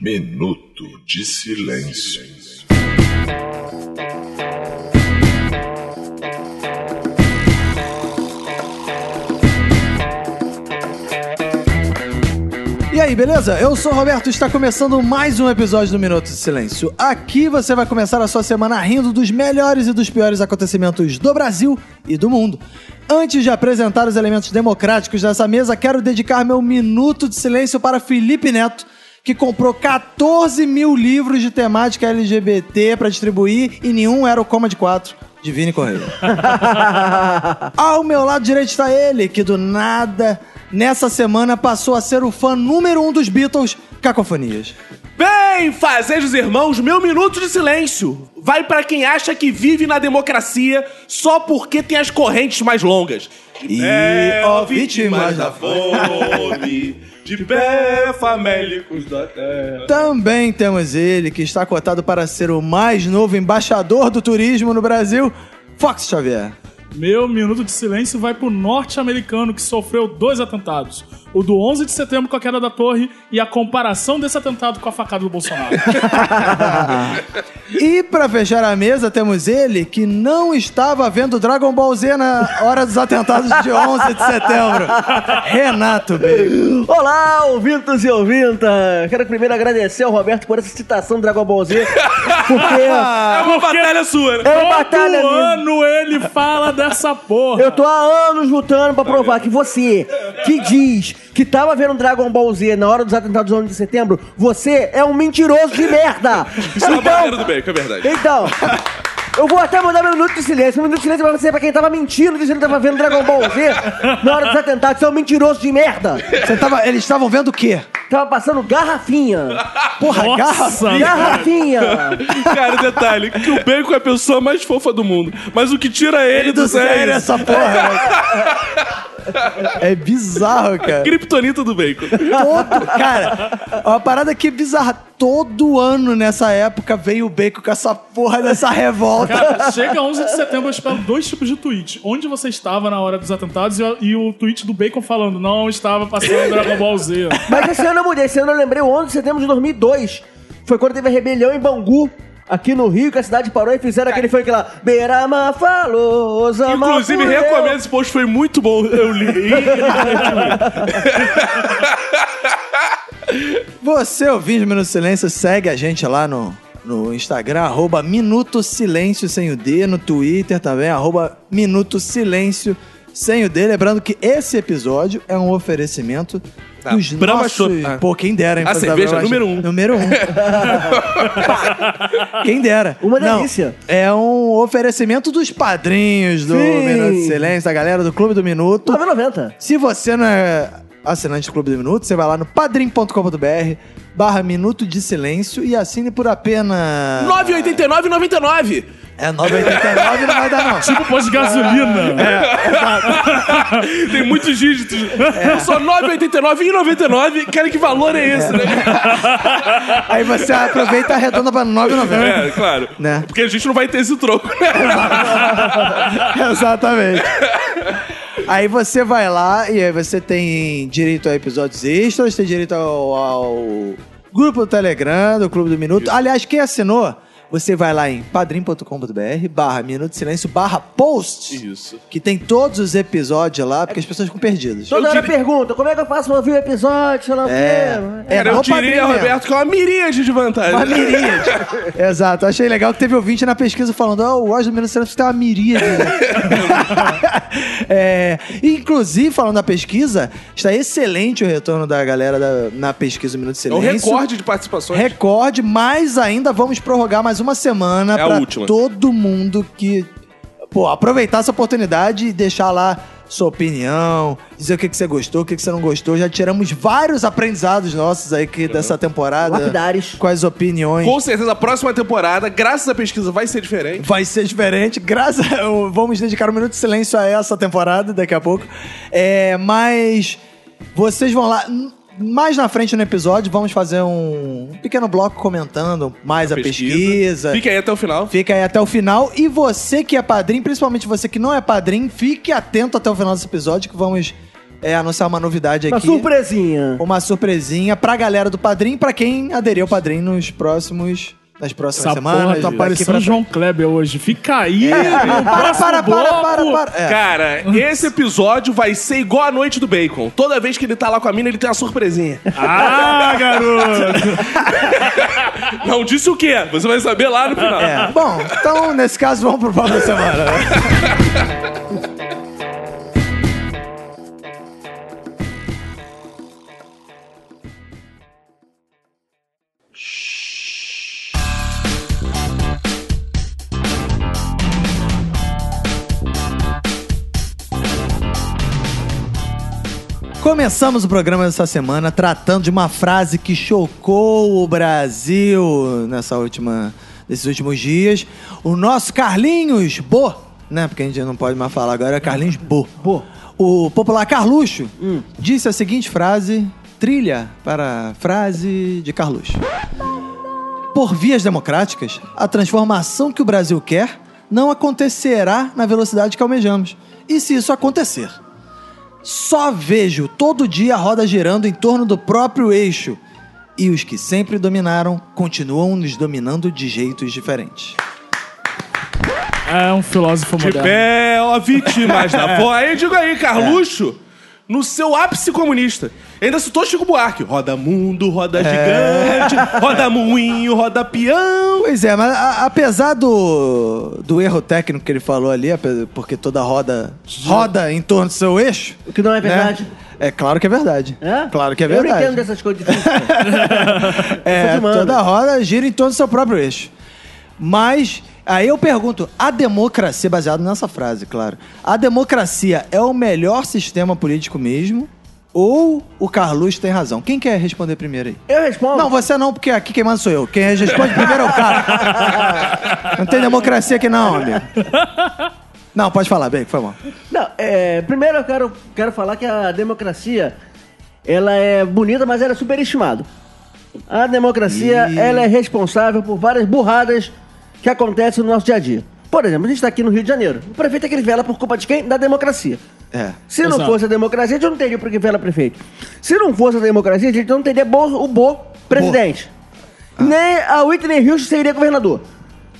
Minuto de Silêncio. E aí, beleza? Eu sou o Roberto e está começando mais um episódio do Minuto de Silêncio. Aqui você vai começar a sua semana rindo dos melhores e dos piores acontecimentos do Brasil e do mundo. Antes de apresentar os elementos democráticos dessa mesa, quero dedicar meu minuto de silêncio para Felipe Neto, que comprou 14 mil livros de temática LGBT para distribuir e nenhum era o Coma de 4. Divine Correia. Ao meu lado direito está ele, que do nada, nessa semana, passou a ser o fã número um dos Beatles, Cacofonias. Bem, fazejos irmãos, meu minuto de silêncio vai pra quem acha que vive na democracia só porque tem as correntes mais longas. E, É, ó, vítimas da fome, de pé famélicos da terra. Também temos ele, que está cotado para ser o mais novo embaixador do turismo no Brasil, Fox Xavier. Meu minuto de silêncio vai pro norte-americano que sofreu dois atentados. O do 11 de setembro com a queda da torre e a comparação desse atentado com a facada do Bolsonaro. E para fechar a mesa, temos ele, que não estava vendo Dragon Ball Z na hora dos atentados de 11 de setembro, Renato Bacon. Olá, ouvintos e ouvintas! Quero primeiro agradecer ao Roberto por essa citação do Dragon Ball Z, porque É uma batalha sua, né? é uma Todo batalha minha. ano ele fala dessa porra. Eu tô há anos lutando pra provar que você, que diz que tava vendo Dragon Ball Z na hora dos atentados do 11 de setembro, você é um mentiroso de merda! Isso é uma barreira do bem, que é verdade. Então, eu vou até mandar meu minuto de silêncio. Meu minuto de silêncio vai ser pra quem tava mentindo dizendo que tava vendo Dragon Ball Z na hora dos atentados. Você é um mentiroso de merda. Você tava, eles estavam vendo o quê? Tava passando garrafinha. Porra, garra. Nossa, Garrafinha. Cara, detalhe, que o Bacon é a pessoa mais fofa do mundo. Mas o que tira ele do do sério sério essa porra. É bizarro, cara. Kryptonita do Bacon. Todo, cara, uma parada que é bizarra. Todo ano nessa época veio o Bacon com essa porra dessa revolta. Cara, chega 11 de setembro, eu espero dois tipos de tweet. Onde você estava na hora dos atentados e, e o tweet do Bacon falando, não estava passando Dragon Ball Z. Mas esse ano eu mudei. Esse ano eu lembrei o 11 de setembro de 2002. Foi quando teve a rebelião em Bangu. Aqui no Rio, que a cidade parou e fizeram aquele funk lá. Beirama falou, Zama Inclusive, fudeu. recomendo esse post, foi muito bom. Eu li. Você, ouvinte do Minuto Silêncio, segue a gente lá no, no Instagram, arroba Minuto Silêncio sem o D, no Twitter também, arroba Minuto Silêncio sem o D. Lembrando que esse episódio é um oferecimento Da dos Brahma nossos... Shop. Ah. Pô, quem dera, hein? A cerveja Brahma número um. Número um. quem dera. Uma Não, delícia. é um oferecimento dos padrinhos do Sim. Minuto de Silêncio, da galera do Clube do Minuto. 9,90. Se você não é assinante do Clube do Minuto, você vai lá no padrim.com.br barra Minuto de Silêncio e assine por apenas... 9,89,99. É 9,89 não vai dar não. Tipo posto de gasolina. Tem muitos dígitos. É. Só 9,89,99. Cara, que valor é esse, né? Aí você aproveita e arredonda pra 9,90. É, claro. Né? Porque a gente não vai ter esse troco, né? Exatamente. Aí você vai lá e aí você tem direito a episódios extras, tem direito ao, ao grupo do Telegram, do Clube do Minuto. Aliás, quem assinou, você vai lá em padrim.com.br barra Minuto de Silêncio barra post. Isso. Que tem todos os episódios lá, porque as pessoas ficam perdidas. Toda Eu hora pergunta, como é que eu faço pra ouvir o episódio? Sei lá o É. quê. É, Cara, eu no diria. Roberto, que é uma miríade de vantagem. Uma miríade. Exato. Achei legal que teve ouvinte na pesquisa falando: Ó, o Osmo Minuto de Silêncio tem uma miríade. é, inclusive, falando da pesquisa, está excelente o retorno da galera da- na pesquisa do Minuto de É um Silêncio. recorde de participações. Recorde, mas ainda vamos prorrogar mais uma semana É a pra última. todo mundo que pô, aproveitar essa oportunidade e deixar lá sua opinião, dizer o que, que você gostou, o que, que você não gostou. Já tiramos vários aprendizados nossos aí que, dessa temporada. Lapidares. Com as opiniões. Com certeza, a próxima temporada, graças à pesquisa, vai ser diferente. Vai ser diferente, graças a... Vamos dedicar um minuto de silêncio a essa temporada daqui a pouco. É, mas vocês vão lá... Mais na frente no episódio, vamos fazer um pequeno bloco comentando mais a, pesquisa. Fique aí até o final. Fica aí até o final. E você que é padrinho, principalmente você que não é padrinho, fique atento até o final desse episódio que vamos é, anunciar uma novidade Uma aqui. surpresinha. Uma surpresinha pra galera do Padrim, pra quem aderiu ao Padrim nos próximos. Nas próximas Essa semanas. porra tá parecendo pra- João Kleber hoje. Fica aí. no Para, próximo para, para, bloco. para, para. É. Cara, esse episódio vai ser igual a noite do bacon. Toda vez que ele tá lá com a mina, ele tem uma surpresinha. Ah, garoto. Não disse o quê? Você vai saber lá no final. É. Bom, então, nesse caso, vamos pro da semana. Começamos o programa dessa semana tratando de uma frase que chocou o Brasil nessa última, nesses últimos dias. O nosso Carlinhos Bo, né? Porque a gente não pode mais falar agora, é Carlinhos Bo. Bo. O popular Carluxo disse a seguinte frase, trilha para a frase de Carluxo. Por vias democráticas, a transformação que o Brasil quer não acontecerá na velocidade que almejamos. E se isso acontecer? Só vejo todo dia a roda girando em torno do próprio eixo. E os que sempre dominaram continuam nos dominando de jeitos diferentes. É um filósofo De moderno. pé, ó, vítimas da fome. Aí eu digo aí, Carluxo, no seu ápice comunista. Ainda citou Chico Buarque. Roda mundo, roda gigante, roda moinho, roda peão. Pois é, mas a- apesar do, do erro técnico que ele falou ali, porque toda roda roda em torno do seu eixo. O que não é verdade. né? É claro que é verdade. É? Claro que é Eu não verdade. entendo dessas coisas difíceis. É, de manda. toda roda gira em torno do seu próprio eixo. Mas, aí eu pergunto, a democracia, baseado nessa frase, claro, a democracia é o melhor sistema político mesmo? Ou o Carlos tem razão? Quem quer responder primeiro aí? Eu respondo. Não, você não, porque aqui quem manda sou eu. Quem responde primeiro é o cara. Não tem democracia aqui não, amigo. Não, pode falar, bem, foi mal. Não, é, primeiro eu quero, quero falar que a democracia, ela é bonita, mas ela é superestimada. A democracia, Ih. ela é responsável por várias burradas que acontecem no nosso dia a dia. Por exemplo, a gente está aqui no Rio de Janeiro. O prefeito é que ele vela por culpa de quem? Da democracia. É. Se não Exato. fosse a democracia, a gente não teria por que vela prefeito. Se não fosse a democracia, a gente não teria bo- o Bo presidente. Nem a Whitney Houston seria governador.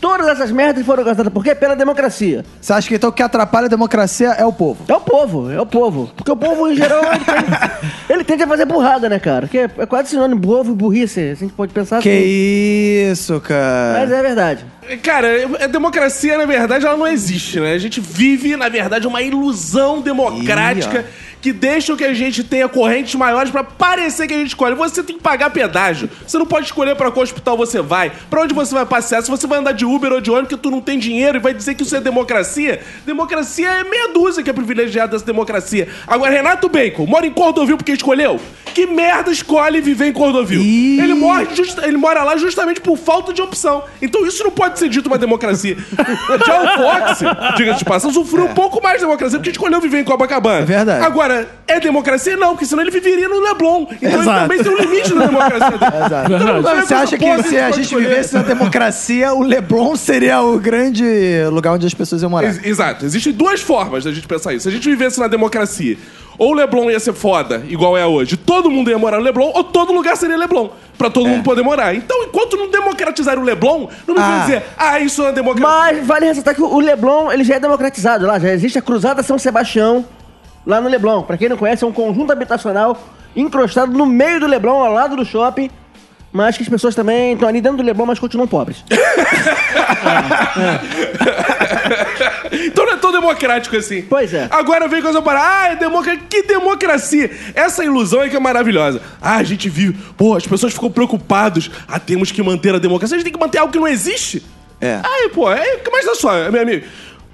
Todas essas merdas foram causadas por quê? Pela democracia. Você acha que então o que atrapalha a democracia é o povo? É o povo, é o povo. Porque o povo, em geral, ele tende, ele tende a fazer burrada, né, cara? Que é, é quase sinônimo povo e burrice. A gente pode pensar Que assim. isso, cara. Mas é verdade. Cara, a democracia, na verdade, ela não existe, né? A gente vive, na verdade, uma ilusão democrática Ih, que deixa que a gente tenha correntes maiores pra parecer que a gente escolhe. Você tem que pagar pedágio. Você não pode escolher pra qual hospital você vai, pra onde você vai passear, se você vai andar de Uber ou de ônibus, porque tu não tem dinheiro e vai dizer que isso é democracia. Democracia é meia dúzia que é privilegiada dessa democracia. Agora, Renato Bacon mora em Cordovil porque escolheu? Que merda escolhe viver em Cordovil? Ih. Ele morre justa- ele mora lá justamente por falta de opção. Então isso não pode ser dito uma democracia. Já o Fox, diga-se de passagem, sofreu um pouco mais de democracia porque escolheu viver em Copacabana. É verdade. Agora, é democracia? Não, porque senão ele viveria no Leblon. Então Exato. ele também tem um limite na democracia dele. Exato. Então, Você acha que se a gente escolher. vivesse na democracia, o Leblon seria o grande lugar onde as pessoas iam morar? Ex- Exato. Existem duas formas da gente pensar isso. Se a gente vivesse na democracia, ou o Leblon ia ser foda, igual é hoje, todo mundo ia morar no Leblon, ou todo lugar seria Leblon, pra todo mundo poder morar. Então, enquanto não democratizar o Leblon, não me Ah. dizer, ah, isso é democracia. Mas vale ressaltar que o Leblon, ele já é democratizado lá. Já existe a Cruzada São Sebastião lá no Leblon. Pra quem não conhece, é um conjunto habitacional encrostado no meio do Leblon, ao lado do shopping. Mas que as pessoas também estão ali dentro do Leblon, mas continuam pobres. Então é tão democrático assim. Pois é. Agora vem coisa para. Ah, é democracia. Que democracia! Essa ilusão é que é maravilhosa. Ah, a gente vive. Pô, as pessoas ficam preocupadas. Ah, temos que manter a democracia. A gente tem que manter algo que não existe. É. Aí, pô, é, mas olha só, meu amigo.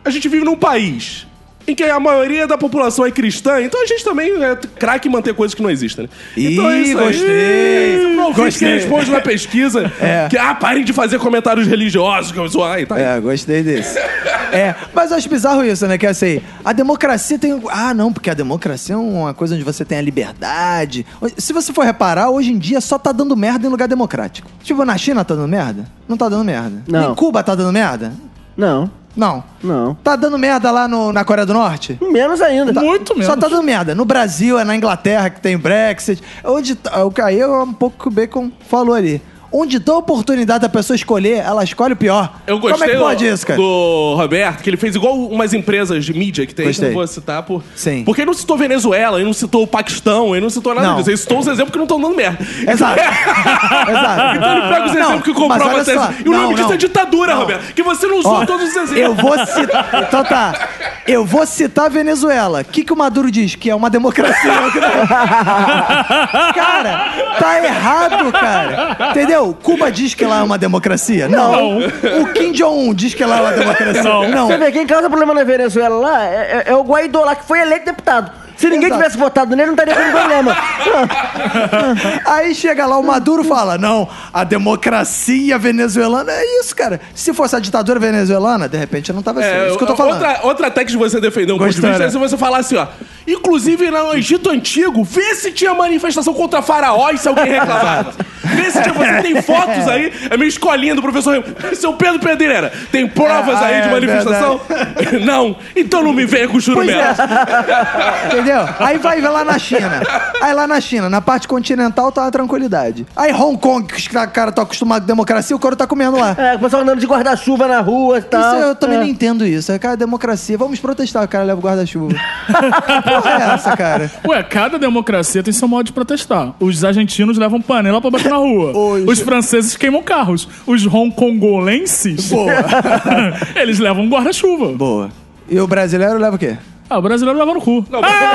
A gente vive num país em que a maioria da população é cristã, então a gente também é craque em manter coisas que não existem, né? Ih, então é isso aí. gostei. Não, Gostei. que responde na pesquisa É. que, ah, parem de fazer comentários religiosos, que eu sou, ai, tá aí. É, gostei desse. É, mas eu acho bizarro isso, né? Que é assim, a democracia tem. Ah, não, porque a democracia é uma coisa onde você tem a liberdade. Se você for reparar, hoje em dia só tá dando merda em lugar democrático. Tipo, na China tá dando merda? Não tá dando merda. Não. Em Cuba tá dando merda? Não. Não. Não. Tá dando merda lá no- na Coreia do Norte? Menos ainda. Muito menos. Só tá dando merda. No Brasil, é na Inglaterra que tem Brexit. Onde tá- o Caio é um pouco que o Bacon falou ali. Onde dá oportunidade da pessoa escolher, ela escolhe o pior. Eu gostei Como é que pode do, isso, cara? do Roberto, que ele fez igual umas empresas de mídia que tem, que Gostei. eu não vou citar por... Sim. Porque ele não citou Venezuela, ele não citou o Paquistão, ele não citou nada Não. disso. Ele citou os exemplos que não estão dando merda. Exato. Exato. Então ele pega os Não, exemplos que essa só. E o nome Não, disso é ditadura. Roberto. Que você não usou Ó, todos os exemplos. Eu vou citar. Então tá. Eu vou citar Venezuela. O que, que o Maduro diz? Que é uma democracia. cara, tá errado, cara. Entendeu? Cuba diz que lá é uma democracia? Não. O Kim Jong-un diz que lá é uma democracia? Não. Você vê, quem causa problema na Venezuela lá é, é- é o Guaidó lá, que foi eleito deputado. Se ninguém Exato. tivesse votado nele, não estaria tendo problema. Aí chega lá o Maduro e fala: Não, a democracia venezuelana é isso, cara. Se fosse a ditadura venezuelana, de repente não tava assim. É, isso que eu tô falando. Outra, outra técnica de você defender um ponto de vista né? é se você falar assim, ó. Inclusive no Egito Antigo, vê se tinha manifestação contra faraó e se alguém reclamava. vê se tinha. Você tem fotos aí, é minha escolinha do professor. Seu Pedro Pedreira, tem provas É, aí de é manifestação? não. Então não me venha com churumelo. é. Entendeu? Aí vai lá na China. Aí lá na China, na parte continental, tá uma tranquilidade. Aí Hong Kong, que os caras estão acostumados com democracia, o couro tá comendo lá. É, o pessoal andando de guarda-chuva na rua e tal. Isso eu também é. não entendo isso. É, cara, democracia. Vamos protestar, o cara leva o guarda-chuva. que porra é essa, cara? Ué, cada democracia tem seu modo de protestar. Os argentinos levam panela pra bater na rua. Os- Os franceses queimam carros. Os hongkongolenses, Boa. eles levam guarda-chuva. Boa. E o brasileiro leva o quê? Ah, o brasileiro leva no cu. Não, protesto.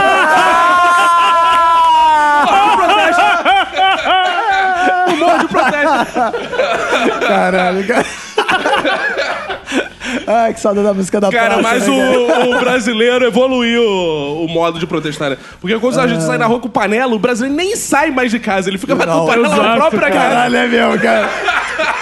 Morre de protesto. Caralho, cara. Ai, que saudade da música da Cara, praça, mas né, cara? o, o brasileiro evoluiu o, o modo de protestar, né? Porque quando a gente sai na rua com panela, o brasileiro nem sai mais de casa, ele fica batendo panela na própria casa. Caralho, é mesmo, cara.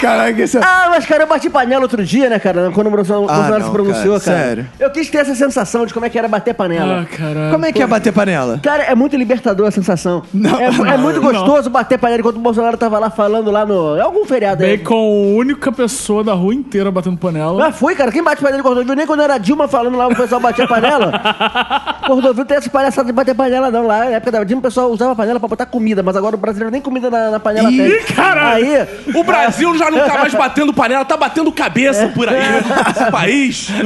Caralho, isso é... Ah, mas cara, eu bati panela outro dia, né, cara? Quando o Bolsonaro, Ah, Bolsonaro não, se pronunciou, cara, cara. sério. Eu quis ter essa sensação de como é que era bater panela. Ah, caralho. Como é que é bater panela? Cara, é muito libertador a sensação. Não, é, é não, muito gostoso bater panela enquanto o Bolsonaro tava lá falando lá no. É algum feriado aí. Bacon, única pessoa da rua inteira batendo panela. Ah, foi, cara. Quem bate panela em Cordovil? Nem quando era Dilma falando lá, o pessoal batia panela. Cordovil tem essa palhaçada de bater panela, não. Lá na época da Dilma, o pessoal usava panela pra botar comida, mas agora o brasileiro nem comida na, na panela Ih, tem. caralho! Aí, O Brasil já não tá mais batendo panela, tá batendo cabeça por aí. Esse país.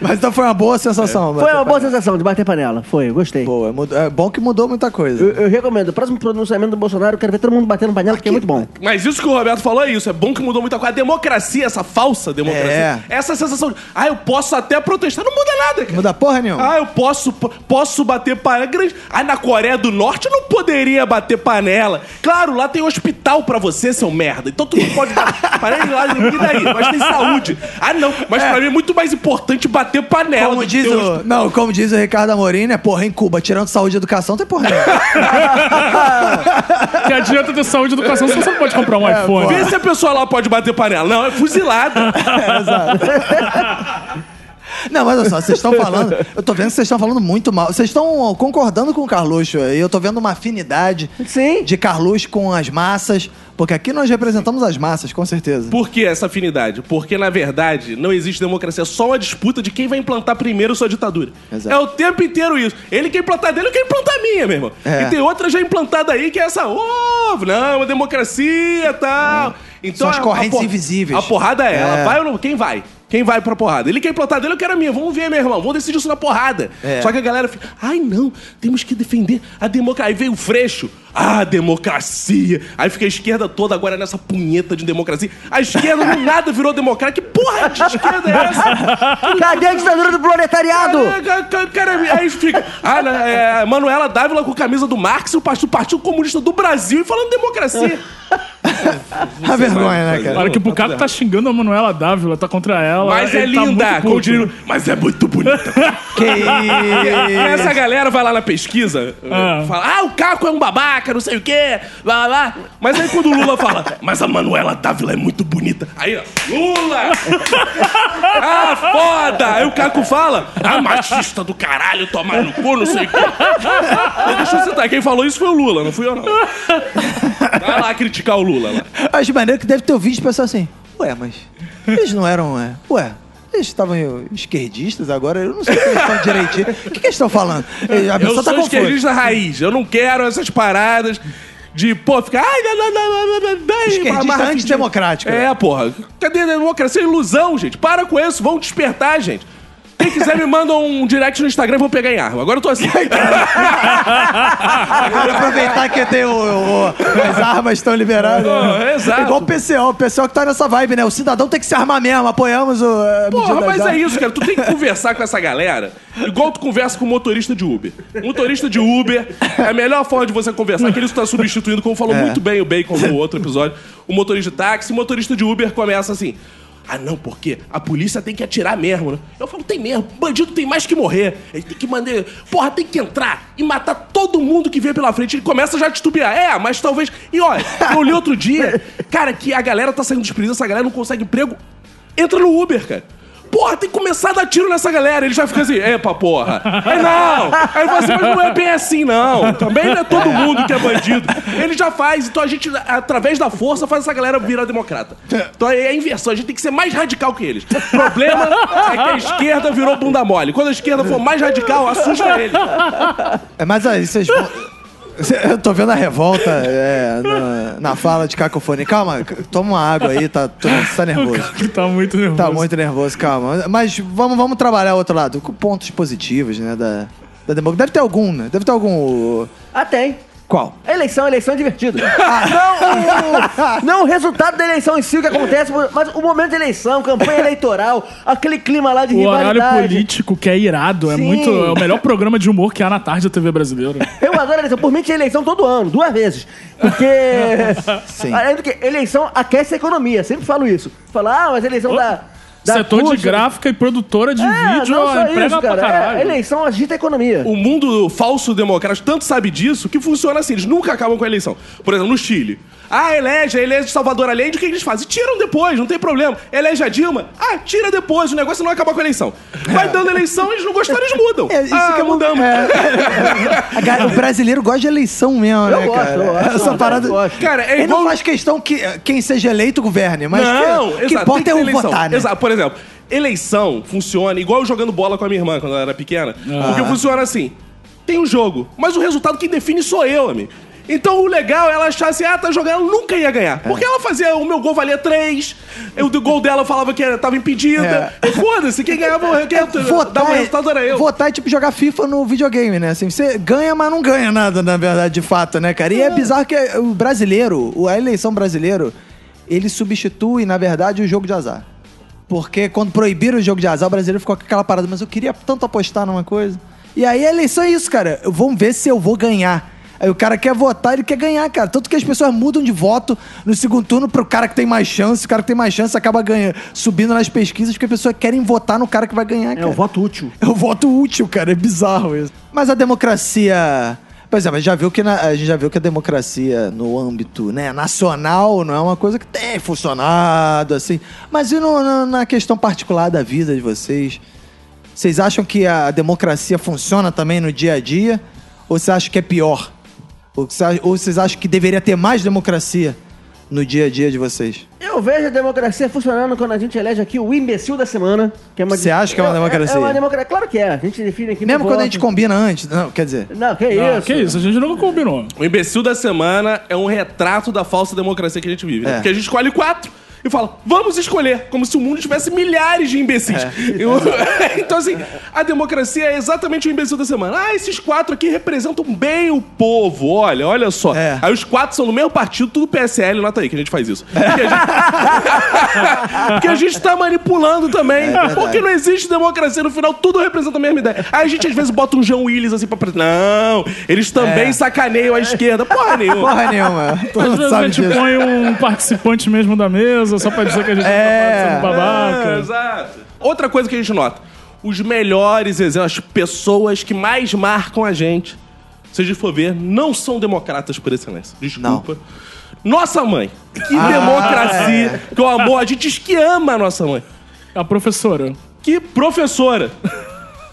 Mas então foi uma boa sensação. foi bater uma boa sensação de bater panela. Foi, gostei. Boa, mudou- é bom que mudou muita coisa. Eu, eu recomendo. O próximo pronunciamento do Bolsonaro, eu quero ver todo mundo batendo panela, porque é muito bom. Mas isso que o Roberto falou é isso. É bom que mudou muita coisa. A democracia, essa falsa democracia, É. essa sensação de, ah, eu posso até protestar, não muda nada, cara. Muda porra nenhuma. Ah, eu posso, posso bater panela. Ah, na Coreia do Norte eu não poderia bater panela. Claro, lá tem hospital pra você, seu merda. Então tu não pode bater panela lá, e daí? Mas tem saúde. Ah, não. Mas pra mim é muito mais importante bater panela. Como do que diz o. Não, como diz o Ricardo Amorim, né? Porra, em Cuba, tirando saúde e educação, tem porra nenhuma. Que adianta ter saúde e educação se você não pode comprar um iPhone. Vê se a pessoa lá pode bater panela. Não, é fuzilada. Não, mas olha só, vocês estão falando. Eu tô vendo que vocês estão falando muito mal. Vocês estão concordando com o Carluxo aí. Eu tô vendo uma afinidade Sim. de Carluxo com as massas. Porque aqui nós representamos as massas, com certeza. Por que essa afinidade? Porque, na verdade, não existe democracia. É só uma disputa de quem vai implantar primeiro sua ditadura. Exato. É o tempo inteiro isso. Ele quer implantar dele, eu quero implantar a minha, meu irmão. É. E tem outra já implantada aí que é essa, ô, não, uma democracia e tal. Então, São as a- a correntes por- invisíveis. A porrada é, É. ela vai ou não? Quem vai? Quem vai pra porrada? Ele quer implantar dele, eu quero a minha. Vamos ver, meu irmão. Vamos decidir isso na porrada. É. Só que a galera fica, ai não, temos que defender a democracia. Aí veio o freixo. Ah, democracia. Aí fica a esquerda toda agora nessa punheta de democracia. A esquerda do nada virou democrata. Que porra de esquerda é essa? Cadê a ditadura do proletariado? Cara, aí fica. Ah, é, Manuela Dávila com camisa do Marx, o Partido Partido Comunista do Brasil e falando democracia. A vergonha, né, cara? Olha que o Bucaco tá xingando a Manuela Dávila, tá contra ela. Mas é tá linda, dinheiro. Mas é muito bonita. Que Essa galera vai lá na pesquisa, Ah. fala, ah, o Caco é um babaca, não sei o quê, blá blá. Mas aí quando o Lula fala, mas a Manuela Dávila é muito bonita. Aí, ó, Lula! ah, foda! Aí o Caco fala, ah, machista do caralho, tomar no cu, não sei o quê. Deixa eu citar, quem falou isso foi o Lula, não fui eu não. Vai lá criticar o Lula lá. Acho maneiro que deve ter ouvido de pessoa assim. Ué, mas eles não eram. É, ué. Eles estavam esquerdistas agora, eu não sei o que eles estão direitinho. O que, que eles estão falando? A Eu tá sou esquerdista raiz. Eu não quero essas paradas de, pô, ficar. Ai, não, não, não, não, Esquerdista antidemocrático. É, porra. Cadê a democracia? Ilusão, gente. Para com isso, vão despertar, gente. Quem quiser me manda um direct no Instagram, vou pegar em arma. Agora eu tô assim. Agora aproveitar que tem o, o- as armas estão liberadas. Pô, é exato. Igual o PCO, o PCO que tá nessa vibe, né? O cidadão tem que se armar mesmo, apoiamos o. a Porra, medida mas da- é isso, cara. Tu tem que conversar com essa galera igual tu conversa com o motorista de Uber. Motorista de Uber é a melhor forma de você conversar, que ele está substituindo, como falou É. muito bem o Bacon no outro episódio, o motorista de táxi. O motorista de Uber começa assim. Ah, não, porque a polícia tem que atirar mesmo, né? Eu falo, tem mesmo. Bandido tem mais que morrer. Ele tem que mandar. Porra, tem que entrar e matar todo mundo que vê pela frente. Ele começa já a titubear. É, mas talvez. E olha, eu li outro dia, cara, que a galera tá saindo dos presídios, essa galera não consegue emprego. Entra no Uber, cara. Porra, tem que começar a dar tiro nessa galera. Ele já fica assim, epa, porra. Aí não. Aí ele fala assim, mas não é bem assim, não. Também não é todo mundo que é bandido. Ele já faz. Então a gente, através da força, faz essa galera virar democrata. Então é a inversão. A gente tem que ser mais radical que eles. O problema é que a esquerda virou bunda mole. Quando a esquerda for mais radical, assusta eles. É, mas aí, vocês. Eu tô vendo a revolta é, na, na fala de cacofonia. Calma, toma uma água aí, tá, tô- você tá nervoso. tá muito nervoso. Tá muito nervoso, calma. Mas vamos, vamos trabalhar o outro lado, com pontos positivos, né, da, da democracia. Deve ter algum, né? Deve ter algum... Ah, tem. Qual? Eleição, eleição é divertido. não, o, não o resultado da eleição em si, o que acontece, mas o momento da eleição, campanha eleitoral, aquele clima lá de O horário rivalidade. político que é irado. É Sim. muito. É o melhor programa de humor que há na tarde da TV brasileira. Eu adoro a eleição. Por mim, tinha eleição todo ano, duas vezes. Porque. Sim. Além do que, eleição aquece a economia. Sempre falo isso. Fala, ah, mas a eleição da. Da Setor de gráfica e produtora de É, vídeo não só emprega isso, pra cara. caralho. É, eleição agita a economia. O mundo falso democrático tanto sabe disso que funciona assim. Eles nunca acabam com a eleição. Por exemplo, no Chile. Ah, elege, elege Salvador Allende, o que eles fazem? Tiram depois, não tem problema. Elege a Dilma, ah, tira depois, o negócio não acaba com a eleição. Vai dando eleição, eles não gostaram, eles mudam. É, isso ah, que é mudamos. Ga- o brasileiro gosta de eleição mesmo, né, gosto, cara? eu gosto, Essa eu parada. gosto. Cara, é Ele igual... não faz questão que quem seja eleito governe, mas não, que, o que exato, importa é o eleição. votar, né? Exato, por exemplo, eleição funciona igual eu jogando bola com a minha irmã quando ela era pequena. Porque funciona assim: tem um jogo, mas o resultado quem define sou eu, amigo. Então o legal é ela achar assim, ah, tá jogando, ela nunca ia ganhar. Porque ela fazia, o meu gol valia três, o do gol dela falava que era- tava impedida. E foda-se, quem ganhava, quem dava o Votar, resultado era é, eu. votar é tipo jogar FIFA no videogame, né? Assim, você ganha, mas não ganha nada, na verdade, de fato, né, cara? E é bizarro que o brasileiro, a eleição brasileiro, ele substitui, na verdade, o jogo de azar. Porque quando proibiram o jogo de azar, o brasileiro ficou com aquela parada, mas eu queria tanto apostar numa coisa. E aí a eleição é isso, cara. Vamos ver se eu vou ganhar. Aí o cara quer votar, ele quer ganhar, cara. Tanto que as pessoas mudam de voto no segundo turno pro cara que tem mais chance. O cara que tem mais chance acaba ganhando, subindo nas pesquisas, porque as pessoas querem votar no cara que vai ganhar, É cara. o voto útil. É o voto útil, cara. É bizarro isso. Mas a democracia. Por exemplo, a gente já viu que, na- a, gente já viu que a democracia no âmbito né, nacional não é uma coisa que tem funcionado, assim. Mas e no- na- na questão particular da vida de vocês? Vocês acham que a democracia funciona também no dia a dia? Ou você acha que é pior? Ou você- ou vocês acham que deveria ter mais democracia no dia a dia de vocês? Eu vejo a democracia funcionando quando a gente elege aqui o imbecil da semana. que é uma Você acha que é uma democracia? É, uma democracia. Claro que é. A gente define aqui no Mesmo quando a voto. gente combina antes. Não, quer dizer. Não, que Ah, isso. que isso, a gente nunca combinou. O imbecil da semana é um retrato da falsa democracia que a gente vive. né? É. Porque a gente escolhe quatro e fala, vamos escolher, como se o mundo tivesse milhares de imbecis. Eu- então, assim, a democracia é exatamente o imbecil da semana. Ah, esses quatro aqui representam bem o povo, olha, olha só. É. Aí os quatro são do mesmo partido, tudo PSL, nota aí que a gente faz isso. Porque a gente, Porque a gente tá manipulando também. porque não existe democracia, no final tudo representa a mesma ideia. Aí a gente às vezes bota um João Willis assim pra... Não, eles também É. sacaneiam a esquerda. Porra nenhuma. Porra nenhuma. Às vezes a gente disso. põe um participante mesmo da mesa, só pra dizer que a gente É. tá babaca. É, exato. Outra coisa que a gente nota: os melhores exemplos, as pessoas que mais marcam a gente, se a gente for ver, não são democratas por excelência. Desculpa. Nossa mãe. Que Ah, democracia. Que o amor. A gente diz que ama a nossa mãe. A professora. Que professora.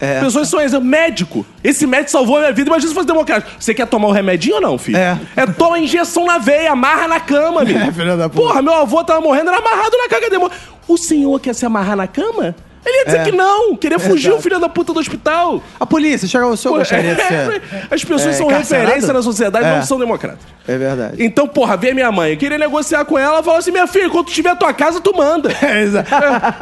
É. Pessoas são exemplo. Médico. Esse médico salvou a minha vida. Imagina se fosse democrático. Você quer tomar o remedinho ou não, filho? É. É toma injeção na veia, amarra na cama, amigo. É, filha da puta. Porra, meu avô tava morrendo, era amarrado na cama. O senhor quer se amarrar na cama? Ele ia dizer É. que não. Queria fugir Exato. o filho da puta do hospital. A polícia, chega o Pô, gostaria de ser. As pessoas é, são encarcerado? referência na sociedade, É. não são democratas. É verdade. Então, porra, vê minha mãe. Eu queria negociar com ela, falou assim: minha filha, quando tu tiver a tua casa, tu manda. É, exato.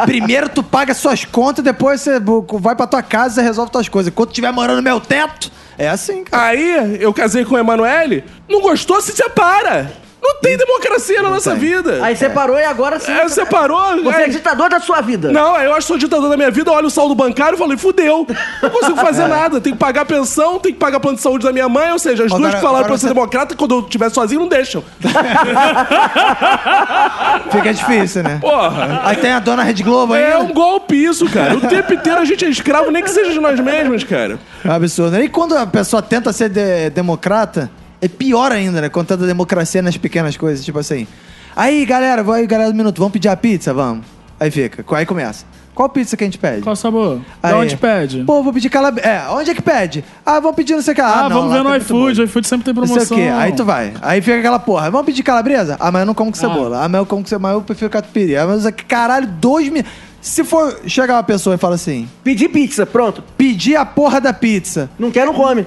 Primeiro tu paga suas contas, depois você vai pra tua casa e resolve tuas coisas. Quando tu estiver morando no meu teto, é assim, cara. Aí, eu casei com a Emanuele, não gostou, se separa. Não tem democracia na nossa tem. vida. Aí separou e agora sim. É, separou. Você é aí- ditador da sua vida. Não, eu acho que sou ditador da minha vida, eu olho o saldo bancário e falo, fudeu. Não consigo fazer nada. Tem que pagar pensão, tem que pagar plano de saúde da minha mãe, ou seja, as Agora- duas que falaram agora pra eu ser você- democrata, quando eu estiver sozinho, não deixam. Fica difícil, né? Porra. Aí tem a dona Rede Globo É ainda. um golpe isso, cara. O tempo inteiro a gente é escravo, nem que seja de nós mesmos, cara. É um absurdo. E quando a pessoa tenta ser de- democrata, é pior ainda, né? Quando tenta democracia nas pequenas coisas, tipo assim. Aí, galera, vai aí, galera do minuto, vamos pedir a pizza? Vamos. Aí fica. Aí começa. Qual pizza que a gente pede? Qual sabor? Aí. Da onde pede? Pô, vou pedir calabresa. É, onde é que pede? Ah, vamos pedir não sei o que. Ah, ah, não, vamos ver no iFood. O iFood sempre tem Não promoção. sei o quê. Aí tu vai. Aí fica aquela porra. Vamos pedir calabresa? Ah, mas eu não como com cebola. Ah, mas eu como com cebola. Mas eu prefiro catupiry. Ah, mas caralho, dois mil. Se for chegar uma pessoa e falar assim, Pedir pizza, pronto. pedir a porra da pizza. Não quer, não come.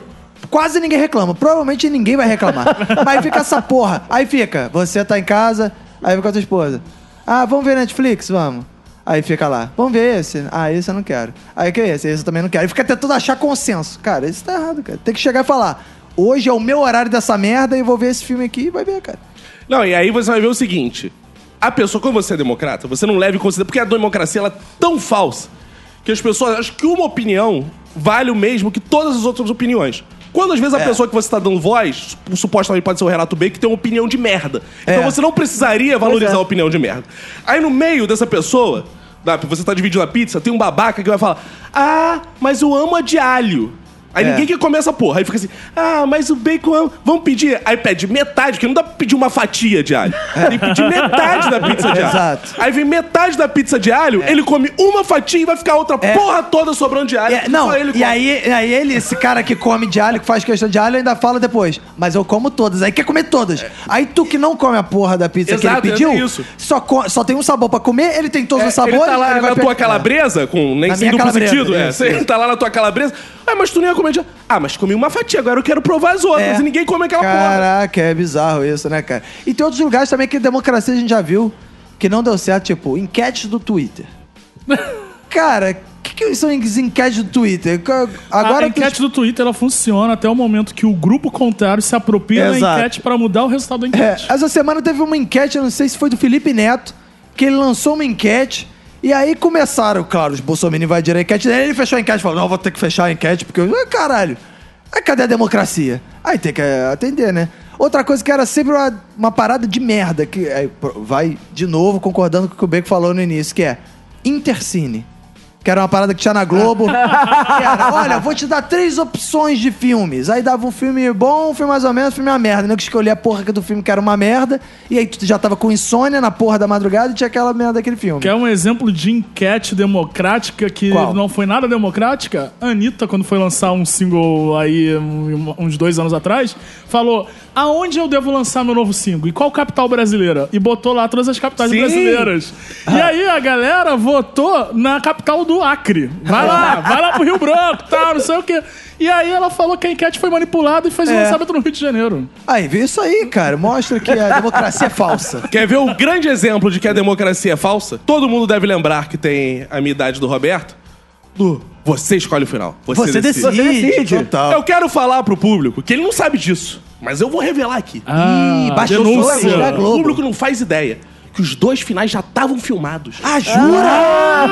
Quase ninguém reclama. Provavelmente ninguém vai reclamar. Mas fica essa porra. Aí fica, você tá em casa, aí fica com a tua esposa. Ah, vamos ver Netflix? Vamos. Aí fica lá, vamos ver esse. Ah, esse eu não quero. Aí que é esse? Esse eu também não quero. Aí fica tentando achar consenso. Cara, isso tá errado, cara. Tem que chegar e falar: hoje é o meu horário dessa merda e vou ver esse filme aqui e vai ver, cara. Não, e aí você vai ver o seguinte: a pessoa, quando você é democrata, você não leva em consideração. Porque a democracia ela é tão falsa que as pessoas acham que uma opinião vale o mesmo que todas as outras opiniões. Quando às vezes a É. pessoa que você tá dando voz, supostamente pode ser o Renato B, que tem uma opinião de merda. Então É. você não precisaria valorizar é. a opinião de merda. Aí no meio dessa pessoa, você tá dividindo a pizza, tem um babaca que vai falar: Ah, mas eu amo a de alho. Aí É. ninguém quer comer essa porra. Aí fica assim, ah, mas o bacon, é- vamos pedir. Aí pede metade, porque não dá pra pedir uma fatia de alho. Tem que pedir metade da pizza de alho. Exato. Aí vem metade da pizza de alho, ele come uma fatia e vai ficar outra É. porra toda sobrando de alho. É, não, e aí, aí ele, esse cara que come de alho, que faz questão de alho, ainda fala depois. Mas eu como todas. Aí quer comer todas. Aí tu que não come a porra da pizza Exato, que ele pediu, é isso. Só, só tem um sabor pra comer, ele tem todos É, os sabores. ele tá lá ele na tua calabresa, com nem sem duplo calabresa, sentido. É, você tá lá na tua calabresa. Ah, mas tu nem ia comer de... Ah, mas comi uma fatia, agora eu quero provar as outras. É. E ninguém come aquela porra. Caraca, é bizarro isso, né, cara? E tem outros lugares também que democracia a gente já viu que não deu certo, tipo, enquetes do Twitter. cara, o que, que são as enquetes do Twitter? Agora a enquete do Twitter ela funciona até o momento que o grupo contrário se apropria da Exato. enquete pra mudar o resultado da É, enquete. essa semana teve uma enquete, eu não sei se foi do Felipe Neto, que ele lançou uma enquete. E aí começaram, claro, os bolsominions invadiram a enquete dele, ele fechou a enquete falou, não, vou ter que fechar a enquete, porque, ah, caralho, aí cadê a democracia? Aí tem que é, atender, né? Outra coisa que era sempre uma, uma parada de merda, que pô, vai de novo concordando com o que o Beco falou no início, que é Intercine. Que era uma parada que tinha na Globo. era, olha, vou te dar três opções de filmes. Aí dava um filme bom, um filme mais ou menos, um filme uma merda. Não que escolher a porra do filme que era uma merda. E aí tu já tava com insônia na porra da madrugada e tinha aquela merda daquele filme. Que é um exemplo de enquete democrática que Qual? não foi nada democrática. A Anitta, quando foi lançar um single aí um- uns dois anos atrás, falou: aonde eu devo lançar meu novo single? E qual capital brasileira? E botou lá todas as capitais Sim. brasileiras. E aí a galera votou na capital do Acre. Vai lá, vai lá pro Rio Branco, tá, não sei o quê. E aí ela falou que a enquete foi manipulada e fez o É. lançamento no Rio de Janeiro. Aí, vê isso aí, cara. Mostra que a democracia é falsa. Quer ver o grande exemplo de que a democracia é falsa? Todo mundo deve lembrar que tem a minha idade do Roberto. Do você escolhe o final. Você, Você decide. Você decide. Total. Eu quero falar pro público que ele não sabe disso, mas eu vou revelar aqui. Ih, baixou denúncia. o da o Globo. público não faz ideia que os dois finais já estavam filmados. Ah, jura?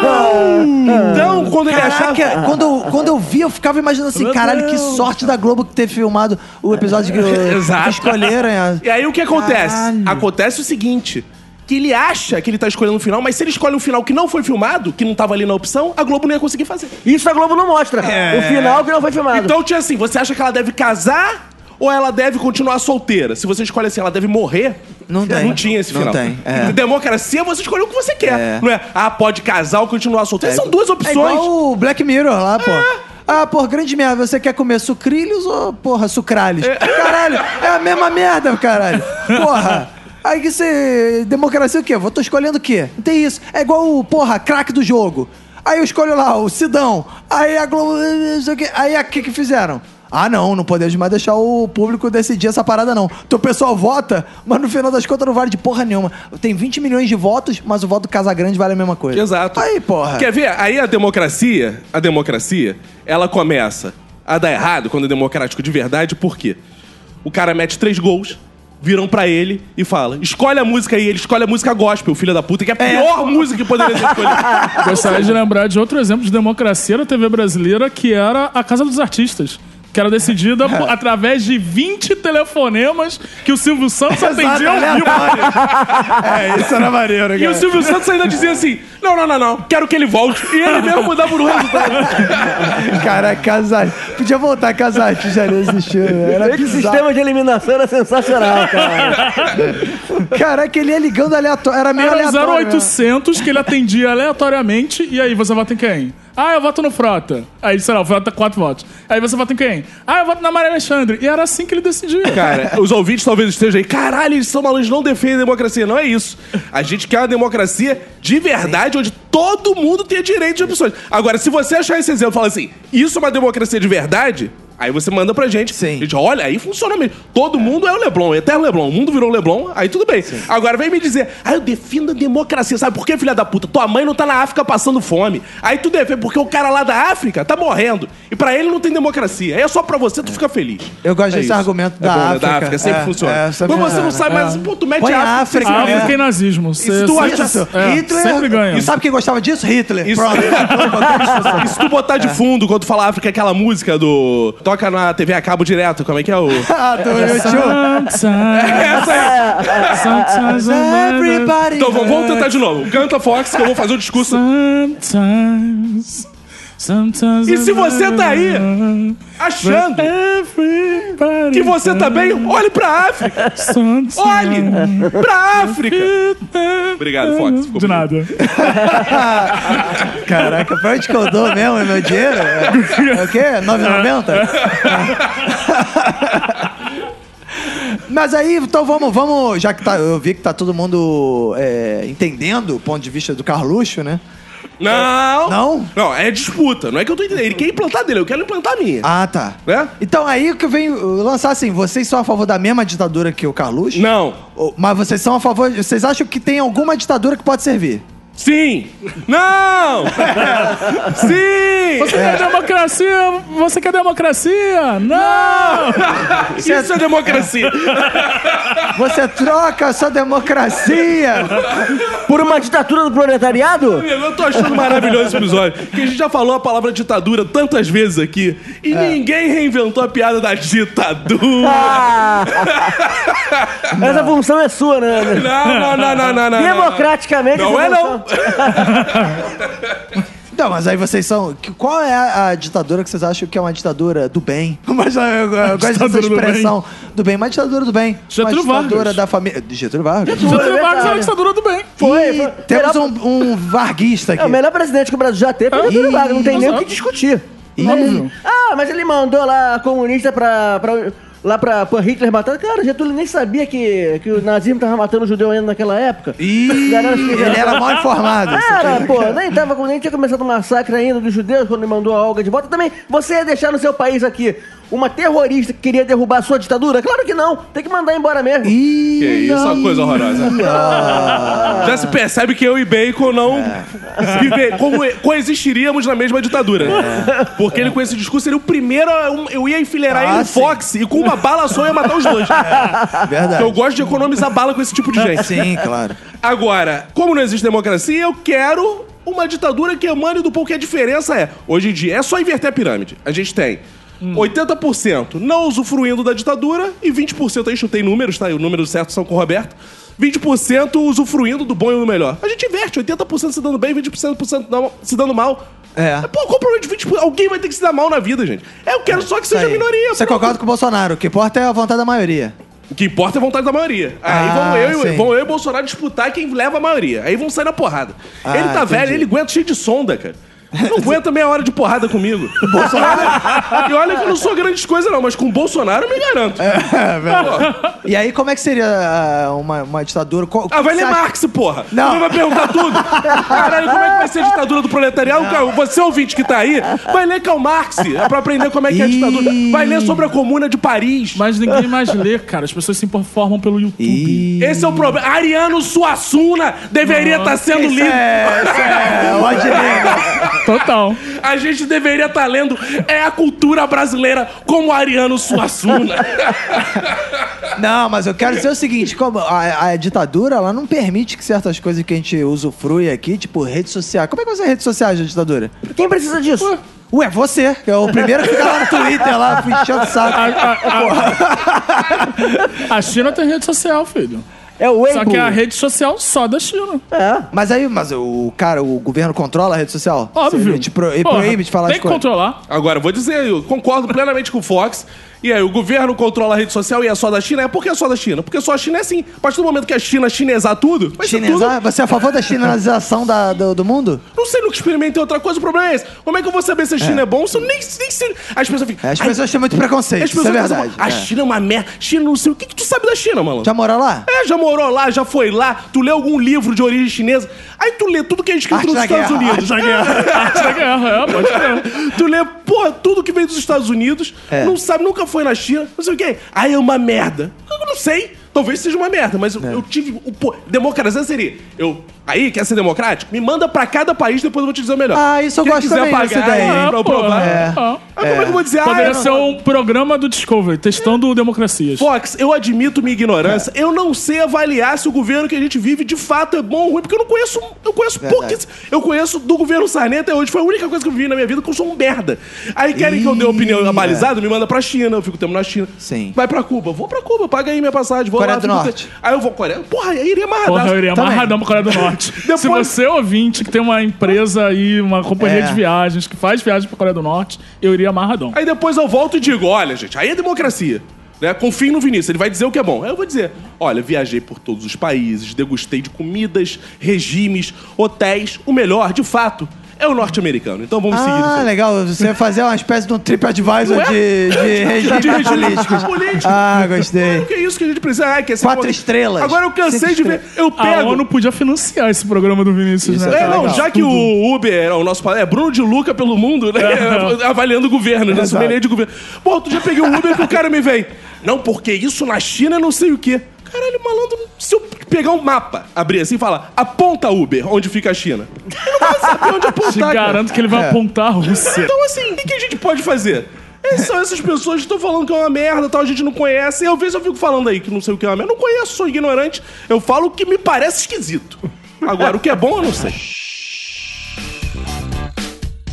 Então, quando ele achava... Caraca, quando, eu, quando eu vi, eu ficava imaginando assim, Meu caralho, que Deus. sorte da Globo que ter filmado o episódio que, Exato. que escolheram. é. E aí o que acontece? Caralho. Acontece o seguinte. Que ele acha que ele tá escolhendo um final, mas se ele escolhe um final que não foi filmado, que não tava ali na opção, a Globo não ia conseguir fazer. Isso a Globo não mostra. O final que não foi filmado. Então tinha assim, você acha que ela deve casar ou ela deve continuar solteira? Se você escolhe assim, ela deve morrer, Não tem. não tinha esse Não final. tem, é. Em Democracia, você escolhe o que você quer. É. Não é, ah, pode casar ou continuar solteira. São duas É opções. igual o Black Mirror lá, pô. Ah, por grande merda, você quer comer sucrilhos ou, porra, sucralhos? Caralho, é a mesma merda, caralho. Porra. Aí que você. Democracia o quê? Eu tô escolhendo o quê? Não tem isso. É igual o, porra, craque do jogo. Aí eu escolho lá, o Sidão. Aí a Globo. o quê. Aí o que que fizeram? Ah, não, não podemos mais deixar o público decidir essa parada, não. Então o pessoal vota, mas no final das contas não vale de porra nenhuma. Tem 20 milhões de votos, mas o voto do Casagrande vale a mesma coisa. Exato. Aí, porra. Quer ver? Aí a democracia, a democracia, ela começa a dar errado quando é democrático de verdade, por quê? O cara mete três gols, viram pra ele e fala: escolhe a música aí, ele escolhe a música gospel, filho da puta, que é a pior música que poderia ter escolhido. Gostaria de lembrar de outro exemplo de democracia na TV brasileira, que era a Casa dos Artistas. Que era decidida por- através de 20 telefonemas que o Silvio Santos atendia ao vivo. É, isso era maneiro, E o Silvio Santos ainda dizia assim: não, não, não, não, quero que ele volte. E ele mesmo mudava o resultado. Cara, casar. Podia voltar a casar, já não existiu. né? Era Esse bizarro. sistema de eliminação era sensacional, cara. Caraca, ele ia ligando aleatório. Era meio Era aleatório. mesmo. 0800 que ele atendia aleatoriamente. E aí, você vota em quem? Ah, eu voto no Frota. Aí, sei lá, o Frota quatro votos. Aí você vota em quem? Ah, eu voto na Maria Alexandre. E era assim que ele decidia. Cara, os ouvintes talvez estejam aí, caralho, eles são malucos, não defendem a democracia. Não é isso. A gente quer uma democracia de verdade, onde todo mundo tenha direito de opções. Agora, se você achar esse exemplo e falar assim, isso é uma democracia de verdade, aí você manda pra gente. Sim. A gente, olha, aí funciona mesmo. Todo mundo é o Leblon, é eterno Leblon. O mundo virou Leblon, aí tudo bem. Agora vem me dizer, ah, eu defendo a democracia. Sabe por quê, filha da puta? Tua mãe não tá na África passando fome. Aí tu defende, porque o cara lá da África tá morrendo. E pra ele não tem democracia. Aí é só pra você, tu fica feliz. Eu gosto É desse isso. argumento É da bom, né? África. Da África, sempre É, funciona. é, sempre mas você não sabe, mas pô, tu mete Põe a África. África, você- África e nazismo. Tu acha- é, Hitler. sempre ganha. E sabe quem gostava disso? Hitler. Isso, Pronto. e se tu botar de fundo, quando tu fala África, aquela música do. Toca na TV a cabo direto, como é que é o. Ah, do Essa aí. Everybody Então vamos, tentar de novo. Canta Fox, que eu vou fazer o discurso. Sometimes E se você tá aí achando que você tá bem, olhe pra África. sometimes Olhe pra África. Obrigado, Fox. Ficou De nada. Caraca, pra onde que eu dou mesmo é meu dinheiro? É, é o quê? 9,90? Mas aí, então vamos, vamos, já que tá, eu vi que tá todo mundo é, entendendo o ponto de vista do Carluxo, né? Não. Não? Não, é disputa. Não é que eu tô entendendo. Ele quer implantar dele, eu quero implantar a minha. Ah, tá. Né? Então aí que eu venho lançar assim, vocês são a favor da mesma ditadura que o Carluxo? Não. Mas vocês são a favor, vocês acham que tem alguma ditadura que pode servir? Sim. Não. Sim. Você quer democracia? Você quer democracia? Não! Isso é democracia. Você troca a sua democracia Por uma ditadura do proletariado? Eu tô achando maravilhoso esse episódio. Porque a gente já falou a palavra ditadura tantas vezes aqui. E ninguém reinventou a piada da ditadura. Ah! Essa função é sua, né? Não, não, não, não, não, não. Democraticamente. Não é, função- não. Não, mas aí vocês são. Qual é a, a ditadura que vocês acham que é uma ditadura do bem? Mas eu, eu, eu gosto dessa do expressão do bem. Uma ditadura do bem. Getúlio uma ditadura Vargas. da família. Getúlio Vargas. Getúlio. Getúlio Vargas é uma ditadura do bem. Foi, E foi. temos Melhor- um, um varguista aqui. É o melhor presidente que o Brasil já teve foi o Getúlio Vargas, não tem nem o que discutir. Óbvio. Ah, mas ele mandou lá comunista pra, pra, lá pra, pra Hitler matar. Cara, Getúlio nem sabia que, que o nazismo tava matando o judeu ainda naquela época. Ih, que- ele era mal informado. Era, pô, nem, tava, nem tinha começado o massacre ainda dos judeus quando ele mandou a Olga de volta. Também, você ia deixar no seu país aqui uma terrorista que queria derrubar a sua ditadura? Claro que não, tem que mandar embora mesmo. Ih, Que isso, uma coisa horrorosa. Já se percebe que eu e Bacon não vive- como coexistiríamos na mesma ditadura. Porque ele com esse discurso seria o primeiro. a- Eu ia enfileirar Ah, ele no sim. Fox e com uma bala só ia matar os dois. verdade. Eu gosto de economizar bala com esse tipo de gente. Sim, claro. Agora, como não existe democracia, eu quero uma ditadura que emane do pouco que a diferença é. Hoje em dia, é só inverter a pirâmide. A gente tem 80% não usufruindo da ditadura e 20%, aí chutei números, tá? E o número certo são com o Roberto. 20% usufruindo do bom e do melhor. A gente inverte, 80% se dando bem, 20% não- se dando mal. É. Pô, qual o problema de 20%? Alguém vai ter que se dar mal na vida, gente. É, eu quero só que seja aí. minoria. Você pronto. concorda com o Bolsonaro. O que importa é a vontade da maioria. O que importa é a vontade da maioria. Aí Ah, vão, eu, e- vão eu e o Bolsonaro disputar quem leva a maioria. Aí vão sair na porrada. Ah, ele tá velho, entendi. ele aguenta cheio de sonda, cara. Não aguenta meia hora de porrada comigo. Bolsonaro. e olha que eu não sou grandes coisas, não, mas com o Bolsonaro eu me garanto. É, velho. E aí, como é que seria ah, uma, uma ditadura? Qual- Ah, vai você ler acha- Marx, porra. Não. Não. vai perguntar tudo. Caralho, como é que vai ser a ditadura do proletariado? Cara, Você, ouvinte que tá aí, vai ler Karl Marx. É pra aprender como é que é a Ih. ditadura. Vai ler sobre a comuna de Paris. Mas ninguém mais lê, cara. As pessoas se informam pelo YouTube. Ih, Esse é o problema. Ariano Suassuna deveria estar sendo isso lido. é, isso é, pode ler, né? Total. A gente deveria estar lendo É a cultura brasileira como Ariano Suassuna. Não, mas eu quero dizer o seguinte: como a, a ditadura ela não permite que certas coisas que a gente usufrui aqui, tipo rede social. Como é que vai ser redes sociais da ditadura? Quem precisa disso? Ué, você, que é o primeiro que fica lá no Twitter, lá, enchendo o saco. A China tem rede social, filho. É o Weibo. Só que é a rede social só da China. É. Mas aí, mas o cara, o governo controla a rede social? Óbvio. Ele te pro, ele Porra, proíbe de falar Tem que coisas. controlar. Agora, eu vou dizer, eu concordo plenamente com o Fox. E aí, o governo controla a rede social e é só da China? É porque é só da China. Porque só a China é assim. A partir do momento que a China chinesar tudo, vai ser tudo... Chinesar? Você é a favor da chinesização da, do, do mundo? Não sei, nunca experimentei outra coisa, o problema é esse. Como é que eu vou saber se a China é, bom se eu nem, nem sei... As pessoas ficam... As "Ai, pessoas têm muito preconceito, as isso é pessoas verdade. ficam, A É. China é uma merda. China não sei o que, que tu sabe da China, malandro. Já morou lá? É, já morou lá, já foi lá, tu lê algum livro de origem chinesa, aí tu lê tudo que é escrito Arte nos da Estados guerra, Unidos. Arte da guerra. Arte da guerra, é, pode ser. Tu lê, porra, tudo que vem dos Estados Unidos, É. não sabe, nunca foi na China, não sei o quê. Aí é uma merda. Eu não sei, talvez seja uma merda, mas eu, É. eu tive. O, pô, democracia seria. Eu. Aí, quer ser democrático? Me manda pra cada país, depois eu vou te dizer o melhor. Ah, isso eu Quem gosto quiser também pagar ideia, aí hein? pra eu pô, provar. É. Ah. Aí como é que eu vou dizer? ah, Poderia eu ser um programa do Discovery, testando democracias. Fox, eu admito minha ignorância. Eu não sei avaliar se o governo que a gente vive de fato é bom ou ruim, porque eu não conheço. Eu conheço Verdade. pouquíssimo. Eu conheço do governo Sarney até hoje. Foi a única coisa que eu vi na minha vida que eu sou um merda. Aí querem que eu dê opinião Ih, abalizada, me manda pra China, eu fico tempo na China. Sim. Vai pra Cuba. Vou pra Cuba, paga aí minha passagem. Vou Coreia do Norte. te- Aí eu vou Coreia. Porra, aí iria amarradaço. Porra, eu iria amarradão pra Coreia do Norte. Depois- Se você, ouvinte, que tem uma empresa aí, uma companhia É. de viagens, que faz viagens pra Coreia do Norte, eu iria amarradão. Aí depois eu volto e digo: olha, gente, aí é democracia. Né? Confie no Vinícius, ele vai dizer o que é bom. Aí eu vou dizer: olha, viajei por todos os países, degustei de comidas, regimes, hotéis. O melhor, de fato, é o norte-americano. Então vamos seguir isso Ah, aí. legal. Você vai fazer uma espécie de um TripAdvisor Não é? de, de regimes políticos. político. Ah, Claro gostei. que é isso que a gente precisa. Ai, quer ser Quatro bom. estrelas. Agora eu cansei Cinco de ver. Eu A pego. ONU podia financiar esse programa do Vinícius, Isso né? é É, não, legal. já que o Uber é o nosso é Bruno de Luca pelo mundo, né? Avaliando o governo, né? Sommelier de governo. Pô, outro dia peguei um Uber que o cara me vem. Não, porque isso na China é não sei o quê. Caralho, malandro, se eu pegar um mapa, abrir assim e falar, aponta Uber, onde fica a China. Ele não vai saber onde Te apontar. cara. garanto que ele vai É. apontar a Rússia. Então, assim, o que, a gente pode fazer? É, São essas pessoas que estão falando que é uma merda, tal, a gente não conhece. E às vezes eu fico falando aí que não sei o que é uma merda. Não conheço, sou ignorante. Eu falo o que me parece esquisito. Agora, o que é bom, eu não sei.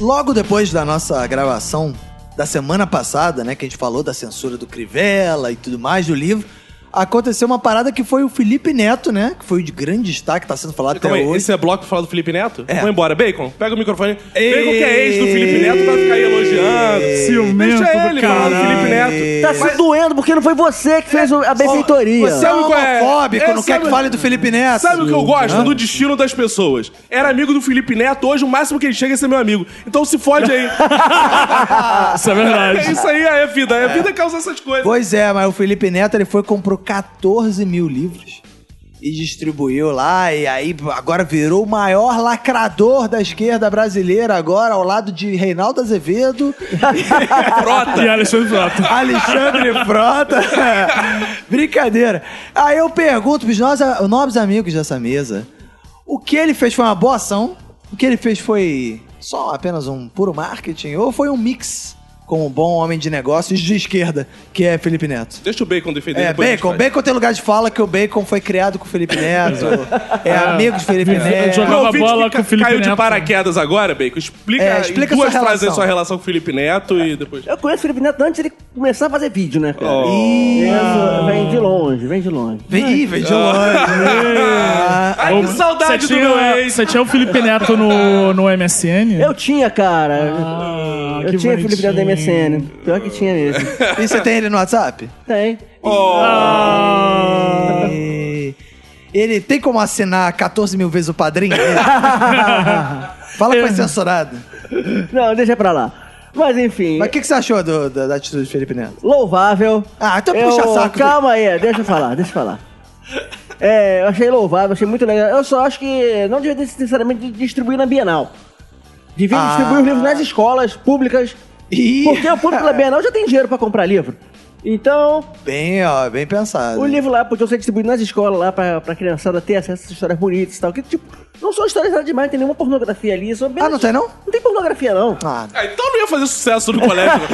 Logo depois da nossa gravação da semana passada, né, que a gente falou da censura do Crivella e tudo mais do livro, aconteceu uma parada que foi o Felipe Neto, né, que foi de grande destaque, tá sendo falado Calma até aí, hoje. esse é bloco pra falar do Felipe Neto? É. Vou embora. Bacon, pega o microfone. Ei. Bacon que é ex do Felipe Neto, vai ficar aí elogiando. Ciumento Deixa ele do caralho. Felipe Neto. Tá se doendo porque não foi você que fez o- a benfeitoria. Você é é? homofóbico, É, não quer sabe- que fale do Felipe Neto. Sabe o que eu gosto? Do destino das pessoas. Era amigo do Felipe Neto, hoje o máximo que ele chega é ser meu amigo. Então se fode aí. Isso é verdade. É isso aí, é a vida. A vida causa essas coisas. Pois é, mas o Felipe Neto ele foi comprou 14 mil livros e distribuiu lá e aí agora virou o maior lacrador da esquerda brasileira agora ao lado de Reinaldo Azevedo, E Alexandre Frota. Alexandre Frota. Brincadeira. Aí eu pergunto pros nós, nobres amigos dessa mesa, o que ele fez foi uma boa ação? O que ele fez foi só apenas um puro marketing ou foi um mix com um bom homem de negócios de esquerda, que é Felipe Neto? Deixa o Bacon defender. É, Bacon. Bacon tem lugar de fala que o Bacon foi criado com o Felipe Neto. é amigo de Felipe Neto. jogava ouvinte bola que com o Felipe caiu de Neto. paraquedas agora, Bacon, explica, É, em explica duas sua frases sua relação com o Felipe Neto e depois... Eu conheço o Felipe Neto antes de ele começar a fazer vídeo, né, cara? Oh. Conheço- Vem de longe, vem de longe. Vem, vem de longe. Ah, Ai, que saudade Você do meu tinha, ex. você tinha o Felipe Neto no, no MSN? Eu tinha, cara. Ah, eu tinha Felipe Neto da bonitinho. MSN. Pior que tinha mesmo. e você tem ele no WhatsApp? Tem. E- Ele tem como assinar 14 mil vezes o padrinho? Fala que foi censurado. Não, deixa pra lá. Mas enfim, Mas o que, que você achou do- da, da atitude do Felipe Neto? louvável. Ah, então Eu- puxa saco. Calma aí, deixa eu falar, deixa eu falar. É, eu achei louvável, achei muito legal. Eu só acho que não devia necessariamente distribuir na Bienal. Devia Ah. distribuir os livros nas escolas públicas. Ih. Porque o público da Bienal já tem dinheiro pra comprar livro. Então, Bem, ó, bem pensado. o livro lá podia ser distribuído nas escolas lá pra, pra criançada ter acesso a essas histórias bonitas e tal. Que, tipo, não são histórias nada demais, não tem nenhuma pornografia ali. São Ah, não tem não? Não tem pornografia, não. Ah, Ah, então não ia fazer sucesso no colégio.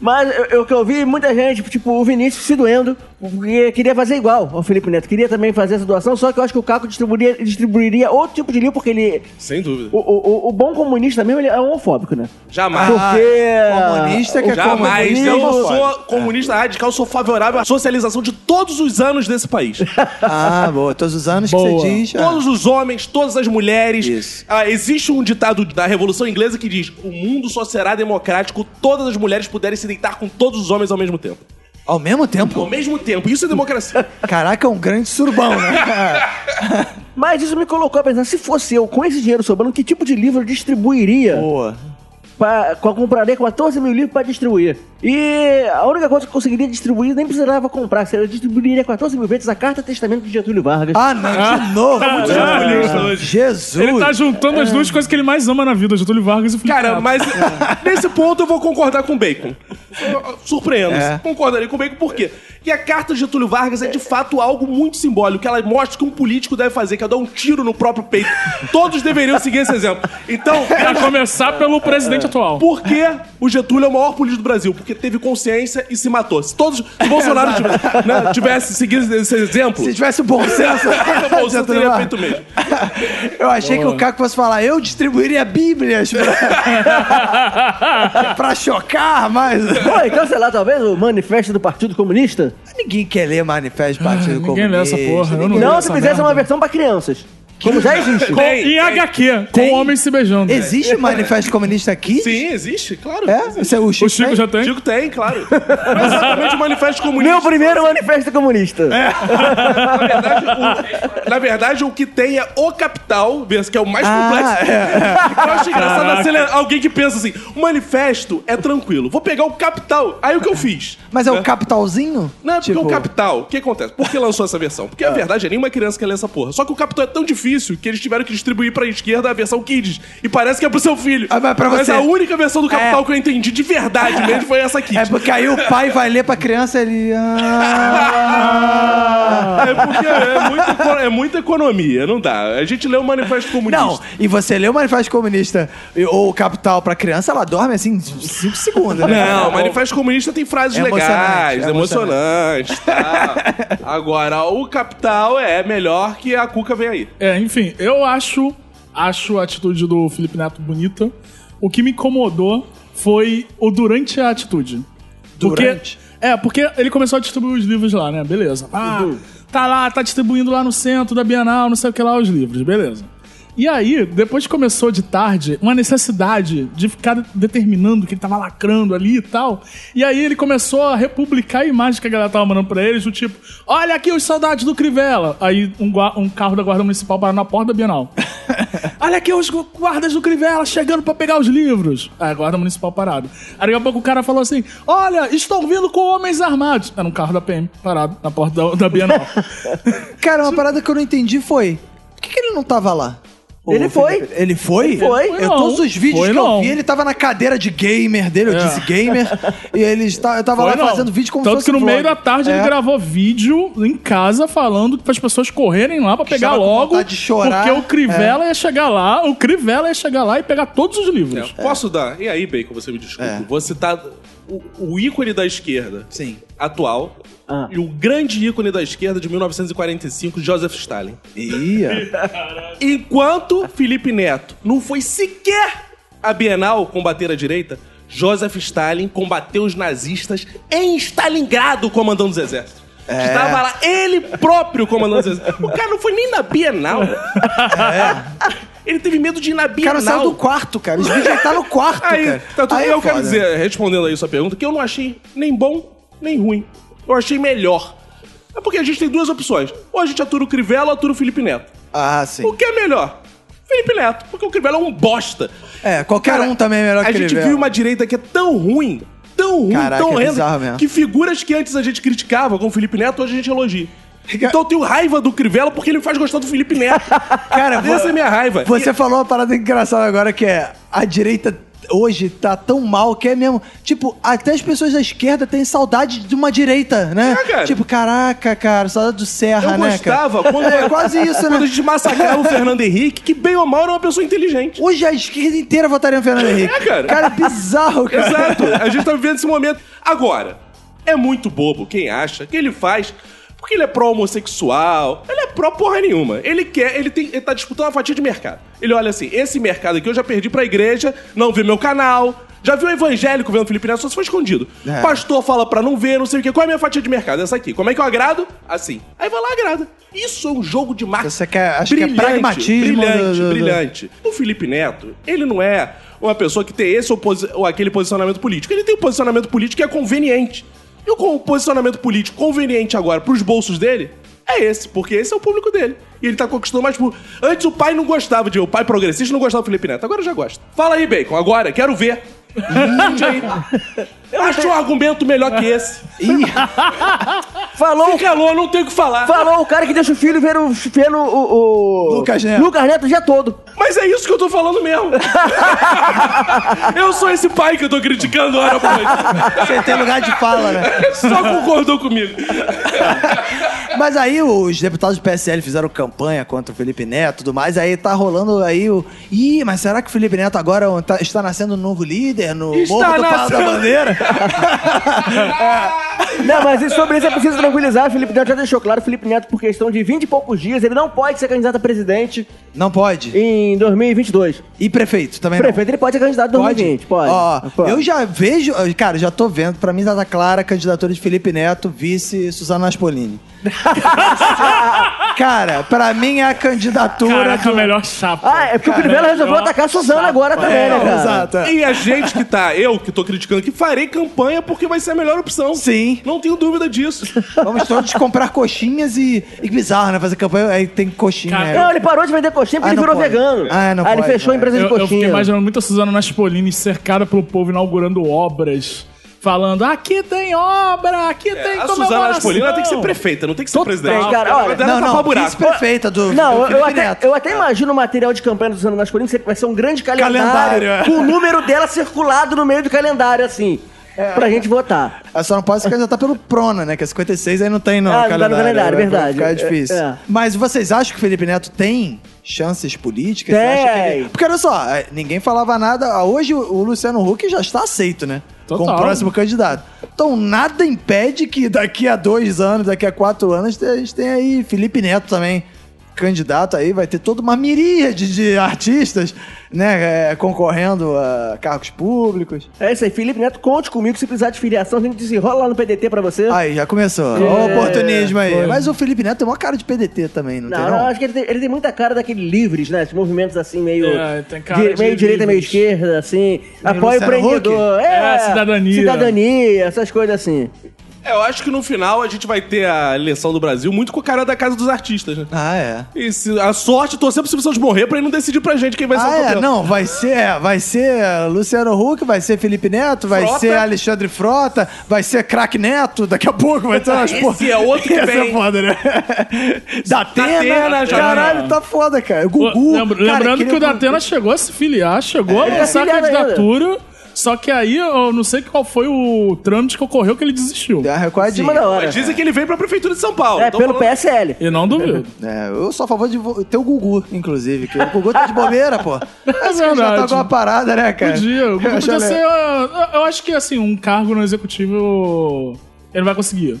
Mas eu, eu que eu vi muita gente, tipo, o Vinícius se doendo, porque queria fazer igual ao Felipe Neto. Queria também fazer essa doação, só que eu acho que o Caco distribuiria, distribuiria outro tipo de livro, porque ele. Sem dúvida. O, o, o bom comunista mesmo, ele é homofóbico, né? Jamais. Porque. comunista que é Jamais. comunista, Eu homofóbico. sou comunista radical, sou favorável à socialização de todos os anos desse país. ah, boa. Todos os anos Boa. que você diz. ah. Todos os homens, todas as mulheres. Isso. Ah, existe um ditado da Revolução Inglesa que diz: o mundo só será democrático todas as mulheres puderem se deitar com todos os homens ao mesmo tempo. Ao mesmo tempo? Ao mesmo tempo. Isso é democracia. Caraca, é um grande surubão, né? Mas isso me colocou a pensar, se fosse eu com esse dinheiro sobrando, que tipo de livro eu distribuiria? boa. Pra, compraria 14 mil livros pra distribuir. E a única coisa que eu conseguiria distribuir nem precisava comprar. Eu distribuiria 14 mil vezes a carta testamento de Getúlio Vargas. Ah, não, de novo. comunista hoje. Jesus. Ele tá juntando as duas coisas que ele mais ama na vida, Getúlio Vargas e Felipe Cara, Neto. mas nesse ponto eu vou concordar com o Bacon. Surpreendo. É. Concordaria com o Bacon por quê? Que a carta de Getúlio Vargas é de fato algo muito simbólico. Ela mostra o que um político deve fazer, que é dar um tiro no próprio peito. Todos deveriam seguir esse exemplo. Então, Pra começar pelo presidente atual. por que o Getúlio é o maior político do Brasil? Porque teve consciência e se matou. Se todos. Se Bolsonaro tivesse, né, tivesse seguido esse exemplo. Se tivesse o bom senso. Bom, você Getúlio teria feito mesmo. Eu achei que o Caco fosse falar, eu distribuiria bíblias pra, pra chocar, mas Pô, então, sei lá, talvez o manifesto do Partido Comunista? ninguém quer ler manifesto do Partido ninguém lê essa Comunista. porra, eu não Não, se fizesse merda. uma versão pra crianças. Como já existe. Tem, Em HQ, com Tem? homens se beijando. Existe manifesto comunista aqui? Sim, existe, claro. É? Existe. Esse é o Chico, O Chico já tem? Chico tem, claro. Mas exatamente o manifesto comunista. Meu primeiro manifesto comunista. Na verdade, o, na verdade, o que tem é o capital, que é o mais Ah, complexo. é, Eu acho engraçado acelerar- alguém que pensa assim: o manifesto é tranquilo, vou pegar o capital. Aí o que eu fiz? Mas é o Né? capitalzinho? Não, é porque Tipo- o Capital, o que acontece? Por que lançou essa versão? Porque a verdade é nenhuma criança quer ler essa porra. Só que o Capital é tão difícil que eles tiveram que distribuir pra esquerda a versão Kids. E parece que é pro seu filho. Ah, mas pra você. a única versão do Capital É. que eu entendi de verdade mesmo foi essa Kids. É porque aí o pai vai ler pra criança ele. Ah... É porque é muita, eco- é muita economia, não dá. A gente lê o Manifesto Comunista. Não, e você lê o Manifesto Comunista e- ou o Capital pra criança, ela dorme assim 5 segundos, né? Não, o Manifesto Comunista tem frases É legais, emocionante, é emocionantes. tá. Agora, o Capital é melhor que a Cuca vem aí. É, enfim, eu acho, acho a atitude do Felipe Neto bonita. O que me incomodou foi o durante a atitude. Porque, Durante? é, porque ele começou a distribuir os livros lá, né? Beleza. Ah, tá lá, tá distribuindo lá no centro da Bienal, não sei o que lá, os livros, beleza. E aí, depois que começou de tarde, uma necessidade de ficar determinando que ele tava lacrando ali e tal. E aí ele começou a republicar imagens que a galera tava mandando pra eles, do tipo, olha aqui os soldados do Crivella. Aí um, um carro da Guarda Municipal parou na porta da Bienal. olha aqui os gu- guardas do Crivella chegando pra pegar os livros. Aí a Guarda Municipal parado. Aí daqui a pouco o cara falou assim, olha, estão vindo com homens armados. Era um carro da PM parado na porta da, da Bienal. Cara, uma parada que eu não entendi foi: por que, que ele não tava lá? Ele foi. Ele foi? Foi. Eu, Não. todos os vídeos Foi que eu não. vi, ele tava na cadeira de gamer dele, eu É. disse gamer, e ele está, eu tava Foi lá não. fazendo vídeo como Tanto se fosse que no vlog. meio da tarde É. ele gravou vídeo em casa falando para as pessoas correrem lá pra pegar estava com logo. vontade de chorar. É. Porque o Crivella ia chegar lá, o Crivella ia chegar lá e pegar todos os livros. É, Posso dar? E aí, Bacon, você me desculpa. É. Você tá. O, o ícone da esquerda Sim. atual Ah. e o grande ícone da esquerda de 1945, Joseph Stalin. Ia. Enquanto Felipe Neto não foi sequer a Bienal combater a direita, Joseph Stalin combateu os nazistas em Stalingrado comandando os exércitos. É. Estava lá ele próprio comandando os exércitos. O cara não foi nem na Bienal. Ele teve medo de ir na É. O cara Bienal. saiu do quarto, cara. Os vídeos já tá no quarto, Aí, cara. tá tudo Aí eu é quero dizer, respondendo aí sua pergunta, que eu não achei nem bom, nem ruim. Eu achei melhor. É porque a gente tem duas opções. Ou a gente atura o Crivella ou atura o Felipe Neto. Ah, sim. O que é melhor? Felipe Neto, porque o Crivella é um bosta. É, qualquer Cara, um também é melhor A que gente Crivella. viu uma direita que é tão ruim, tão ruim, Caraca, tão é horrenda, que figuras que antes a gente criticava, como o Felipe Neto, hoje a gente elogia. Então eu tenho raiva do Crivella porque ele me faz gostar do Felipe Neto. Cara, essa é a minha raiva. Você falou uma parada engraçada agora que é a direita hoje tá tão mal que é mesmo. Tipo, até as pessoas da esquerda têm saudade de uma direita, né? É, cara. Tipo, caraca, cara, saudade do Serra, Eu né, gostava cara? quando, É quase isso, quando a né? gente massacrava o Fernando Henrique, que bem ou mal era uma pessoa inteligente. Hoje a esquerda inteira votaria no Fernando Henrique. É, cara. Cara, é bizarro, cara. Exato. A gente tá vivendo esse momento. Agora, é muito bobo quem acha que ele faz porque ele é pró-homossexual. Ele é pró porra nenhuma. Ele quer, ele, tem, ele tá disputando uma fatia de mercado. Ele olha assim: esse mercado aqui eu já perdi pra igreja, não vê meu canal. Já viu o evangélico vendo Felipe Neto, só se for escondido. É. Pastor fala pra não ver, não sei o quê. Qual é a minha fatia de mercado? Essa aqui. Como é que eu agrado? Assim. Aí vai lá, agrada. Isso é um jogo de marketing. Você quer- acho que é pragmatismo Brilhante, do- do- brilhante. O Felipe Neto, ele não é uma pessoa que tem esse ou, ou aquele posicionamento político. Ele tem um posicionamento político que é conveniente. E o posicionamento político conveniente agora pros bolsos dele é esse, porque esse é o público dele. E ele tá conquistando mais público. Antes o pai não gostava de. O pai progressista não gostava do Felipe Neto. Agora já gosta. Fala aí, Bacon. Agora, quero ver. aí. Acho um argumento melhor que esse. Falou, Se calou, não tem o que falar. falou o cara que deixa o filho ver o, vendo o, o- Lucas Neto. Lucas Neto o dia todo. Mas é isso que eu tô falando mesmo. eu sou esse pai que eu tô criticando hora após. Você tem lugar de fala, né? Só concordou comigo. Mas aí os deputados do PSL fizeram campanha contra o Felipe Neto e tudo mais, aí tá rolando aí o. Ih, mas será que o Felipe Neto agora tá- está nascendo um novo líder no Está Morro do Pau da nascendo. Não, mas isso- sobre isso é preciso tranquilizar. O Felipe Neto já deixou claro. O Felipe Neto, por questão de 20 e poucos dias, ele não pode ser candidato a presidente Não pode. em 2022. E prefeito também não. Prefeito, ele pode ser candidato em 2020. Pode. Ó, Pode. eu já vejo, cara, já tô vendo, pra mim tá clara a candidatura de Felipe Neto, vice Suzana Naspolini. cara, pra mim é a candidatura Caraca, do... a melhor chapa. Ah, é porque o Crivella resolveu atacar a Suzana agora também, É, né, cara? exato. E a gente que tá, eu que tô criticando aqui, farei campanha porque vai ser a melhor opção. Sim. Não tenho dúvida disso. Vamos todos comprar coxinhas e. E bizarro, né? Fazer campanha, aí tem coxinha. Cara, aí. Não, ele parou de vender coxinha porque Ah, ele virou pode. vegano. Ah, não Aí ele pode, fechou a empresa de Eu, eu fiquei coxinha. imaginando muito a Suzana Naspolini cercada pelo povo inaugurando obras. Falando, aqui tem obra, aqui tem É, a comemoração. Suzana Aspolina tem que ser prefeita, não tem que ser presidente. cara, olha, Não, não, buraco. vice-prefeita do, Não, do eu, Felipe até, Neto. eu até imagino o material de campanha do Suzana Naspolini que vai ser um grande calendário, Calendário, é. com o número dela circulado no meio do calendário, assim, pra gente votar. Ela só não pode se candidatar pelo Prona, né? Que é 56, aí não tem no Ah, não tá no calendário. calendário, Vai verdade. Ficar É, difícil. é. Mas vocês acham que o Felipe Neto tem chances políticas? Tem. ele- Porque olha só, é, ninguém falava nada. Hoje o Luciano Huck já está aceito, né? Total. Como próximo candidato. Então nada impede que daqui a dois anos, daqui a quatro anos, a gente tenha aí Felipe Neto também candidato aí, vai ter toda uma miríade de artistas, né, é, concorrendo a cargos públicos. É isso aí, Felipe Neto, conte comigo se precisar de filiação, a gente desenrola lá no PDT pra você. Aí, já começou. É, Ó, oportunismo aí. foi. Mas o Felipe Neto tem uma cara de PDT também, não, Não, tem não, não? acho que ele tem, ele tem muita cara daquele livres, né? Esses movimentos assim, meio. É, tem cara de meio direita, meio livres. esquerda, assim. apoio empreendedor. É, É, cidadania. Cidadania, essas coisas assim. É, eu acho que no final a gente vai ter a eleição do Brasil muito com a cara da casa dos artistas, né? Ah, é. E se, a sorte, torcer pro Silvio Santos morrer pra ele não decidir pra gente quem vai ser o Ah, é, campeão. não, vai ser, vai ser Luciano Huck, vai ser Felipe Neto, vai Frota. ser Alexandre Frota, vai ser Crack Neto, daqui a pouco vai ter umas Esse é outro que Esse vem. é foda, né? Datena, já caralho, tá foda, cara. Gugu. Lembra- cara, lembrando que o Datena chegou a se filiar, chegou a Ele tá lançar a candidatura. Só que aí eu não sei qual foi o trâmite que ocorreu que ele desistiu. Deu uma Em recuadinha. cima da hora. Mas dizem que ele veio pra prefeitura de São Paulo. É, Então pelo falando- PSL. E não duvido. É, eu sou a favor de vo- ter o Gugu, inclusive, que o Gugu tá de bobeira, pô. É Esse cara já tá verdade. com uma parada, né, cara? Podia, o Gugu Eu acho podia ser. uh, Eu acho que assim, um cargo no executivo ele vai conseguir.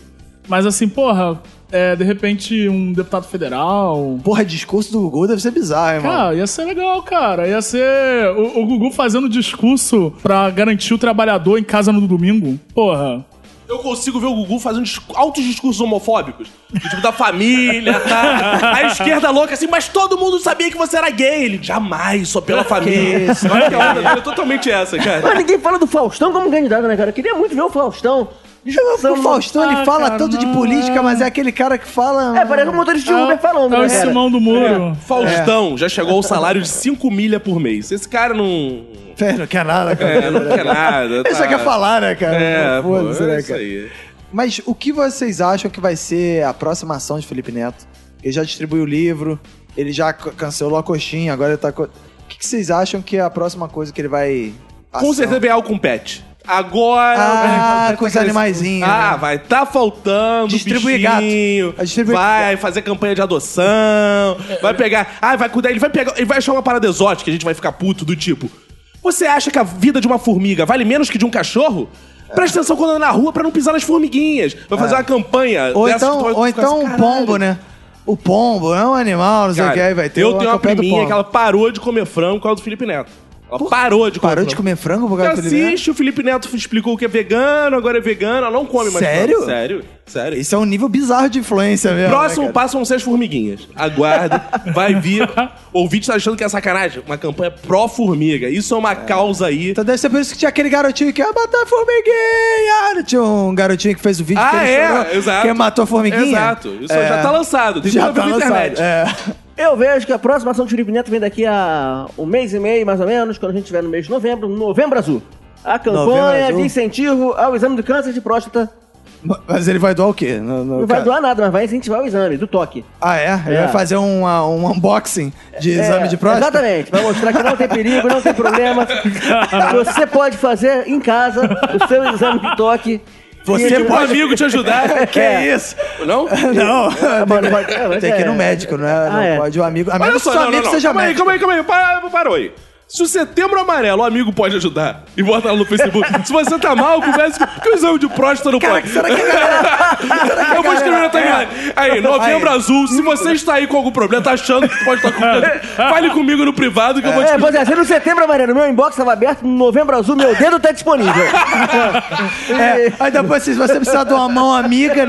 Mas assim, porra, é, de repente um deputado federal. Porra, discurso do Gugu deve ser bizarro, hein, mano. Cara, ia ser legal, cara. Ia ser o, o Gugu fazendo discurso pra garantir o trabalhador em casa no domingo. Porra. Eu consigo ver o Gugu fazendo altos discursos homofóbicos. Do tipo da família, tá? A esquerda louca assim, mas todo mundo sabia que você era gay. Ele, jamais, só pela família. Olha que a onda dele é totalmente essa, cara. Mas ninguém fala do Faustão como candidato, né, cara? Eu queria muito ver o Faustão discussão O Faustão, ele Ah, fala cara, tanto de não. política, mas é aquele cara que fala... É, parece um motorista de Uber falando, É né, o cara? Simão do Muro. Faustão já chegou ao salário de 5 milha por mês. Esse cara não. É, não quer nada, cara. É, não quer nada. Ele só tá- quer falar, né, cara? É, pô, Foda-se, né, é isso cara? aí. Mas o que vocês acham que vai ser a próxima ação de Felipe Neto? Ele já distribuiu o livro, ele já cancelou a coxinha, agora ele tá... co- O que, vocês acham que é a próxima coisa que ele vai... Com ação? certeza vem algo com pet. Agora. Ah, vai- com os animaizinhos, Ah, né? vai tá faltando. Distribuir bichinho, gato. Vai distribuir- Vai fazer campanha de adoção. Vai pegar. Ah, vai cuidar. Ele vai pegar. Ele vai achar uma parada exótica, a gente vai ficar puto do tipo. Você acha que a vida de uma formiga vale menos que de um cachorro? Presta atenção quando anda na rua pra não pisar nas formiguinhas. Vai fazer uma campanha. Ou dessa então, tu ou então assim, um pombo, né? O pombo é um animal, não sei o que, aí vai ter eu tenho uma priminha que ela parou de comer frango por causa do Felipe Neto. Ela parou de comer Parou de frango. comer frango por causa do Felipe Neto? assiste, o Felipe Neto explicou que é vegano, agora é vegano, ela não come mais Sério? frango. Sério? Sério. Isso é um nível bizarro de influência mesmo. Próximo né, cara? passo vão ser as formiguinhas. Aguarda, vai vir. O ouvinte tá achando que é sacanagem. Uma campanha pró-formiga. Isso é uma causa aí. Então deve ser por isso que tinha aquele garotinho que ia matar a formiguinha. Tinha um garotinho que fez o vídeo que Ah, ele é, chorou, exato. Que matou a formiguinha. Exato. Isso É. já tá lançado. Tem Já tá ver com a lançado. internet. É. Eu vejo que a próxima ação de Felipe Neto vem daqui a um mês e meio, mais ou menos, quando a gente estiver no mês de novembro, Novembro Azul. A campanha Azul. de incentivo ao exame do câncer de próstata. Mas ele vai doar o quê? No- no- Não vai doar nada, mas vai incentivar o exame, do toque. Ah, é? Ele É. vai fazer um, ah, um unboxing de É, exame de próstata? Exatamente. Vai mostrar que não tem perigo, não tem problema. Você pode fazer em casa o seu exame de toque. Você E- Um amigo te ajudar. Que É. isso? Não? Não. É, Tem que ir no médico, não é? Ah, não é. pode o amigo. A menos que só, seu amigo não. seja Calma aí, médico. calma aí, calma aí. Para, parou aí. Se o setembro amarelo, o amigo pode ajudar. E bota lá no Facebook. Se você tá mal, converse com que o exame de próstata não Cara, pode. será que a galera... será que a Eu vou escrever na timeline. Aí, novembro Aí. azul, se você está aí com algum problema, tá achando que pode estar com problema, fale comigo no privado que eu vou te É, pois é, se no setembro amarelo meu inbox estava aberto, no novembro azul meu dedo tá disponível. É, aí depois, se você precisar de uma mão amiga...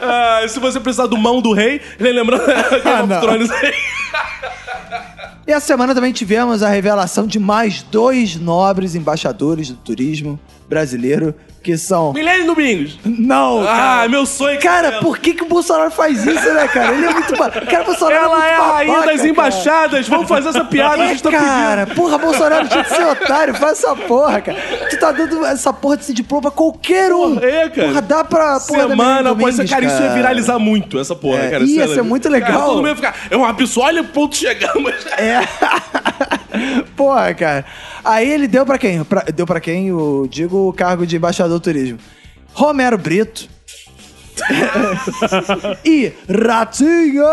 Ah, se você precisar do mão do rei, lembrando Game of. Thrones aí. E essa semana também tivemos a revelação de mais dois nobres embaixadores do turismo brasileiro, que são... Milene Domingos. Não, Ah, cara. meu sonho. Cara, por que, que o Bolsonaro faz isso, né, cara? Ele é muito... Cara, o Bolsonaro Ela muito é a rainha das cara. embaixadas. Vamos fazer essa piada, a É, gente tá pedindo. cara, porra, Bolsonaro tinha que ser otário, faz essa porra, cara. Tu tá dando essa porra desse diploma pra qualquer um. Porra, é, cara. Porra, dá pra porra Semana Menina após Domingues, cara, isso ia viralizar muito, essa porra, É, cara. ia ser muito legal. Cara, todo mundo ia ficar, é um absurdo, olha o ponto chegamos. É. porra, cara. Aí ele deu pra quem? Pra- deu pra quem? O, digo o cargo de embaixador do turismo. Romero Brito. e Ratinho.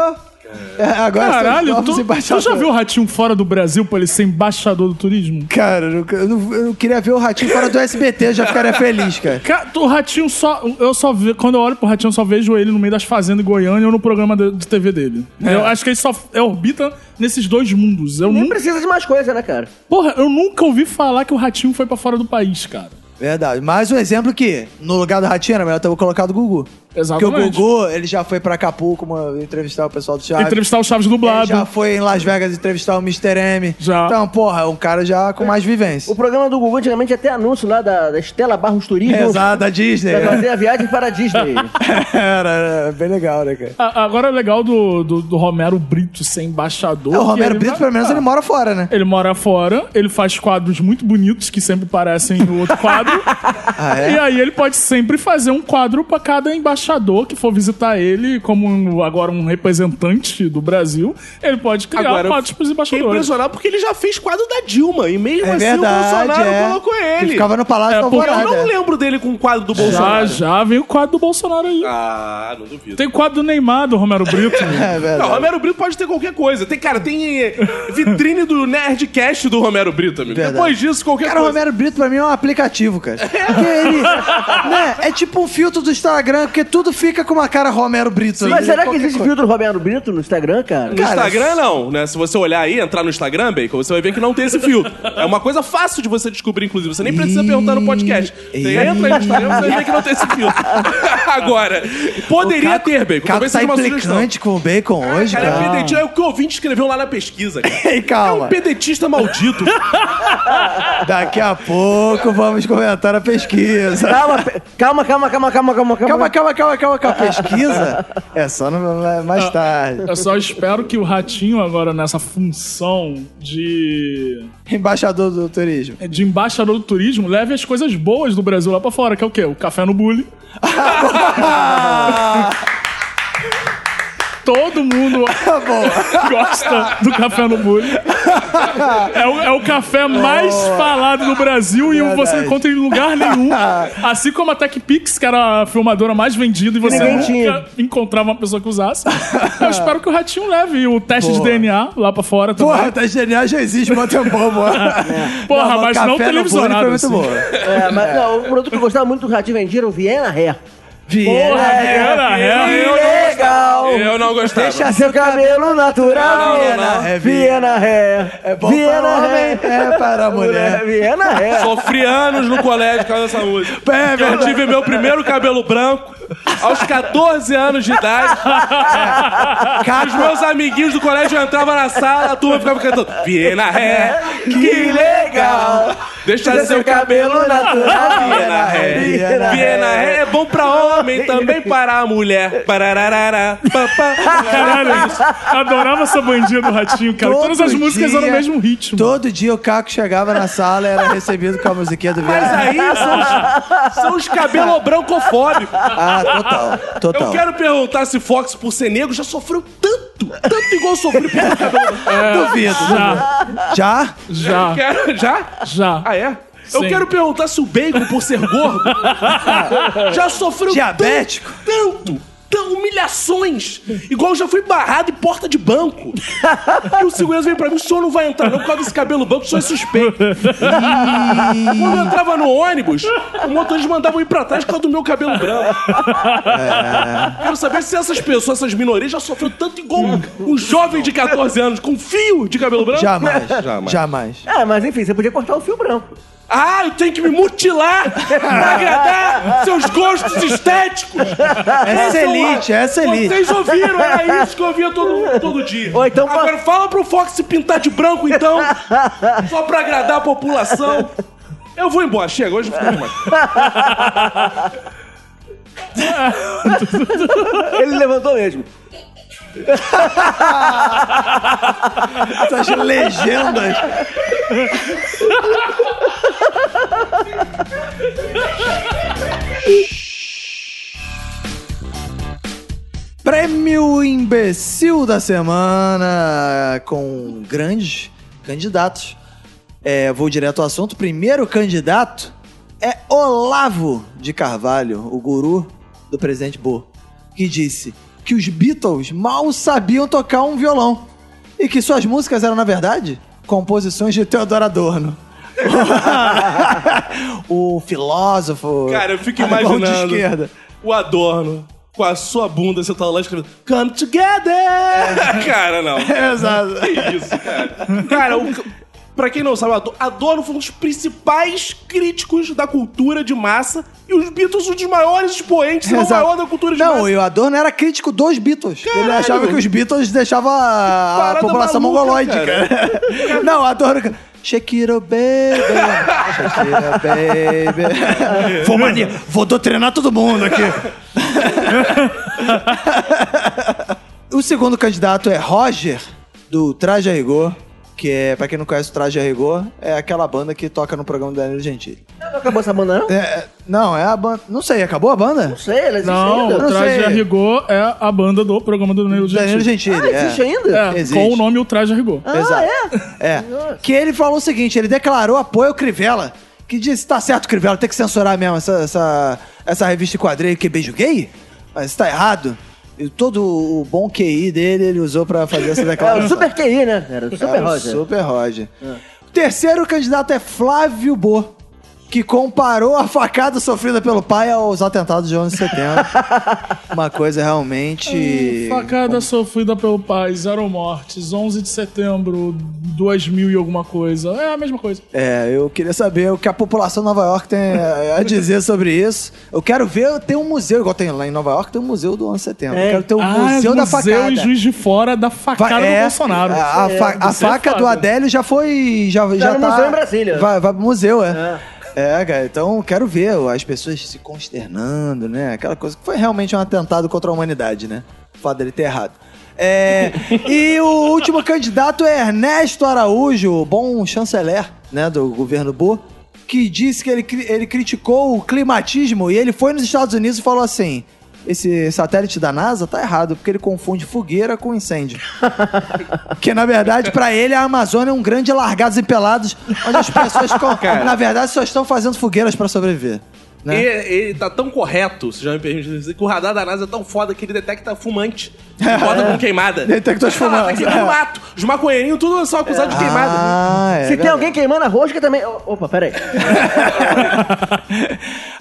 É, agora Caralho, tu, tu já viu o Ratinho fora do Brasil pra ele ser embaixador do turismo? Cara, eu não, eu não- eu não queria ver o Ratinho fora do SBT, eu já ficaria feliz, cara. Cara, o Ratinho só. Eu só ve- Quando eu olho pro Ratinho, eu só vejo ele no meio das fazendas em Goiânia ou no programa de, de TV dele. Eu acho que ele só é, orbita nesses dois mundos. Eu Nem nunca, precisa de mais coisa, né, cara? porra, eu nunca ouvi falar que o Ratinho foi pra fora do país, cara. Verdade. Mais um exemplo que, no lugar do Ratinho, era melhor ter colocado o Gugu. Porque o Exatamente. Gugu, ele já foi pra Acapulco uma- entrevistar o pessoal do Chaves. Entrevistar o Chaves Ele dublado. já foi em Las Vegas entrevistar o Mr. M. Já. Então, porra, é um cara já com mais vivência. O programa do Google antigamente até anúncio lá da, da Estela Barros Turismo. Exato, da Disney. Pra fazer a viagem para a Disney. era, era bem legal, né, cara? A- Agora é legal do, do, do Romero Brito ser embaixador. É, o Romero ele Brito, vai- pelo menos, Ah. ele mora fora, né? Ele mora fora, ele faz quadros muito bonitos que sempre parecem no outro quadro. Ah, é? E aí ele pode sempre fazer um quadro pra cada embaixador que for visitar ele, como um- agora um representante do Brasil. Ele pode criar Agora, quadros pros embaixadores. impressionado porque ele já fez quadro da Dilma. E mesmo É assim verdade, o Bolsonaro é. colocou ele. Ele ficava no Palácio É, porque Eu não lembro dele com o quadro do Já, Bolsonaro. já vem o quadro do Bolsonaro aí. Ah, não duvido. Tem quadro do Neymar, do Romero Brito. É verdade. Não, Romero Brito pode ter qualquer coisa. Tem, cara, tem eh, vitrine do Nerdcast do Romero Brito, amigo. Verdade. Depois disso, qualquer Cara, o coisa. Romero Brito pra mim é um aplicativo, cara. Porque ele. né, é tipo um filtro do Instagram, porque tudo fica com uma cara Romero Brito. Mas ali, será que existe coisa. filtro Romero Brito no Instagram, cara? No Cara, Instagram, não, né? Se você olhar aí, entrar no Instagram, Bacon, você vai ver que não tem esse filtro. É uma coisa fácil de você descobrir, inclusive. Você nem precisa perguntar no podcast. Você entra aí no Instagram, você vai ver que não tem esse filtro. Agora, poderia ter, Bacon. O cara Talvez tá seja uma sugestão. implicante com o bacon hoje, Cara, é cara. pedetista, é o que o ouvinte escreveu lá na pesquisa, cara. Ei, É calma. um pedetista maldito. Daqui a pouco vamos comentar a pesquisa. Calma, pe- calma, calma, calma, calma, calma, Calma, calma, calma, calma, calma. A pesquisa é só no- mais tarde. Eu só espero que o Ratinho, agora nessa função de, Embaixador do turismo. de embaixador do turismo, leve as coisas boas do Brasil lá pra fora, que é o quê? O café no bullying. Todo mundo gosta do café no bullying. É o, é o café mais falado do Brasil e você não encontra em lugar nenhum. Assim como a TechPix, que era a filmadora mais vendida e você Ninguém nunca tinha. encontrava uma pessoa que usasse. Eu espero que o Ratinho leve o teste de Porra. DNA lá pra fora também. Porra, tá genial, já existe um tempão, pô. Porra, mas não café no televisionado, bullying foi muito assim. É, mas não, o produto que eu gostava muito do Ratinho vendia era o Viena Hair. Viena, era. Que legal! Eu não gostava. Deixa seu cabelo natural, Não, Viena. não. É Viena Hair. É bom Viena para homem, é para a mulher. Viena Hair. Sofri anos no colégio por causa dessa música. É Eu verdade. tive meu primeiro cabelo branco aos 14 anos de idade. Os meus amiguinhos do colégio entravam na sala, a turma ficava cantando Viena Ré, que legal! Deixa seu cabelo natural, Viena Ré. Viena Viena Ré é bom pra homem, também para a mulher. Parararara, pá, pá. Caralho, eu adorava essa bandinha do Ratinho, cara. Todo Todas as músicas eram o dia- mesmo ritmo. Todo dia o Caco chegava na sala e era recebido com a musiquinha do Mas aí são os, são os cabelo brancofóbicos. Ah, total, total. Eu quero perguntar se Fox, por ser negro, já sofreu tanto, tanto igual sofreu por ter cabelo branco. Duvido. Já, Já? já, Quero, já? já. Ah, é? Eu Sim. quero perguntar se o bacon, por ser gordo, já sofreu Diabético? tanto, tanto, tão humilhações. Igual eu já fui barrado em porta de banco. E o segurança veio pra mim, o senhor não vai entrar não por causa desse cabelo branco, o senhor é suspeito. Quando eu entrava no ônibus, o motorista mandava eu ir pra trás por causa do meu cabelo branco. Quero saber se essas pessoas, essas minorias, já sofreram tanto igual um, um jovem de 14 anos com fio de cabelo branco. Jamais. Jamais. Jamais. É, mas enfim, você podia cortar o fio branco. Ah, eu tenho que me mutilar pra agradar seus gostos estéticos. Essa é elite, essa é elite. Vocês ouviram, era isso que eu ouvia todo, todo dia. Ou então Agora fala pro Fox se pintar de branco, então, só pra agradar a população. Eu vou embora, chega, hoje não fica mais. Ele levantou mesmo. Essas legendas. Prêmio Imbecil da Semana com grandes candidatos. É, vou direto ao assunto. Primeiro candidato é Olavo de Carvalho, o guru do presidente Bo, que disse que os Beatles mal sabiam tocar um violão e que suas músicas eram, na verdade, composições de Theodor Adorno. o filósofo. Cara, eu fico imaginando esquerda. o Adorno com a sua bunda, você tá lá escrevendo Come Together! Cara, não. Exato. Que isso, cara. Cara, o, pra quem não sabe, Adorno, Adorno foi um dos principais críticos da cultura de massa e os Beatles um dos maiores expoentes, se não o Exato. maior da cultura de Não, massa. e o Adorno era crítico dos Beatles. Ele Caralho. achava que os Beatles deixavam a, população maluca, mongoloide, cara. cara. Não, o Adorno... Shakira, baby. Shakira, baby. Vou, mania, vou doutrinar todo mundo aqui. o segundo candidato é Roger, do Traje a Rigor. Que é, pra quem não conhece o Traje a Rigor, é aquela banda que toca no programa do Danilo Gentili. Não acabou essa banda, não? É, não, é a banda... Não sei, acabou a banda? Não sei, ela existe Não, ainda. O Traje a Rigor é a banda do programa do Danilo Gentili. Danilo Gentili. Ah, existe é. ainda? É, Existe. com o nome O Traje a Rigor. Ah, Exato. é? É. Que ele falou o seguinte: ele declarou apoio ao Crivella. Que disse: tá certo, Crivella, tem que censurar mesmo essa, essa, essa revista de quadrinho que é beijo gay. Mas tá errado. E todo o bom QI dele ele usou pra fazer essa É, declaração. o Super QI, né? Era o Super Era o Roger. Super Roger. O terceiro candidato é Flávio Bo, que comparou a facada sofrida pelo pai aos atentados de 11 de setembro. Uma coisa realmente. Facada sofrida pelo pai, zero mortes, 11 de setembro, 2000 e alguma coisa. É a mesma coisa. É, eu queria saber o que a população de Nova York tem a dizer sobre isso. Eu quero ver ter um museu, igual tem lá em Nova York, tem um museu do 11 de setembro. É. Eu quero ter o ah, museu da museu facada. em Juiz de Fora da facada é, do Bolsonaro. A, a fa- a Isso é faca do. Adélio já foi. Já, já no tá, museu em Brasília. Vai, vai pro museu, é. É, cara, então quero ver as pessoas se consternando, né? Aquela coisa que foi realmente um atentado contra a humanidade, né? O fato dele ter errado. É, e o último candidato é Ernesto Araújo, bom chanceler né, do governo Bo, que disse que ele, ele criticou o climatismo e ele foi nos Estados Unidos e falou assim: esse satélite da NASA tá errado, porque ele confunde fogueira com incêndio. que na verdade, pra ele, a Amazônia é um grande largados e pelados, onde as pessoas, na verdade, só estão fazendo fogueiras pra sobreviver. Né? Ele, ele tá tão correto, se já me permite dizer, que o radar da NASA é tão foda que ele detecta fumante. Foda com queimada. Detecta os Ah, tá fumantes. queimando mato. Os maconheirinhos tudo são acusados de queimada. Ah, é Se tem verdade. alguém queimando a rosca também. Opa, peraí.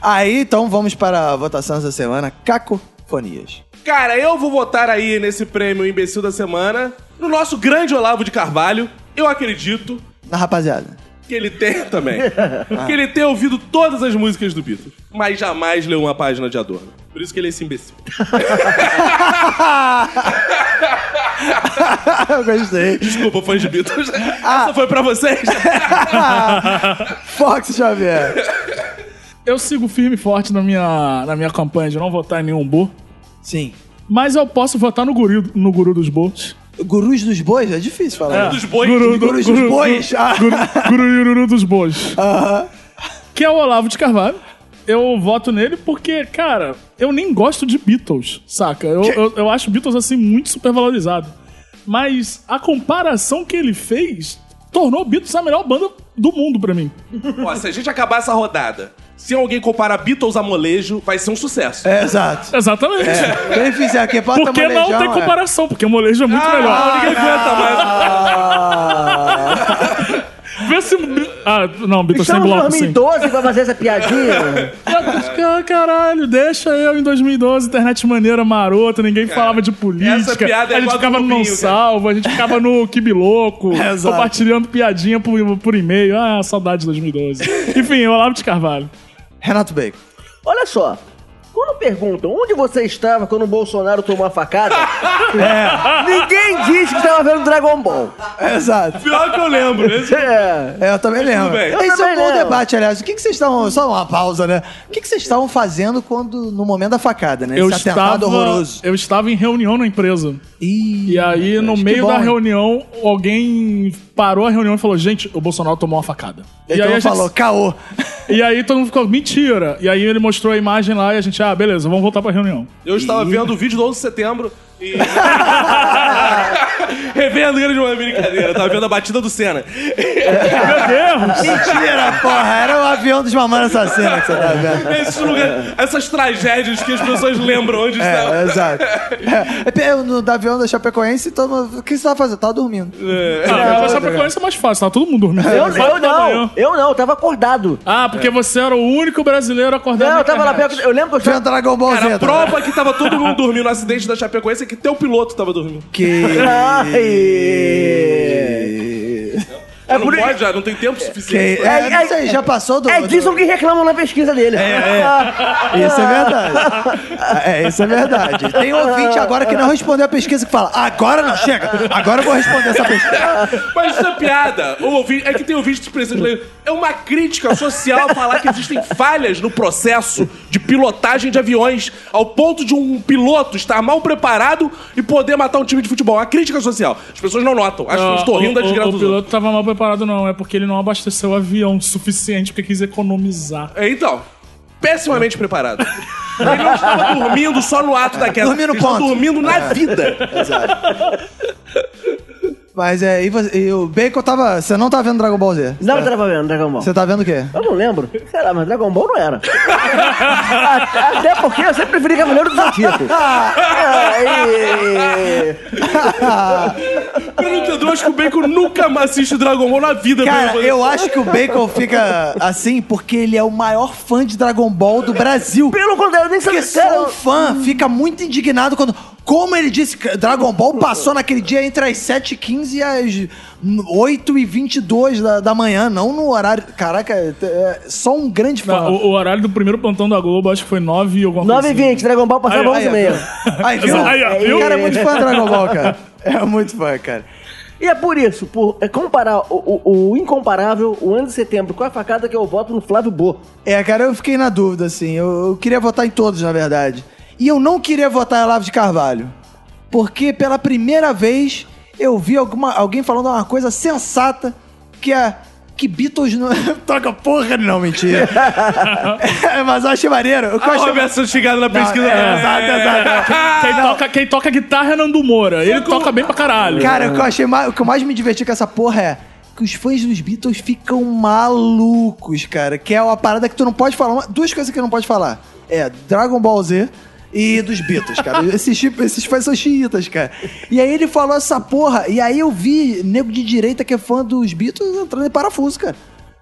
Aí, então, vamos para a votação dessa semana. Cacofonias. Cara, eu vou votar aí nesse prêmio imbecil da semana no nosso grande Olavo de Carvalho. Eu acredito Na rapaziada. Que ele tem também. que ele tem ouvido todas as músicas do Beatles, mas jamais leu uma página de Adorno. Por isso que ele é esse imbecil. Eu gostei. Desculpa, fãs de Beatles. Essa foi pra vocês. Fox Xavier. Eu sigo firme e forte na minha, na minha campanha de não votar em nenhum Bo. Sim. Mas eu posso votar no guru, no guru dos Bos. Gurus dos bois? É difícil falar. Dos bois. Guru, do- Gurus dos bois. Ah. Guru, guru, guru dos Bos. Que é o Olavo de Carvalho. Eu voto nele porque, cara, eu nem gosto de Beatles, saca? Eu, eu, eu acho Beatles, assim, muito supervalorizado. Mas a comparação que ele fez tornou Beatles a melhor banda do mundo pra mim. Ó, se a gente acabar essa rodada, se alguém comparar Beatles a molejo, vai ser um sucesso. É, exato. Exatamente. Quem fizer aqui, bota Porque não molejão, tem é. comparação, porque o molejo é muito Ah, melhor. ninguém aguenta mais. Ah, Vê se. Ah, não, Beatles tem Estamos em bloco, sim. 2012 pra fazer essa piadinha. Ah, Caralho, deixa eu em 2012, internet maneira marota, ninguém falava de política. essa piada é a gente ficava no não cara. salvo, a gente ficava no Kibiloco, Exato. compartilhando piadinha por, por e-mail. Ah, saudade de 2012. Enfim, Olavo de Carvalho. Renato Bacon. Olha só. Perguntam onde você estava quando o Bolsonaro tomou a facada, ninguém disse que estava vendo Dragon Ball. Exato. Pior que eu lembro. Esse... É. É, eu também lembro. bem. Eu Esse é também um bom lembro. debate, aliás. O que, que vocês estavam. Só uma pausa, né? O que, que vocês estavam fazendo quando, no momento da facada, né? Eu Esse estava, atentado horroroso. eu estava em reunião na empresa. Ih, E aí, no meio bom, da hein? reunião, alguém parou a reunião e falou: Gente, o Bolsonaro tomou uma facada. Então e aí a gente- falou, caô. E aí todo mundo ficou, mentira. E aí ele mostrou a imagem lá e a gente, ah, beleza, vamos voltar pra reunião. Eu estava vendo o vídeo do 11 de setembro e. Revendo grande uma brincadeira. Eu tava vendo a batida do Senna. Meu Deus! Mentira, porra. Era o avião dos Mamonas Assassinos que você tá vendo. Esses lugares, essas tragédias que as pessoas lembram onde estão. É, exato. É, eu no do avião da Chapecoense, todo mundo, o que você tava fazendo? Tava dormindo. Ah, mas essa frequência é mais fácil, tá todo mundo dormindo. Eu, eu não, eu não, eu tava acordado. Ah, porque você era o único brasileiro acordado Não, eu tava lá perto. Eu lembro que eu estava. Dragon Ball Cara, Z. a tá prova que tava todo mundo dormindo no acidente da Chapecoense é que teu piloto tava dormindo. Que... Ai! É, não por... pode já, não tem tempo que... suficiente. É, É, não é- sei, já passou do... é disso que reclamam na pesquisa dele. Isso é verdade. É, isso é verdade. Tem ouvinte agora que não respondeu a pesquisa que fala, agora não, chega, agora eu vou responder essa pesquisa. Mas isso é piada. O ouvinte, é que tem ouvinte de expressão de lei. É uma crítica social falar que existem falhas no processo de pilotagem de aviões ao ponto de um piloto estar mal preparado e poder matar um time de futebol. É uma crítica social. As pessoas não notam. Acho que estou rindo da o, desgraça o, piloto tava mal preparado, não. É porque ele não abasteceu o avião o suficiente porque quis economizar. É, Então, pessimamente preparado. Ele não estava dormindo só no ato da queda. Dormindo Ele estava dormindo na vida. Mas é, e, você- e o Bacon tava... Você não tá vendo Dragon Ball Z? Não tava vendo Dragon Ball. Você tá vendo o quê? Eu não lembro. Sei lá, mas Dragon Ball não era. até, até porque eu sempre preferi Cavaleiro do Zodíaco. Ai, Eu não entendo, acho que o Bacon nunca mais assiste Dragon Ball na vida. Cara, pelo- eu acho que o Bacon fica assim porque ele é o maior fã de Dragon Ball do Brasil. Pelo contrário, eu nem sabia. Porque só um fã fica muito indignado quando. Como ele disse que Dragon Ball passou naquele dia entre as 7h15 e as 8h22 da, da manhã, não no horário. Caraca, é só um grande fã. O, o horário do primeiro plantão da Globo acho que foi 9 e alguma coisa. 9 e 20, Dragon Ball passava Aí, 11 e meia. Aí, viu? Aí, o viu? cara é muito fã do Dragon Ball, cara. É muito fã, cara. E é por isso, por é, comparar o, o- o incomparável, o ano de setembro com a facada que eu voto no Flávio Bo. É, cara, eu fiquei na dúvida, assim. Eu, eu queria votar em todos, na verdade. E eu não queria votar em Olavo de Carvalho. Porque pela primeira vez eu vi alguma, alguém falando uma coisa sensata que é. Que Beatles não. Toca porra, não, mentira. É, mas eu achei maneiro. Eu Ah, o Roberto chegado na Não, pesquisa. é, exato, exato. Quem, toca, quem toca guitarra é Nando Moura. Ele toca bem pra caralho. Cara, o que eu achei mais, o que eu mais me diverti com essa porra é que os fãs dos Beatles ficam malucos, cara. Que é uma parada que tu não pode falar. Duas coisas que tu não pode falar. É Dragon Ball Z e dos Beatles, cara. esses, tipo- esses fãs são xiitas, cara. E aí ele falou essa porra. E aí eu vi nego de direita que é fã dos Beatles entrando em parafuso, cara.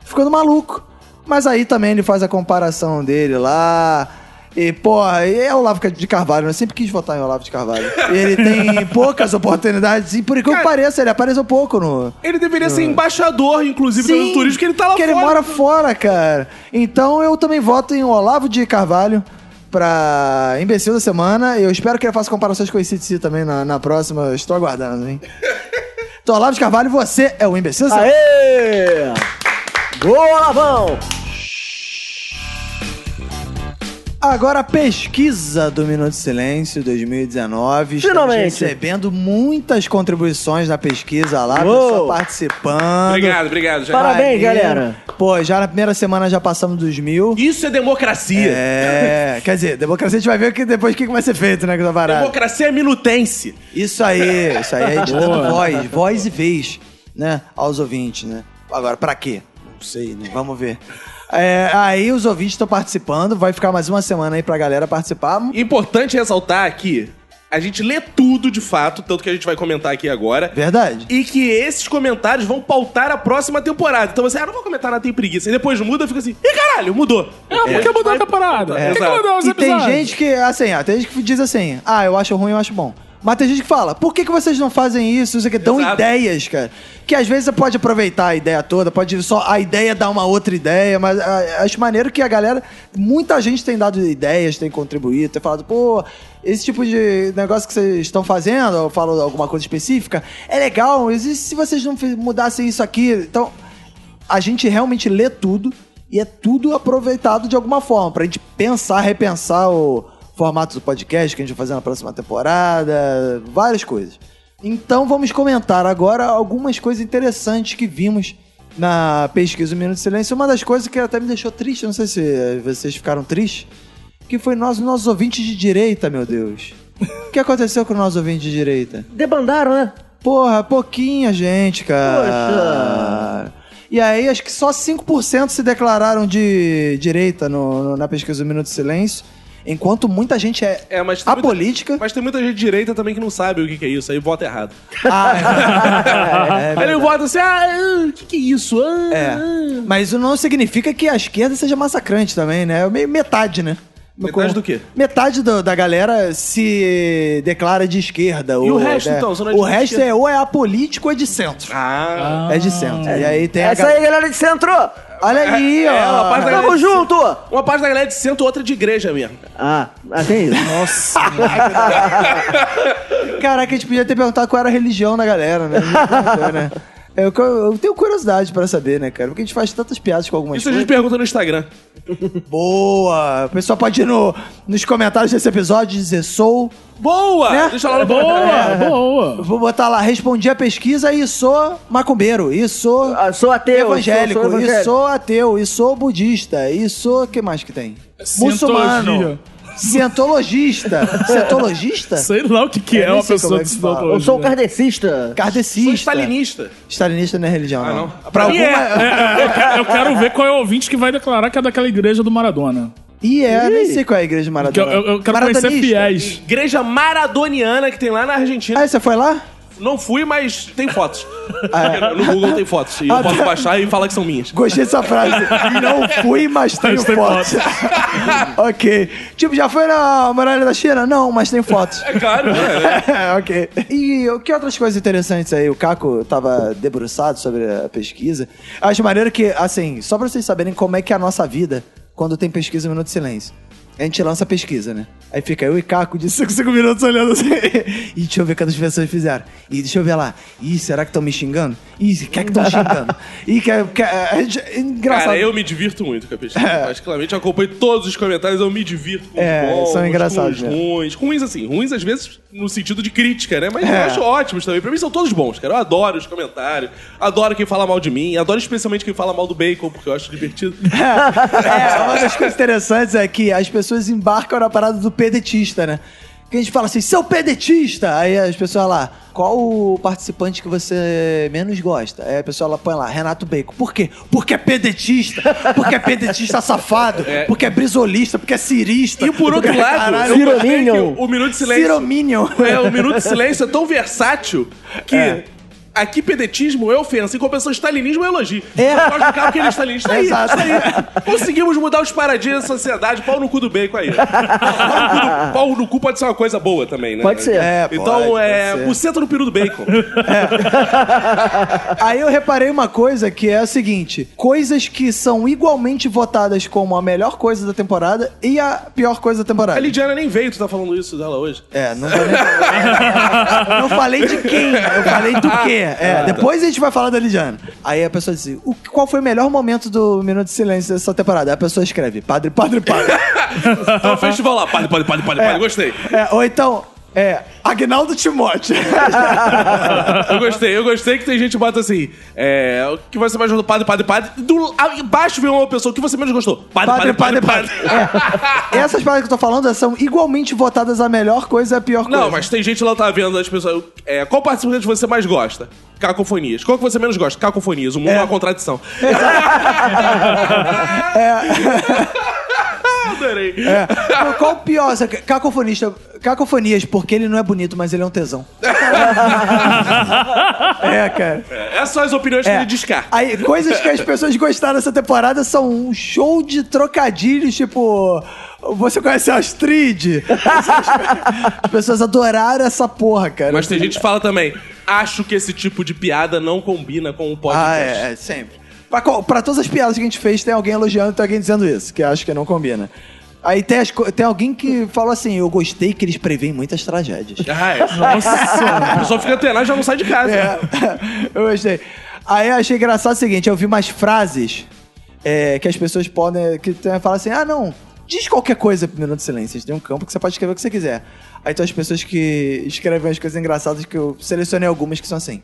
Ficando maluco. Mas aí também ele faz a comparação dele lá. E, porra, é o Olavo de Carvalho, né? Eu sempre quis votar em Olavo de Carvalho. Ele tem poucas oportunidades, e por que Cara- pareça, ele apareceu pouco no. Ele deveria ser embaixador, inclusive, do turismo, porque ele tá lá que fora. ele mora fora, cara. Então eu também voto em Olavo de Carvalho pra imbecil da semana. Eu espero que ele faça comparações com o ICDC também na, na próxima. Eu Estou aguardando, hein? Então, Olavo de Carvalho, você é o imbecil da semana. Aê! Boa, Lavão! Agora a pesquisa do Minuto de Silêncio 2019. Estamos Finalmente. recebendo muitas contribuições na pesquisa lá, Uou. pessoal participando. Obrigado, obrigado. Já. Parabéns, Maneiro. galera. Pô, já na primeira semana já passamos dos mil. Isso é democracia. É, quer dizer, democracia a gente vai ver que depois o que que vai ser feito, né, com essa parada. Democracia é minutense. Isso aí, isso aí, a gente dando voz, voz e vez, né, aos ouvintes, né. Agora, pra quê? Não sei, né, vamos ver. É, aí os ouvintes estão participando, vai ficar mais uma semana aí pra galera participar. Importante ressaltar aqui, a gente lê tudo de fato, tanto que a gente vai comentar aqui agora. Verdade. E que esses comentários vão pautar a próxima temporada. Então você, ah, não vou comentar nada, tem preguiça. E depois muda, fica assim, ih, caralho, mudou. É, por que mudou a parada? Por que mudou os E tem episódios? gente que, assim, ó, tem gente que diz assim, ah, eu acho ruim, eu acho bom. Mas tem gente que fala, por que, que vocês não fazem isso? Isso aqui, dão Exato. ideias, cara. Que às vezes você pode aproveitar a ideia toda, pode só a ideia dar uma outra ideia, mas ah, acho maneiro que a galera, muita gente tem dado ideias, tem contribuído, tem falado, pô, esse tipo de negócio que vocês estão fazendo, eu falo alguma coisa específica, é legal, mas e se vocês não mudassem isso aqui? Então, a gente realmente lê tudo e é tudo aproveitado de alguma forma, pra gente pensar, repensar o formato do podcast que a gente vai fazer na próxima temporada, várias coisas. Então vamos comentar agora algumas coisas interessantes que vimos na pesquisa do Minuto de Silêncio. Uma das coisas que até me deixou triste, não sei se vocês ficaram tristes, que foi nós, nossos ouvintes de direita, meu Deus. O que aconteceu com os nossos ouvintes de direita? Debandaram, né? Porra, pouquinha gente, cara. E aí, acho que só 5% se declararam de direita no, no- na pesquisa do Minuto de Silêncio. Enquanto muita gente é, É, mas tem muita- apolítica. Mas tem muita gente de direita também que não sabe o que, que é isso, aí vota errado. Ah, é, é, aí ele vota assim, ah, o que, que é isso? Ah, é. ah. Mas isso não significa que a esquerda seja massacrante também, né? É meio metade, né? Metade do quê? Metade do- da galera se declara de esquerda. E ou, o resto, né? então? Você não é o resto esquerda? é ou é apolítico ou é de centro. Ah. É de centro. E aí tem a Essa ga- aí, galera de centro! Olha aí, ó. é, uma parte da galera Tamo de junto! Uma parte da galera é de centro, outra de igreja mesmo. Ah, ah, tem isso. Nossa. Caraca, a gente podia ter perguntado qual era a religião da galera, né? Não perguntou, né? Eu, eu tenho curiosidade pra saber, né, cara? Porque a gente faz tantas piadas com algumas Isso a coisas. gente pergunta no Instagram. Boa! O pessoal pode ir no, nos comentários desse episódio e dizer sou. Boa! Né? Deixa lá no Boa, boa. Vou botar lá, respondi a pesquisa e sou macumbeiro, e sou Ah, sou ateu. evangélico, sou, sou e evangélico. sou ateu, e sou budista, e sou. o que mais que tem? Muçulmano. Cientologia. Cientologista. Cientologista? Sei lá o que, que é nem uma pessoa é de que fala. cientologia. Eu sou um kardecista. Kardecista. Sou stalinista. Stalinista não é religião, Ah, não. não? Pra mim alguma... é. Eu quero- Eu quero ver qual é o ouvinte que vai declarar que é daquela igreja do Maradona. Ih, é, nem sei qual é a igreja Maradona. eu, eu- eu quero conhecer fiéis. Igreja maradoniana que tem lá na Argentina. Ah, você foi lá? Não fui, mas tem fotos. Ah, No Google tem fotos. E eu Ah, posso tá. baixar e falar que são minhas. Gostei dessa frase. Não fui, mas tenho Mas tem fotos. ok. Tipo, já foi na muralha da China? Não, mas tem fotos. É claro, né? ok. E o que outras coisas interessantes aí? O Caco tava debruçado sobre a pesquisa. Acho maneiro que, assim, só pra vocês saberem como é que é a nossa vida quando tem pesquisa no Minuto de Silêncio. A gente lança a pesquisa, né? Aí fica eu e Caco de 5, 5 minutos olhando assim. E deixa eu ver quantas pessoas fizeram. E deixa eu ver lá. Ih, será que estão me xingando? Ih, quer que estão xingando? Ih, quer. quer a gente- é engraçado. Cara, eu me divirto muito com a pesquisa. Particularmente, eu acompanho todos os comentários, eu me divirto com É, os bons, são engraçados com os mesmo. ruins. Ruins, assim, ruins às vezes no sentido de crítica, né? Mas eu É. acho ótimos também. Pra mim são todos bons, cara. Eu adoro os comentários, adoro quem fala mal de mim, adoro especialmente quem fala mal do bacon, porque eu acho divertido. É, uma das coisas interessantes é que as pessoas embarcam na parada do pedetista, né? Que a gente fala assim, seu pedetista! Aí as pessoas lá, qual o participante que você menos gosta? Aí a pessoa lá põe lá, Renato Bacon. Por quê? Porque é pedetista, porque é pedetista safado, porque é brisolista, porque é cirista. E por outro lado, Caralho, o, Minuto de Silêncio. Cirominion. É, o Minuto de Silêncio é tão versátil que. É. Aqui, pedetismo é ofensa, em compensação, stalinismo é elogio. É. Eu gosto do cara porque ele é stalinista. Isso aí, Exato. isso aí. Conseguimos mudar os paradigmas da sociedade. Pau no cu do bacon aí. Pau no, cu do- pau no cu pode ser uma coisa boa também, né? Pode ser. É, Então, pode, é. ser. Buceta no peru do bacon. Aí eu reparei uma coisa que é a seguinte: coisas que são igualmente votadas como a melhor coisa da temporada e a pior coisa da temporada. A Lidiana nem veio, tu tá falando isso dela hoje. É, não nem. Eu não falei de quem, eu falei do quê. É, depois a gente vai falar da Lidiana. Aí a pessoa diz: o, qual foi o melhor momento do Minuto de Silêncio dessa temporada? Aí a pessoa escreve: Padre, Padre, Padre. Então, festival lá. Padre, padre, padre, padre, padre. Gostei. É, ou então, é, Agnaldo Timóteo. Eu gostei, eu gostei que tem gente que bota assim. É. O que você mais gostou? Padre, padre, padre. Do, embaixo vem uma pessoa. O que você menos gostou? Padre, padre, padre, padre. É. Essas paradas que eu tô falando são igualmente votadas a melhor coisa e a pior coisa. Não, mas tem gente lá que tá vendo as pessoas. É, qual participante você mais gosta? Cacofonias. Qual que você menos gosta? Cacofonias. O mundo é, uma contradição. É. Qual- Qual o pior? Cacofonista. Cacofonias, porque ele não é bonito, mas ele é um tesão. é, cara. É, essas são as opiniões que É. ele descarta. Aí, coisas que as pessoas gostaram dessa temporada são um show de trocadilhos, tipo. Você conhece a Astrid? As pessoas adoraram essa porra, cara. Mas tem gente que fala também. Acho que esse tipo de piada não combina com o podcast. Ah, é, é, sempre. Pra, pra todas as piadas que a gente fez, tem alguém elogiando e tem alguém dizendo isso, que acho que não combina. Aí tem, as tem alguém que falou assim: eu gostei que eles preveem muitas tragédias. Ah, é. Nossa A pessoa fica antenada e já não sai de casa. É, eu gostei. Aí eu achei engraçado o seguinte: eu vi umas frases é, que as pessoas podem. que tem- falam assim: ah, não, diz qualquer coisa pro Minuto de Silêncio. Têm um campo que você pode escrever o que você quiser. Aí tem as pessoas que escrevem as coisas engraçadas que eu selecionei algumas que são assim: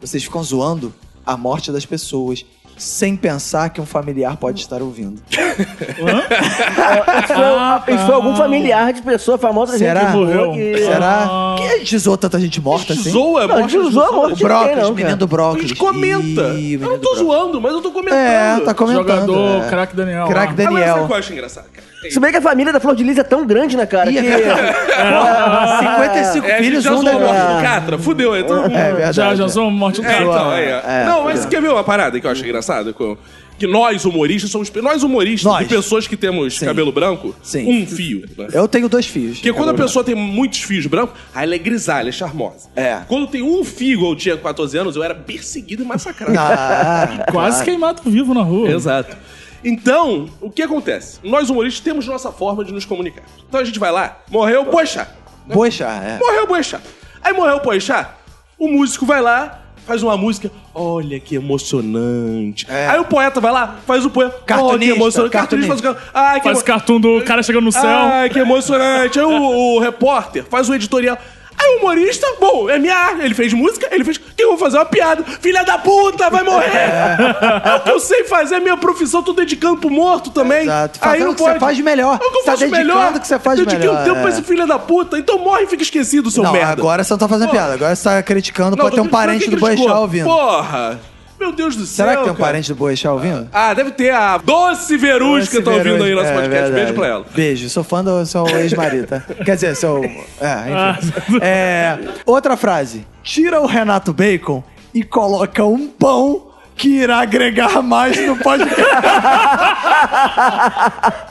vocês ficam zoando a morte das pessoas. Sem pensar que um familiar pode estar ouvindo. Isso foi, isso foi algum familiar de pessoa famosa Será? gente boa Morreu. que- Será? Que a gente zoou tanta gente morta assim? Zoa, a zoa a as morte O não, menino do A Brócolis. gente comenta. Ih, eu não tô zoando, mas eu tô comentando. É, tá comentando. Jogador, é. craque Daniel. Craque lá. Ah, mas sabe Daniel. o que eu acho engraçado, cara? Se bem que a família da Flor de Lis é tão grande, né, cara? Ih, é que... verdade. 55 É, gente filhos, já um da morte do Catra. Fudeu, aí todo mundo... É verdade. Já, já sou morte do É, cara. então, aí. É, Não, mas é. quer ver uma parada que eu acho engraçado? Com- Que nós, humoristas, somos... Nós, humoristas, Nós. de pessoas que temos Sim. cabelo branco, Sim. um fio. Né? Eu tenho dois filhos. Porque quando a pessoa tem muitos fios brancos, aí ela é grisalha, é charmosa. É. Quando tem um fio, igual eu tinha 14 anos, eu era perseguido e massacrado. Ah, Quase queimado vivo na rua. Exato. Então, o que acontece? Nós humoristas temos nossa forma de nos comunicar. Então a gente vai lá, morreu o Boechat. Poxa, é. Morreu o Boechat. Aí morreu o Boechat, o músico vai lá, faz uma música, olha que emocionante. É. Aí o poeta vai lá, faz o poema, Cartunista, olha que emocionante. Cartunista, cartunista. faz o que Faz emo- cartoon do cara chegando no céu. Ai, que emocionante. Aí o, o repórter faz o editorial. Aí o humorista, bom, é minha arte. Ele fez música, ele fez. O que eu vou fazer? Uma piada. Filha da puta, vai morrer. É, o que eu sei fazer, é minha profissão, tô dedicando pro morto também. Exato. Aí não o que você pode. faz melhor. É o que eu Você tá faço melhor. o que você faz Dediquei melhor, um tempo é. pra esse filho da puta. Então morre e fica esquecido, seu Não, merda. agora você não tá fazendo Pô. piada. Agora você tá criticando, Não, pode ter um parente do Boechat ouvindo. Porra. Meu Deus do céu. Será que tem um cara. parente do Boechat ouvindo? Ah, deve ter a Doce Verusca tá ouvindo aí nosso É, podcast. verdade. Beijo pra ela. Beijo, sou fã do seu ex-marido, tá? Quer dizer, seu. É, enfim. É, outra frase. Tira o Renato Bacon e coloca um pão que irá agregar mais no podcast.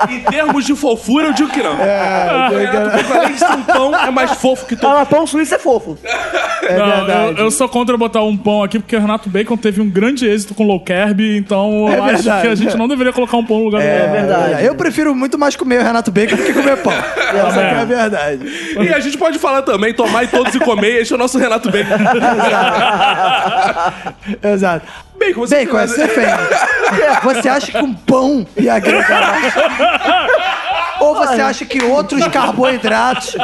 Em termos de fofura, eu digo que não. É, Renato Bacon, além de ser um pão, é mais fofo que todo Ah, pão suíço é fofo. É Não, verdade. eu, eu sou contra botar um pão aqui, porque o Renato Bacon teve um grande êxito com low carb, então É eu acho verdade. que a gente não deveria colocar um pão no lugar do É verdade. Eu prefiro muito mais comer o Renato Bacon do que comer pão. Essa que é a verdade. E a gente pode falar também, tomar e todos e comer, esse é o nosso Renato Bacon. Exato. Bacon, você Bacon, é você. Você acha que um pão ia agregar? Ou você acha que outros carboidratos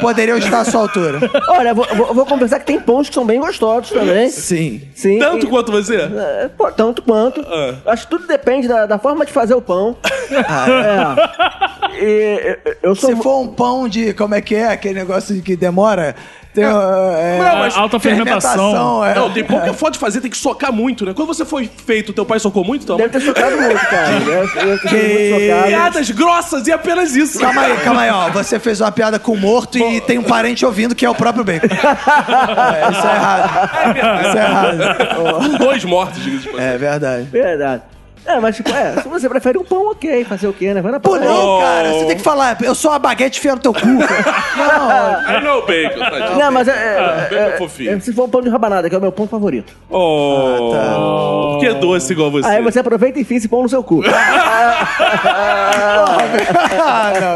poderiam estar à sua altura? Olha, vou, vou, vou confessar que tem pães que são bem gostosos também. Sim. Sim. Tanto e- quanto você? É, pô, tanto quanto. Ah. Acho que tudo depende da, da forma de fazer o pão. é. E, eu- eu sou. Se for um pão de. Como é que é? Aquele negócio de que demora. Tem, uh, é, Não, mas alta fermentação. é. Não, tem pouco que é foda de fazer, tem que socar muito, né? Quando você foi feito, teu pai socou muito, então? Deve ter socado muito, cara. Deve ter Que- muito. Piadas grossas e apenas isso. Calma aí, calma aí, ó. Você fez uma piada com o morto e tem um parente ouvindo que é o próprio Bacon. É, isso é errado. Isso é errado. Dois mortos, diga de passagem. É verdade. Verdade. É, mas tipo, é, se você prefere um pão, ok. Fazer o quê, né? Vai na Pô, não, cara, você tem que falar, eu sou uma baguete feia no teu cu. cara. Não, I know bacon, tadinho. Não, mas é, é, Ah, bacon é, fofinho. é, se for um pão de rabanada, que é o meu pão favorito. Oh, que doce igual você. Aí você aproveita e enfia esse pão no seu cu. ah, não.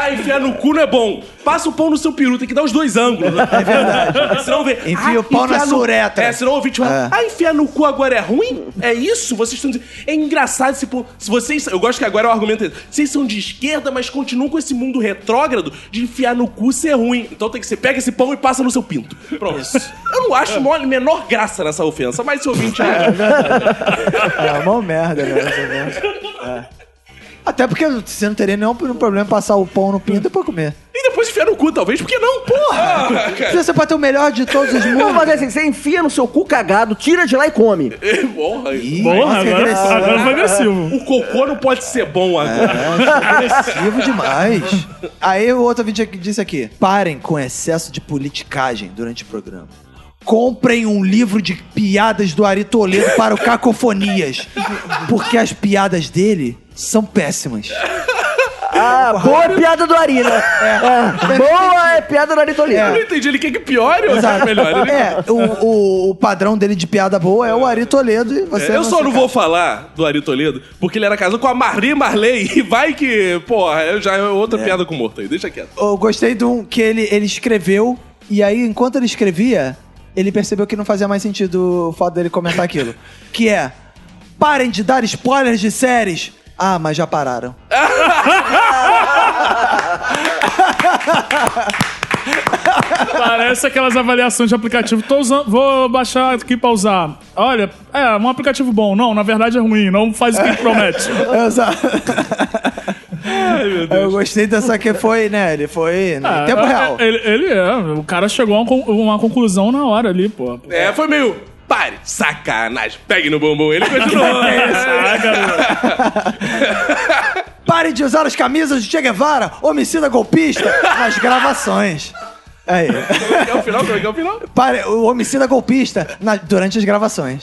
Ah, enfiar no cu não é bom. Passa o pão no seu peru, tem que dar os dois ângulos. É verdade. Senão vê. Enfia o pão na no- suretra. É, senão o ouvinte fala, ah, enfiar no cu agora é ruim? É isso? Vocês estão dizendo. É engraçado esse pão. Se vocês. Eu gosto que agora é o argumento. Vocês são de esquerda, mas continuam com esse mundo retrógrado de enfiar no cu ser ruim. Então tem que ser, pega esse pão e passa no seu pinto. Pronto. Eu não acho a menor graça nessa ofensa, mas esse ouvinte é. É uma merda, né? É. Até porque você não teria nenhum problema em passar o pão no pinto e depois comer. E depois enfiar no cu, talvez, porque não? Porra! cara. Você pode ter o melhor de todos os Não, mundos. mas assim, você enfia no seu cu cagado, tira de lá e come. Porra. Ih, Porra, nossa, que agora, agressivo. agora foi agressivo. O cocô não pode ser bom agora. agressivo demais. Aí o outro vídeo disse aqui: parem com excesso de politicagem durante o programa. Comprem um livro de piadas do Ari Toledo para o Cacofonias. Porque as piadas dele são péssimas. Ah, boa é piada do Ari, né? É. Boa é piada do Ari Toledo. Eu não entendi, ele quer que piore ou Exato. melhor? Ele- É, o, o, o padrão dele de piada boa é o Ari Toledo e você. eu só não ca- vou falar do Ari Toledo, porque ele era casado com a Marli Marley, e vai que, porra, já é outra piada com morto aí, deixa quieto. Eu gostei de um que ele, ele escreveu, e aí, enquanto ele escrevia, ele percebeu que não fazia mais sentido o fato dele comentar aquilo. Que é: parem de dar spoilers de séries. Ah, mas já pararam. Parece aquelas avaliações de aplicativo. Tô usando, vou baixar aqui pra usar. Olha, é um aplicativo bom. Não, na verdade é ruim. Não faz o que promete. Exato. Eu gostei dessa que foi, né? Ele foi né, em tempo É, real. é, Ele, ele é. O cara chegou a uma con- uma conclusão na hora ali, pô. É, foi meio. Pare, sacanagem, pegue no bumbum. Ele continuou. Parem de usar as camisas de Che Guevara, homicida golpista, nas gravações. Aí. Quer o final? Quer o final? Pare, o homicida golpista na- durante as gravações.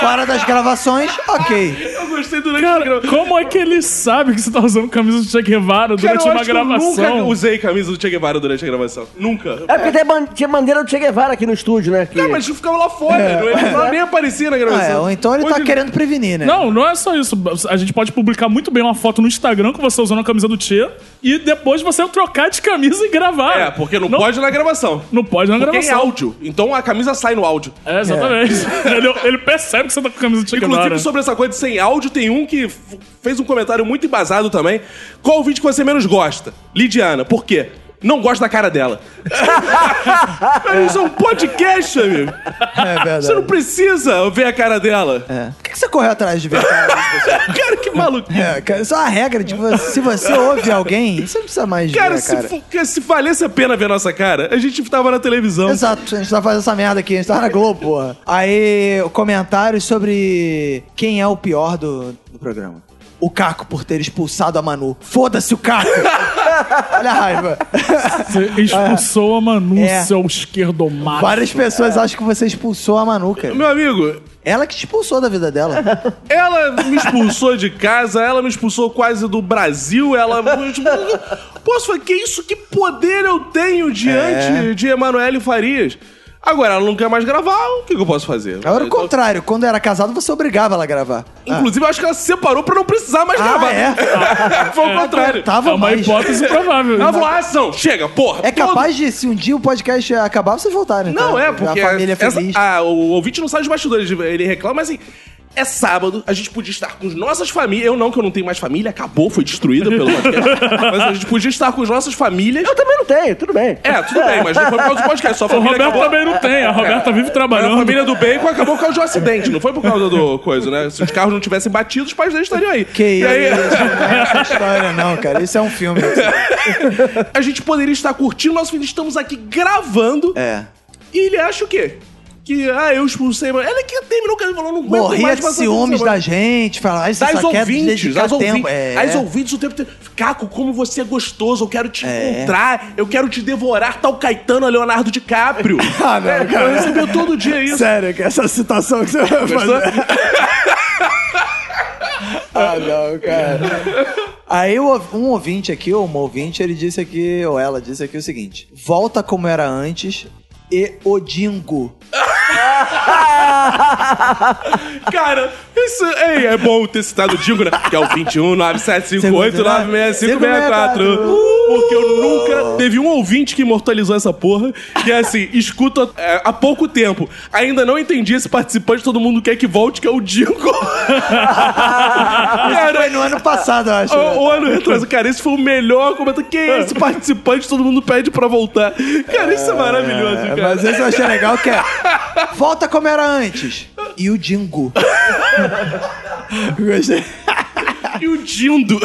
Fora das gravações, ok. Eu gostei durante o Cara, programa. como é que ele sabe que você tá usando camisa do Che Guevara Cara, durante eu uma acho que eu nunca gravação? usei camisa do Che Guevara durante a gravação. Nunca. É porque tem ban- tinha bandeira do Che Guevara aqui no estúdio, né? Que... Cara, mas ficava lá fora, não, ele não- nem aparecia na Ah, gravação. é, ou então ele tá querendo prevenir, né? Não, não é só isso. A gente pode publicar muito bem uma foto no Instagram com você usando a camisa do Che e depois você trocar de camisa e gravar. É, porque não, pode na gravação. Não pode na Porque é gravação. áudio. Então a camisa sai no áudio. É, exatamente. Ele, ele percebe que você tá com a camisa Che Inclusive, sobre essa coisa de sem áudio, tem um que fez um comentário muito embasado também. Qual o vídeo que você menos gosta? Lidiana. Por quê? Não gosto da cara dela. Isso é um podcast, amigo. É verdade. Você não precisa ver a cara dela. É. Por que que você correu atrás de ver cara das pessoas? Cara, que maluco. É, cara, isso é uma regra de você, se você ouve alguém, você não precisa mais Cara, ver, se, cara. fu- que- se valesse a pena ver a nossa cara, a gente tava na televisão. Exato, a gente tá fazendo essa merda aqui, a gente tá na Globo, porra. Aí, comentários sobre quem é o pior do, do programa. O Caco por ter expulsado a Manu. Foda-se o Caco! Olha a raiva. Você expulsou a Manu, É. seu esquerdomacho. Várias pessoas acham que você expulsou a Manu, cara. Meu amigo, Ela que te expulsou da vida dela. ela me expulsou de casa, ela me expulsou quase do Brasil, ela. Posso falar, que isso? Que poder eu tenho diante de Emanuele Farias? Agora, ela não quer mais gravar, o que, que eu posso fazer? Agora o Então, contrário, quando era casado, você obrigava ela a gravar. Inclusive, eu acho que ela se separou pra não precisar mais Ah, gravar. é? Foi o contrário. Tava É uma mais. hipótese provável. Ela falou, ah, ação, chega, porra. É todo- capaz de, se um dia o podcast acabar, vocês voltarem. Não, tá? é, porque A família essa- feliz. ah, o ouvinte não sabe dos bastidores, ele reclama, mas assim, é sábado, a gente podia estar com as nossas famílias. Eu não, que eu não tenho mais família, acabou, foi destruída pelo podcast. mas a gente podia estar com as nossas famílias. Eu também não tenho, tudo bem. É, tudo bem, mas não foi por causa do podcast, só a O família Roberto acabou. também não tem, a Roberta vive trabalhando. A família do Bacon acabou por causa de um acidente, não foi por causa do coisa, né? Se os carros não tivessem batido, os pais deles estariam aí. Que e aí, isso, não é essa história, não, cara. Isso é um filme. a gente poderia estar curtindo nosso filho, estamos aqui gravando, É. e ele acha o quê? Que, ah, eu expulsei, mas ela que terminou, que ele falou, não aguento Morria mais de ciúmes da gente, falar, ah, você Das só quer ouvintes, dedicar das tempo. ouvintes, É. as ouvintes o tempo inteiro. Caco, como você é gostoso, eu quero te É. encontrar, eu quero te devorar, tal Caetano a Leonardo DiCaprio. Ah, não, cara. Eu recebeu todo dia isso. Sério, que essa citação que você vai fazer. ah, não, cara. Aí um ouvinte aqui, ou uma ouvinte, ele disse aqui, ou ela disse aqui o seguinte: volta como era antes e o Dingo. Cara, isso ei, é bom ter citado o Dingo, né? Que é o 21 9758 9664. Porque eu nunca teve um ouvinte que imortalizou essa porra. Que é assim, escuta é, há pouco tempo. Ainda não entendi esse participante, todo mundo quer que volte, que é o Dingo. Cara, Foi no ano passado, eu acho. né? O, o ano retrasado, cara, esse foi o melhor comentário. Quem é esse participante? Todo mundo pede pra voltar. Cara, isso é maravilhoso, É, cara. mas esse eu achei legal que é. Volta como era antes. E o Dingo. Gostei. E o Dindo.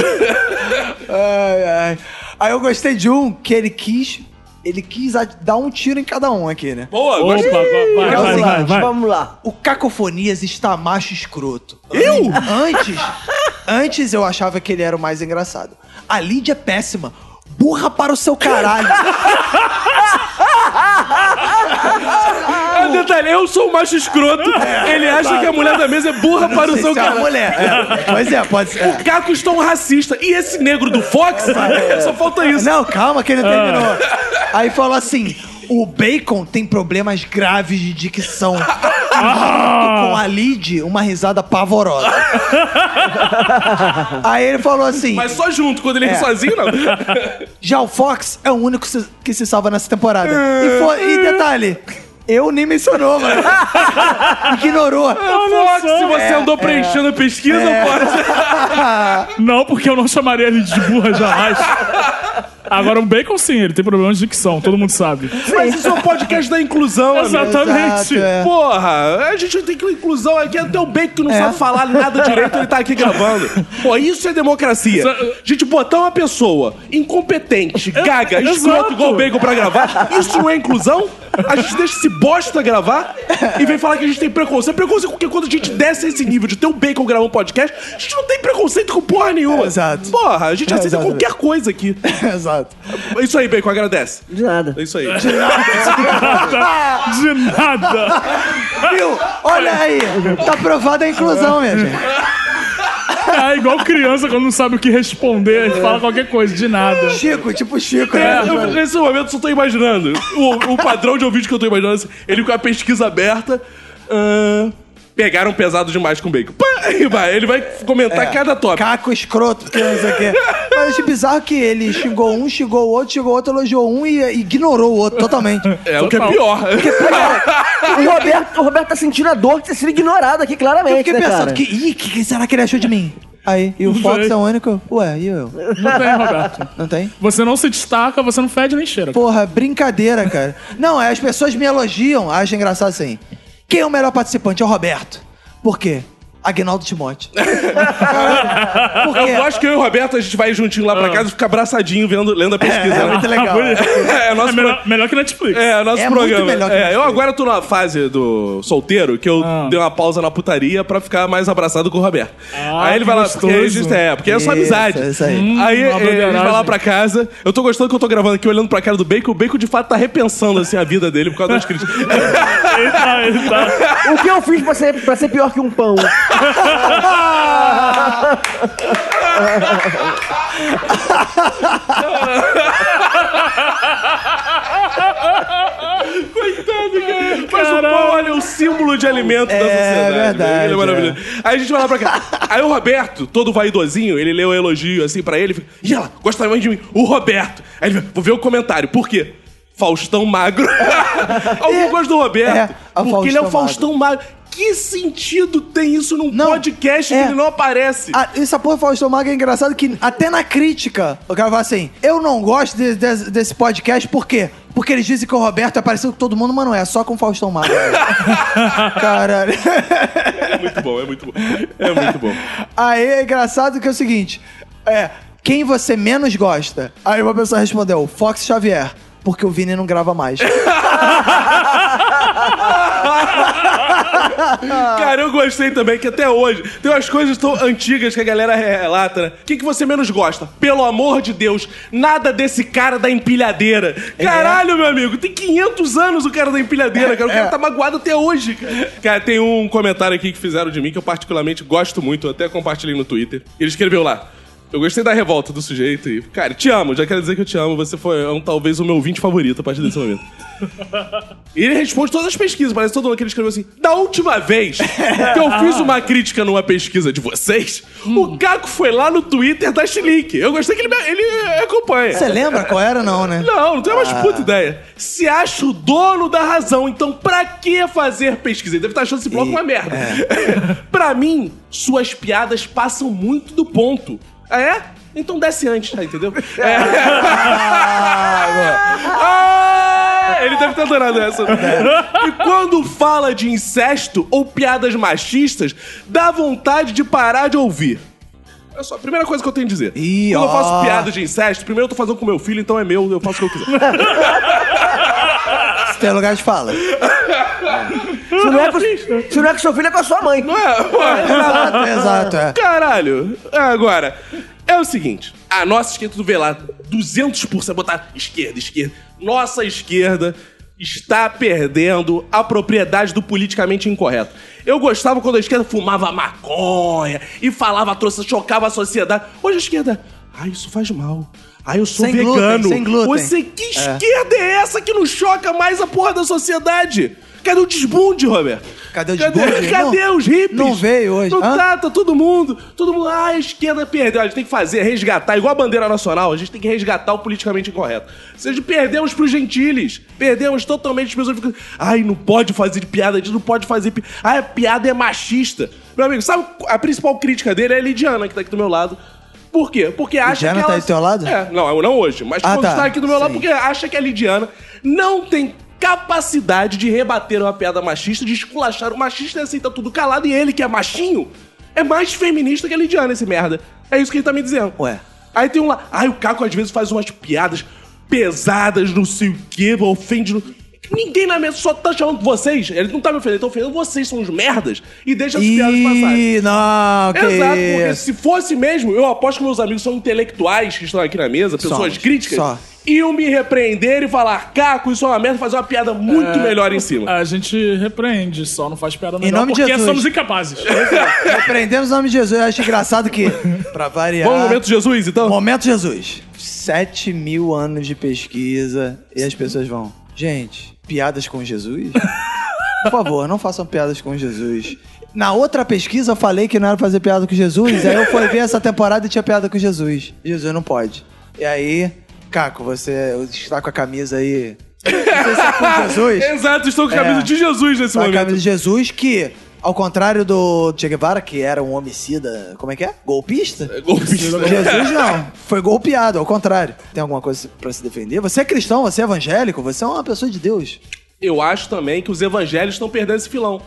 Ai, ai. Aí eu gostei de um que ele quis. Ele quis dar um tiro em cada um aqui, né? Boa, Opa, gostei. vai, vai, É o vai, seguinte, vai, vai. Vamos lá. O Cacofonias está macho escroto. Eu? Antes, antes eu achava que ele era o mais engraçado. A Lídia é péssima. Burra para o seu caralho. Ah, detalhe, eu sou o macho escroto. Ele acha que a mulher da mesa é burra para o seu se é cara. mulher. É, pois é, pode ser. O Caco está um racista. E esse negro do Fox? Só falta isso. Não, calma que ele terminou. Aí falou assim: o Bacon tem problemas graves de dicção. E com a Lid, uma risada pavorosa. Aí ele falou assim: Mas só junto, quando ele ri É. sozinho, não. já o Fox é o único que se salva nessa temporada. E, e detalhe. Eu nem mencionou, mano. Ignorou. Fox, se você É, andou preenchendo a pesquisa, pode. Não, porque eu não chamaria ele de burra jamais. Agora, o Bacon, sim, ele tem problemas de dicção, todo mundo sabe. Mas isso é um podcast da inclusão, amigo. Exatamente. Exato, é. Porra, a gente tem que inclusão aqui, até o Bacon que não É. sabe falar nada direito, ele tá aqui gravando. Pô, isso é democracia. Isso- A gente botar uma pessoa incompetente, gaga, Exato. escroto igual o Bacon pra gravar, isso não é inclusão? A gente deixa esse bosta gravar e vem falar que a gente tem preconceito. Preconceito porque quando a gente desce esse nível de ter o Bacon gravando podcast, a gente não tem preconceito com porra nenhuma. Exato. Porra, a gente É, aceita exatamente. qualquer coisa aqui. Exato. É Isso aí, Bacon, agradece. De nada. É isso aí. De nada. Viu? Olha aí. Tá aprovada a inclusão, minha gente. É igual criança quando não sabe o que responder, e fala qualquer coisa, de nada. Chico, tipo Chico, É, né? eu, nesse momento eu só tô imaginando. O, o padrão de ouvinte que eu tô imaginando, assim, ele com a pesquisa aberta. ahn, pegaram pesado demais com bacon. Pá, aí vai, ele vai comentar cada tópico. Caco escroto, porque não sei o quê. Mas eu achei bizarro que ele xingou um, xingou o outro, xingou o outro, elogiou um e ignorou o outro totalmente. É o que é pior. O Roberto, o Roberto tá sentindo a dor de ter sido ignorado aqui, Eu claramente, fiquei né, pensando, cara? que, ih, que, que será que ele achou de mim? Aí, e o Não Fox sei. é o único? Ué, e eu? Não tem, Roberto. Não tem? Você não se destaca, você não fede nem cheira. Porra, brincadeira, cara. Não, é, as pessoas me elogiam, acham engraçado assim. Quem é o melhor participante? É o Roberto. Por quê? Agnaldo Timóteo. Por quê? Eu acho que eu e o Roberto a gente vai juntinho lá pra casa e fica abraçadinho vendo, lendo a pesquisa. É né? muito legal. É, É, nosso É melhor, melhor que Netflix. É, o nosso É muito programa. melhor que é, eu agora tô na fase do solteiro, que eu Ah. dei uma pausa na putaria pra ficar mais abraçado com o Roberto. Ah, aí ele vai lá, gostoso. porque gente, é, porque é só Isso, amizade. é isso aí. Hum, aí ele vai lá pra casa. Eu tô gostando que eu tô gravando aqui, olhando pra cara do Bacon. O Bacon de fato tá repensando assim a vida dele por causa das críticas. Ele tá, ele tá. O que eu fiz pra ser, pra ser pior que um pão? Mas o pão, olha, é o símbolo de alimento da É, sociedade. verdade, Ele é maravilhoso. Aí a gente vai lá pra cá. Aí o Roberto, todo vaidosinho, ele leu o elogio assim pra ele e ela, gosta mais de mim? O Roberto. Aí ele vou ver o comentário. Por quê? Faustão magro. Alguém gosta do Roberto. É, a porque ele é o Faustão Faustão magro. Que sentido tem isso num Não, podcast é. que ele não aparece? Ah, essa porra Faustão Maga é engraçado que até na crítica o cara fala assim: eu não gosto de- de- desse podcast, por quê? Porque eles dizem que o Roberto é parecido com todo mundo, mas não é, só com o Faustão Maga. Caralho. É muito bom, é muito bom. É muito bom. Aí é engraçado que é o seguinte: é, quem você menos gosta? Aí uma pessoa respondeu: Fox Xavier. Porque o Vini não grava mais. Cara, eu gostei também que até hoje tem umas coisas tão antigas que a galera relata, né? O que, que você menos gosta? Pelo amor de Deus, nada desse cara da empilhadeira. Caralho, meu amigo, tem 500 anos o cara da empilhadeira, cara. O cara É. tá magoado até hoje, cara. Cara, tem um comentário aqui que fizeram de mim que eu particularmente gosto muito, eu até compartilhei no Twitter. Ele escreveu lá. Eu gostei da revolta do sujeito e, cara, te amo, já quero dizer que eu te amo. Você foi um, talvez o meu ouvinte favorito a partir desse momento. E ele responde todas as pesquisas, parece todo mundo que ele escreveu assim. Da última vez que eu fiz uma crítica numa pesquisa de vocês, o Caco foi lá no Twitter da Chilique. Eu gostei que ele, me- ele acompanha. Você lembra qual era, não, né? Não, não tenho mais puta ideia. Se acha o dono da razão, então pra que fazer pesquisa? Ele deve estar achando esse bloco uma merda. pra mim, suas piadas passam muito do ponto. Ah, é? Então desce antes, tá, entendeu? É. Ah, ele deve ter adorado essa. E quando fala de incesto ou piadas machistas, dá vontade de parar de ouvir. É só a primeira coisa que eu tenho a dizer. Ih, Quando eu ó. faço piada de incesto, primeiro eu tô fazendo com meu filho, então é meu, eu faço o que eu quiser. Se tem lugar de fala. Se não, é com, se não é com seu filho, é com a sua mãe. Não é? Ué, Exato, exato, é. Caralho. Agora, é o seguinte. A nossa esquerda, tu vê lá, 200%, botar esquerda, esquerda. Nossa esquerda está perdendo a propriedade do politicamente incorreto. Eu gostava quando a esquerda fumava maconha e falava trouxa, chocava a sociedade. Hoje a esquerda, ah, isso faz mal. Ah, eu sou Sem glúten, vegano. sem glúten. Você, que esquerda é essa que não choca mais a porra da sociedade? Cadê o desbunde, Roberto? Cadê o Cadê, desbunde? cadê Não- os hippies? não veio hoje. Não Hã? tá, tá todo mundo. Todo mundo, ah, a esquerda perdeu. A gente tem que fazer, resgatar, igual a bandeira nacional, a gente tem que resgatar o politicamente incorreto. Se a gente perdemos pros gentiles, perdemos totalmente as pessoas ficam, ai, não pode fazer piada disso, não pode fazer piada. Ah, a piada é machista. Meu amigo, sabe a principal crítica dele é a Lidiana, que tá aqui do meu lado. Por quê? Porque acha Lidiana que tá ela... aí do teu lado? É, não, não hoje, mas Ah, quando tá. está aqui do meu lado, Sim. porque acha que a Lidiana não tem capacidade de rebater uma piada machista, de esculachar o machista e aceita tudo calado, e ele, que é machinho, é mais feminista que a Lidiana, esse merda. É isso que ele tá me dizendo. Ué. Aí tem um lá, ai, o Caco às vezes faz umas piadas pesadas, não sei o quê, ofende. Ninguém na mesa só tá chamando vocês. Ele não tá me ofendendo, tá ofendendo vocês, são os merdas. E deixa as piadas passarem. Ih, não, que Exato, porque isso. se fosse mesmo, eu aposto que meus amigos são intelectuais que estão aqui na mesa, pessoas Somos, críticas, só. iam me repreender e falar, Caco, isso é uma merda, fazer uma piada muito melhor em cima. A gente repreende, só não faz piada melhor nome de porque Jesus. somos incapazes. Repreendemos o nome de Jesus. Eu acho engraçado que, pra variar... Vamos no momento Jesus, então? Momento Jesus. Sete mil anos de pesquisa e as pessoas vão. Gente, piadas com Jesus? Por favor, não façam piadas com Jesus. Na outra pesquisa eu falei que não era fazer piada com Jesus, aí eu fui ver essa temporada e tinha piada com Jesus. Jesus não pode. E aí, Caco, você está com a camisa aí. Sei se é com Jesus. Exato, estou com a É. camisa de Jesus nesse Tá a momento. camisa de Jesus que, ao contrário do Che Guevara, que era um homicida, como é que é? Golpista? Golpista. Jesus não, foi golpeado, ao contrário. Tem alguma coisa pra se defender? Você é cristão, você é evangélico, você é uma pessoa de Deus. Eu acho também que os evangelhos estão perdendo esse filão.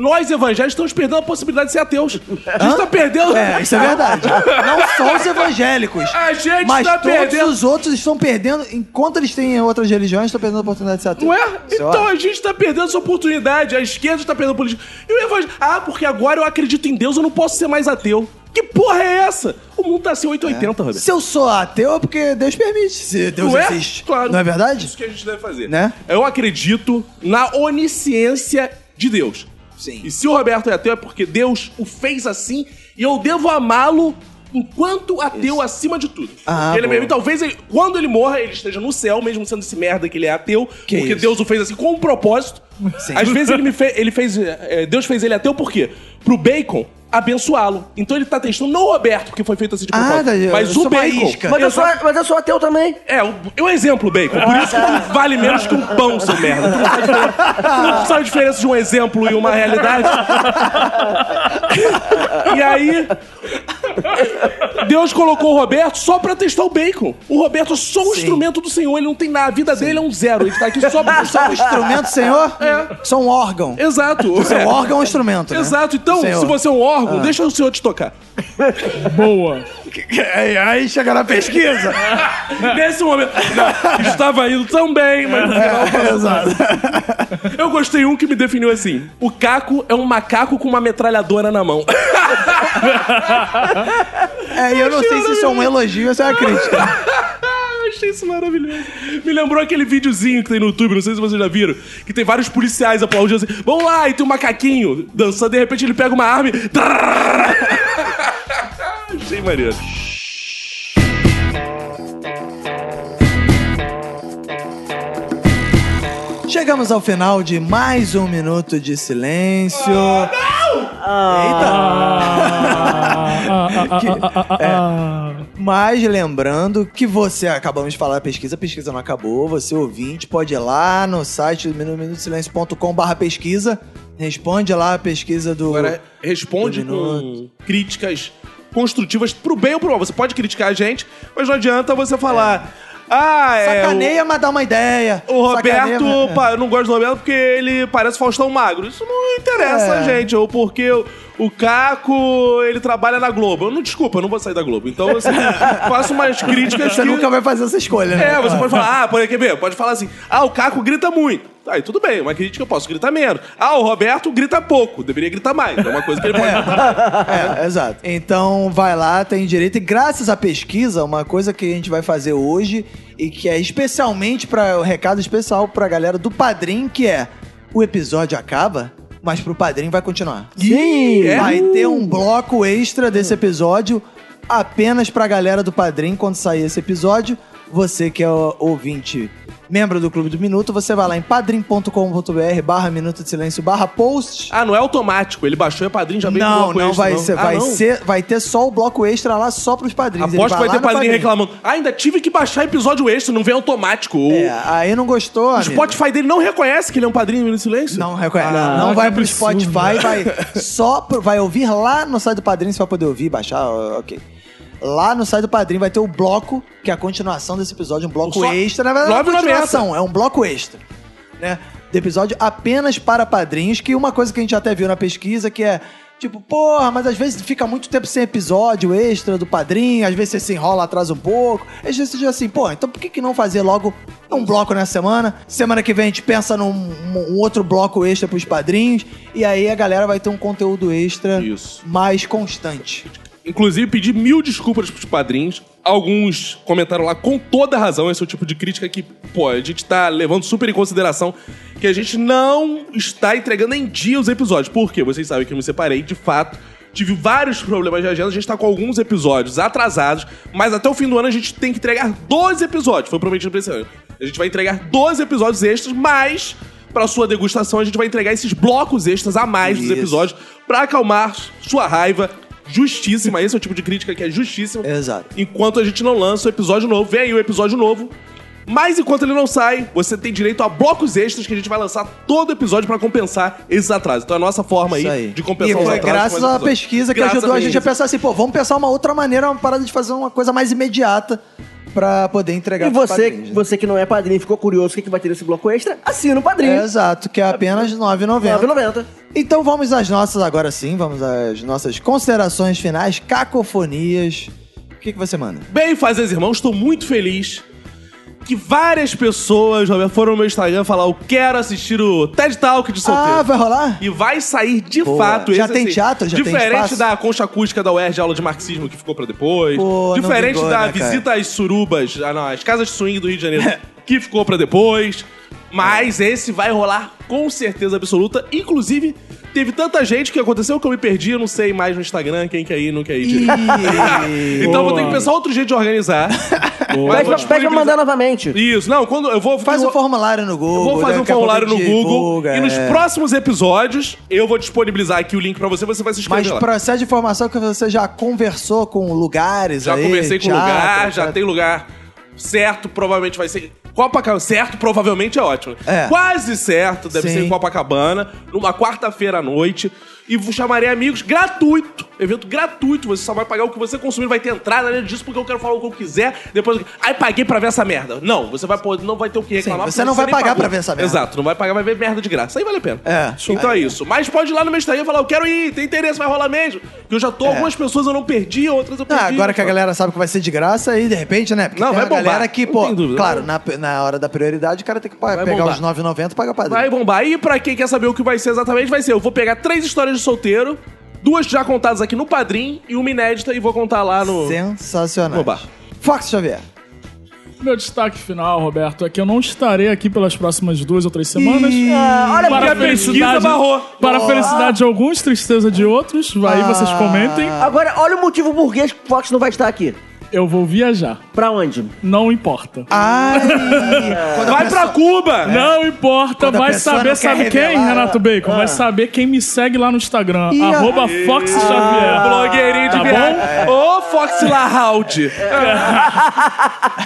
Nós evangélicos estamos perdendo a possibilidade de ser ateus. A gente tá perdendo. É, isso é verdade. Não só os evangélicos. A gente mas tá todos perdendo. os outros estão perdendo, enquanto eles têm outras religiões, estão perdendo a oportunidade de ser ateu. Não é? Então a gente tá perdendo essa oportunidade. A esquerda tá perdendo a política. E o evangélico. Ah, porque agora eu acredito em Deus, eu não posso ser mais ateu. Que porra é essa? O mundo tá assim 880, Roberto. Se eu sou ateu é porque Deus permite, se Deus Não é? existe. Claro. Não é verdade? Isso que a gente deve fazer. Né? Eu acredito na onisciência de Deus. Sim. E se o Roberto é ateu é porque Deus o fez assim e eu devo amá-lo enquanto ateu acima de tudo. Ah, ele mesmo, talvez ele- quando ele morra, ele esteja no céu, mesmo sendo esse merda que ele é ateu, Que porque isso. Deus o fez assim com um propósito. Sim. Às vezes ele me fez, ele fez, eh, Deus fez ele ateu por quê? Pro bacon abençoá-lo. Então ele tá testando não o Roberto, que foi feito assim de Ah, propósito, eu mas o bacon. Mas eu, sou, mas eu sou ateu também. É, o, o exemplo, Bacon. Por isso que tu vale menos que um pão, seu merda. Tu não sabe, não a diferença de um exemplo e uma realidade. e aí, Deus colocou o Roberto só pra testar o Bacon. O Roberto é só um instrumento do Senhor. Ele não tem nada. A vida dele é um zero. Ele tá aqui só pra... Só um instrumento, senhor? É. Só um órgão. Exato. Seu órgão é um instrumento, né? Exato. Então, Senhor. se você é um órgão, deixa o Senhor te tocar. Boa. Aí, aí chega na pesquisa. Nesse momento. Não, estava indo tão bem, mas no final É, exato. Eu gostei um que me definiu assim: o Caco é um macaco com uma metralhadora na mão. É, e eu não sei se isso é um elogio ou se é uma crítica. Achei isso maravilhoso. Me lembrou aquele videozinho que tem no YouTube, não sei se vocês já viram, que tem vários policiais aplaudindo assim: vamos lá, e tem um macaquinho dançando, de repente ele pega uma arma e. achei maneiro. Chegamos ao final de mais um minuto de silêncio. Eita! Mas lembrando que você, acabamos de falar da pesquisa, a pesquisa não acabou. Você, ouvinte, pode ir lá no site do minutosilêncio.com barra pesquisa. Responde lá a pesquisa do... Agora, responde do com críticas construtivas pro bem ou pro mal. Você pode criticar a gente, mas não adianta você falar. Ah, é. o- Sacaneia, mas dá uma ideia. O Sacaneia, Roberto, é. pá, eu não gosto do Roberto porque ele parece Faustão Magro. Isso não interessa É. gente. Ou porque o, o Caco, ele trabalha na Globo. Eu não, desculpa, eu não vou sair da Globo. Então, assim, faço umas críticas Você que... nunca vai fazer essa escolha, né? É, você pode falar, ah, pode, quer ver? Pode falar assim, ah, o Caco grita muito. Aí tudo bem, uma crítica eu posso gritar menos. Ah, o Roberto grita pouco, deveria gritar mais. É uma coisa que ele pode gritar. É, exato. Então vai lá, tem direito. E graças à pesquisa, uma coisa que a gente vai fazer hoje e que é especialmente para o recado especial pra galera do Padrim, que é o episódio acaba, mas pro Padrim vai continuar. Sim. É? Vai ter um bloco extra desse episódio apenas pra galera do Padrim quando sair esse episódio. Você que é ouvinte, membro do Clube do Minuto, você vai lá em padrim.com.br barra Minuto de Silêncio barra post. Ah, não é automático. Ele baixou e é padrinho, já veio com Não, bloco não extra, vai não. ser, Ah, vai não? ser, vai ter só o bloco extra lá só pros padrinhos. Aposto que vai lá ter padrinho reclamando. Ah, ainda tive que baixar episódio extra, não vem automático. É, aí não gostou, O amigo. Spotify dele não reconhece que ele é um padrinho no silêncio? Não reconhece. Ah, não vai pro absurdo. Spotify, vai só pro- vai ouvir lá no site do Padrinho, você vai poder ouvir, baixar, ok. Lá no site do Padrinho vai ter o bloco, que é a continuação desse episódio, um bloco Só- extra. Na verdade, não é continuação, é um bloco extra. Né? Do episódio apenas para padrinhos, que uma coisa que a gente até viu na pesquisa, que é Tipo, porra, mas às vezes fica muito tempo sem episódio extra do padrinho, às vezes você se enrola atrás um pouco. Às vezes você diz assim, pô, então por que, que não fazer logo um bloco nessa semana? Semana que vem a gente pensa num um outro bloco extra pros padrinhos, e aí a galera vai ter um conteúdo extra Isso. mais constante. Inclusive, pedi mil desculpas pros padrinhos. Alguns comentaram lá com toda razão. Esse é o tipo de crítica que, pô, a gente tá levando super em consideração que a gente não está entregando em dia os episódios. Por quê? Vocês sabem que eu me separei, de fato. Tive vários problemas de agenda, a gente tá com alguns episódios atrasados, mas até o fim do ano a gente tem que entregar 12 episódios. Foi prometido pra esse ano. A gente vai entregar 12 episódios extras, mas pra sua degustação a gente vai entregar esses blocos extras a mais dos Isso. episódios pra acalmar sua raiva justíssima. Esse é o tipo de crítica que é justíssima. Exato. Enquanto a gente não lança o episódio novo, vem aí o episódio novo. Mas enquanto ele não sai, você tem direito a blocos extras que a gente vai lançar todo episódio pra compensar esses atrasos. Então é a nossa forma aí, aí. de compensar e os atrasos. graças à pesquisa que Graças ajudou a à gente a pensar assim, pô, vamos pensar uma outra maneira, uma parada de fazer uma coisa mais imediata pra poder entregar E você, padrinhos, né? você que não é padrinho e ficou curioso o que, que vai ter nesse bloco extra, assina o padrinho. É, exato, que é apenas R$ 9,90. 9,90. Então vamos às nossas agora sim, vamos às nossas considerações finais, cacofonias. O que, que você manda? Bem, Fazeres Irmãos, estou muito feliz que várias pessoas Roberto, foram no meu Instagram falar: Eu quero assistir o TED Talk de solteiro. Ah, vai rolar? E vai sair de Boa. fato Já esse, tem assim, teatro? Já tem Diferente da concha acústica da UERJ, aula de marxismo que ficou pra depois. Pô, diferente vingou, da né, cara? visita às surubas, ah, não, às casas de swing do Rio de Janeiro, que ficou pra depois. Mas esse vai rolar com certeza absoluta. Inclusive, teve tanta gente que aconteceu que eu me perdi, eu não sei mais no Instagram quem quer ir, não quer ir. direito. Então vou ter que pensar outro jeito de organizar. Mas Pede, vou pra- pede pra disponibilizar- mandar novamente. Isso, não, quando eu vou. Faz eu um formulário no eu Google. vou fazer um daqui a pouco formulário no Google divulga, e nos é. próximos episódios eu vou disponibilizar aqui o link pra você, você vai se inscrever Mas lá. processo de informação que você já conversou com lugares Já aí, conversei com o teatro, lugar, já tem lugar certo, provavelmente vai ser. Copacabana, certo, provavelmente é ótimo. É. Quase certo, deve Sim. ser em Copacabana, numa quarta-feira à noite. E vou- chamarei amigos, gratuito. Evento gratuito, você só vai pagar o que você consumir, vai ter entrada nele disso porque eu quero falar o que eu quiser. Depois, aí paguei pra ver essa merda. Não, você vai poder, não vai ter o que reclamar. Sim, você não vai pagar pagou. pra ver essa merda. Exato, não vai pagar, vai ver merda de graça. Aí vale a pena. É. Então é isso. Mas pode ir lá no meu Instagram e falar, eu quero ir, tem interesse, vai rolar mesmo. Que eu já tô, algumas pessoas eu não perdi, outras eu Ah, perdi. agora que a galera sabe que vai ser de graça, aí de repente, né? Porque Não, tem vai uma bombar. galera que, pô, dúvida. claro, na, na hora da prioridade, o cara tem que Vai pegar bombar. os 9,90 e pagar padrinho. Vai bombar. E pra quem quer saber o que vai ser exatamente, vai ser: eu vou pegar três histórias de solteiro, duas já contadas aqui no Padrim e uma inédita e vou contar lá no. Sensacional. Oba. Fox Xavier. Meu destaque final, Roberto, é que eu não estarei aqui pelas próximas duas ou três semanas. Ah, olha porque para a pesquisa barrou. para a felicidade de alguns, tristeza de outros. Aí vocês comentem. Agora, olha o motivo burguês que o Fox não vai estar aqui. Eu vou viajar. Pra onde? Não importa. Ai! quando a Vai pessoa- pra Cuba! Não importa, Quando a vai pessoa saber, não quer sabe quem, revelar, Renato Bacon? Ah. Vai saber quem me segue lá no Instagram. Ih, arroba Fox Xavier. Blogueirinho de Tá viagem. Ô, Fox Lahoud!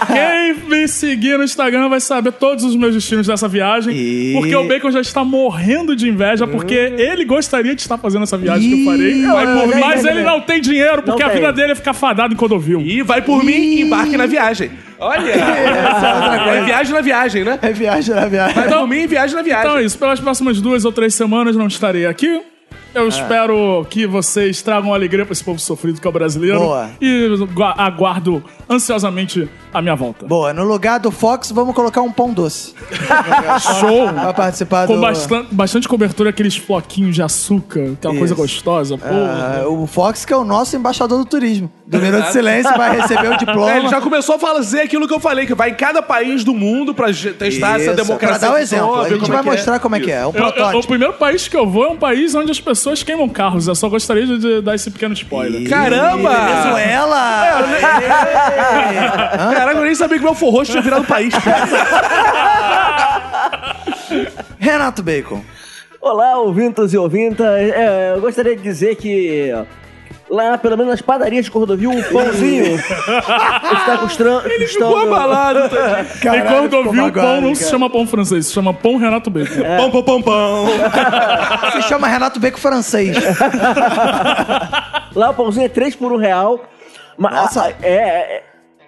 Quem me seguir no Instagram vai saber todos os meus destinos dessa viagem. E- Porque o Bacon já está morrendo de inveja, porque ele gostaria de estar fazendo essa viagem que eu farei. Ih, Vai por mas ele não tem dinheiro, porque Não a tem. vida dele é ficar fadado em Codovil. E vai por mim, embarque na viagem. Olha! É viagem na viagem, né? É viagem na viagem. Vai por mim, viagem na viagem. Então é isso, pelas próximas duas ou três semanas não estarei aqui. É. Eu espero que vocês tragam alegria pra esse povo sofrido que é o brasileiro. Boa. E gua- aguardo ansiosamente a minha volta. Boa, no lugar do Fox, vamos colocar um pão doce. Show! Pra participar Com do... bastan- bastante cobertura, aqueles floquinhos de açúcar, que é uma coisa gostosa. Porra. Ah, o Fox, que é o nosso embaixador do turismo. Do Minuto de Silêncio, vai receber o diploma. É, ele já começou a fazer aquilo que eu falei, que vai em cada país do mundo pra ge- testar essa Isso, democracia. Pra dar o que exemplo. A gente como vai é que é. mostrar como é que é. Um Eu- eu- o protótipo. primeiro país que eu vou é um país onde as pessoas queimam carros. Eu só gostaria de, de dar esse pequeno spoiler. Caramba! Venezuela! Caraca, eu nem sabia que meu forró tinha virado país. Renato Bacon. Olá, ouvintos e ouvintas. É, eu gostaria de dizer que lá, pelo menos nas padarias de Cordovil, o pãozinho está custando. Ele ficou abalado. e vi o magoado, pão, não se chama pão francês, se chama pão Renato Bacon. Pão, pão, pão, pão. Se chama Renato Bacon francês. Lá o pãozinho é 3 por 1 real. Mas, Nossa. é, é,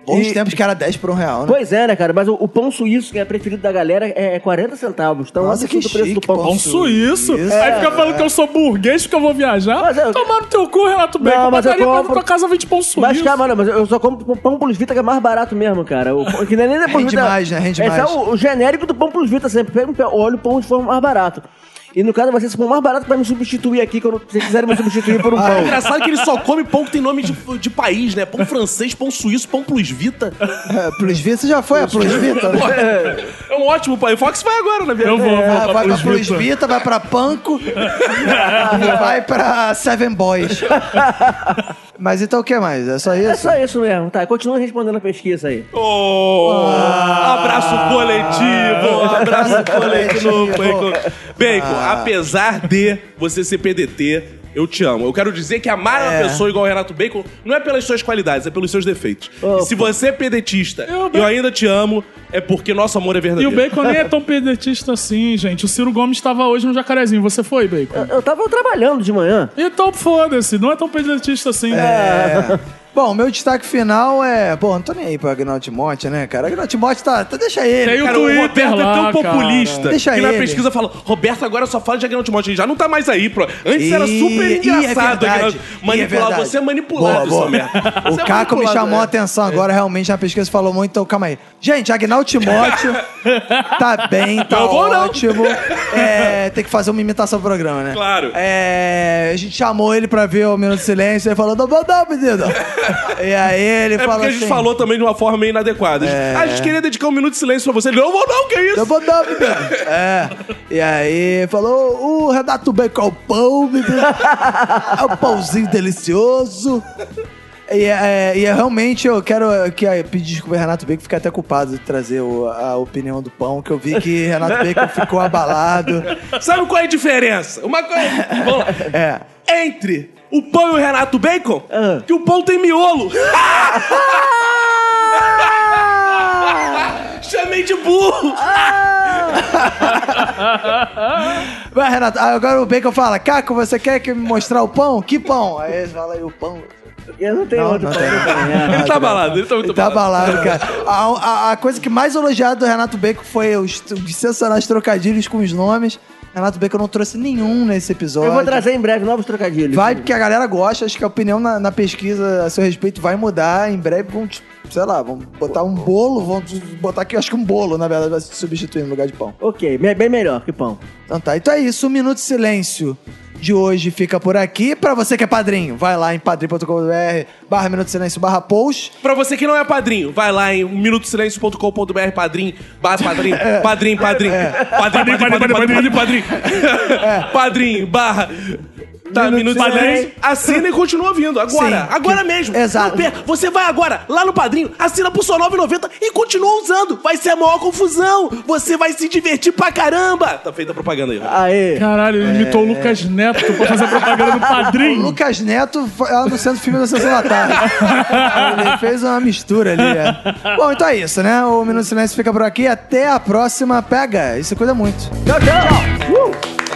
Bons E- tempos que era 10 por um real, né? Pois é, né, cara? Mas o, o pão suíço, que é preferido da galera, é 40 centavos. Então, Nossa, olha que o preço do chique, pão. pão Pão suíço. Suíço. Aí fica falando que eu sou burguês porque eu vou viajar. Mas eu- Tomar no teu cu, Renato Bacon. Não, mas eu Padaria pra compro- tua casa vende pão suíço. Mas calma, não, mas eu só compro pão plus vita que é mais barato mesmo, cara. O, pão- que é nem da Plus Rende mais, né? Rende Esse mais. é o, o genérico do pão plus vita sempre. Pega um pé- olha o pão de forma mais barato. E no caso vai ser pão mais barato pra me substituir aqui, quando vocês quiserem me substituir por um É pão. engraçado que ele só come pão que tem nome de, de país, né? Pão francês, pão suíço, pão plus vita. É, Plus Vita, você já foi a Plus Vita? né? É um ótimo país. Fox vai agora, na Eu verdade. vou, vou Ah, pra vai pra Plus Plus Vita. Vita, vai pra Panko e vai pra Seven Boys. Mas então o que mais? É só É isso? só isso mesmo, tá? Continua respondendo a pesquisa aí. Oh, abraço coletivo, abraço coletivo. coletivo. Bacon. Bacon, apesar de você ser PDT, eu te amo. Eu quero dizer que amar É. uma pessoa igual o Renato Bacon não é pelas suas qualidades, é pelos seus defeitos. Opa. E se você é pedetista Eu- e eu ainda te amo, é porque nosso amor é E verdadeiro. o Bacon nem é tão pedetista assim, gente. O Ciro Gomes estava hoje no Jacarezinho. Você foi, Bacon? Eu, eu tava trabalhando de manhã. Então foda-se, não é tão pedetista assim. É. Bom, meu destaque final é. Pô, não tô nem aí pra Agnaldo Timóteo, né, cara? Agnaldo Timóteo tá. tá deixa ele. Tem o Cara, Twitter o Roberto lá, é tão cara. populista Deixa que na ele. pesquisa fala: Roberto agora só fala de Agnaldo Timóteo. Ele já não tá mais aí, pro. Antes era Ih, super é engraçado. verdade, é Manipular. verdade. você é manipulado, Boa, boa. merda. O Você é Caco me chamou a é. atenção agora, realmente, na pesquisa falou muito, então calma aí. Gente, Agnaldo Timóteo tá bem, tá Não vou, não. ótimo. É, tem que fazer uma imitação do programa, né? Claro. É, a gente chamou ele pra ver o Minuto de Silêncio, ele falou, não, não, não, menino. E aí ele É falou porque a gente assim, falou também de uma forma meio inadequada. A gente- A gente queria dedicar um minuto de silêncio pra você. Não vou não, que isso? Eu vou dar, menino. É. E aí falou, o Renato Bacon é o pão, menino. É um pãozinho delicioso. E, é, e é, realmente eu quero que, é, pedir desculpa ao Renato Bacon, ficar até culpado de trazer o- a opinião do pão, que eu vi que Renato Bacon ficou abalado. Sabe qual é a diferença? Uma coisa. Vamos lá. É. Entre o pão e o Renato Bacon, Ah. que o pão tem miolo. Chamei de burro. Vai, Renato, ah, agora o Bacon fala, Caco, você quer que me mostrar o pão? Que pão? Aí ele fala aí o pão. Eu não tenho Não, outro não pra tem. Ele tá abalado, ele tá muito Ele tá abalado. abalado, cara. A, a- a coisa que mais elogiada do Renato Bacon foi os, os sensacionais trocadilhos com os nomes. Renato Bacon não trouxe nenhum nesse episódio. Eu vou trazer em breve novos trocadilhos. Vai porque a galera gosta, acho que a opinião na, na pesquisa a seu respeito vai mudar. Em breve vão, sei lá, vão botar um bolo, vão botar aqui, acho que um bolo, na verdade, vai se substituir no lugar de pão. Ok, bem melhor que pão. Então tá, então é isso, o Minuto de Silêncio de hoje fica por aqui. Pra você que é padrinho, vai lá em padrim.com.br barra Minuto de Silêncio barra post. Pra você que não é padrinho, vai lá em minutosilencio.com.br, padrim, barra padrim, padrim, padrim, padrim, padrim, padrim, padrim, padrim, padrim, padrim, barra... Tá, Minuto. Silêncio. Assina e continua vindo. Agora. Sim, agora que- mesmo. Exato. Você vai agora lá no Padrinho, assina por só R$ 9,90 e continua usando. Vai ser a maior confusão. Você vai se divertir pra caramba. Tá feita a propaganda aí. Aê. Caralho, ele imitou o Lucas Neto pra fazer propaganda do O padrinho. Lucas Neto no centro filme da Sessão da Tarde. Ele fez uma mistura ali. É. Bom, então é isso, né? O Minuto de Silêncio fica por aqui. Até a próxima. Pega. Isso cuida muito. Tchau, tchau. Uh.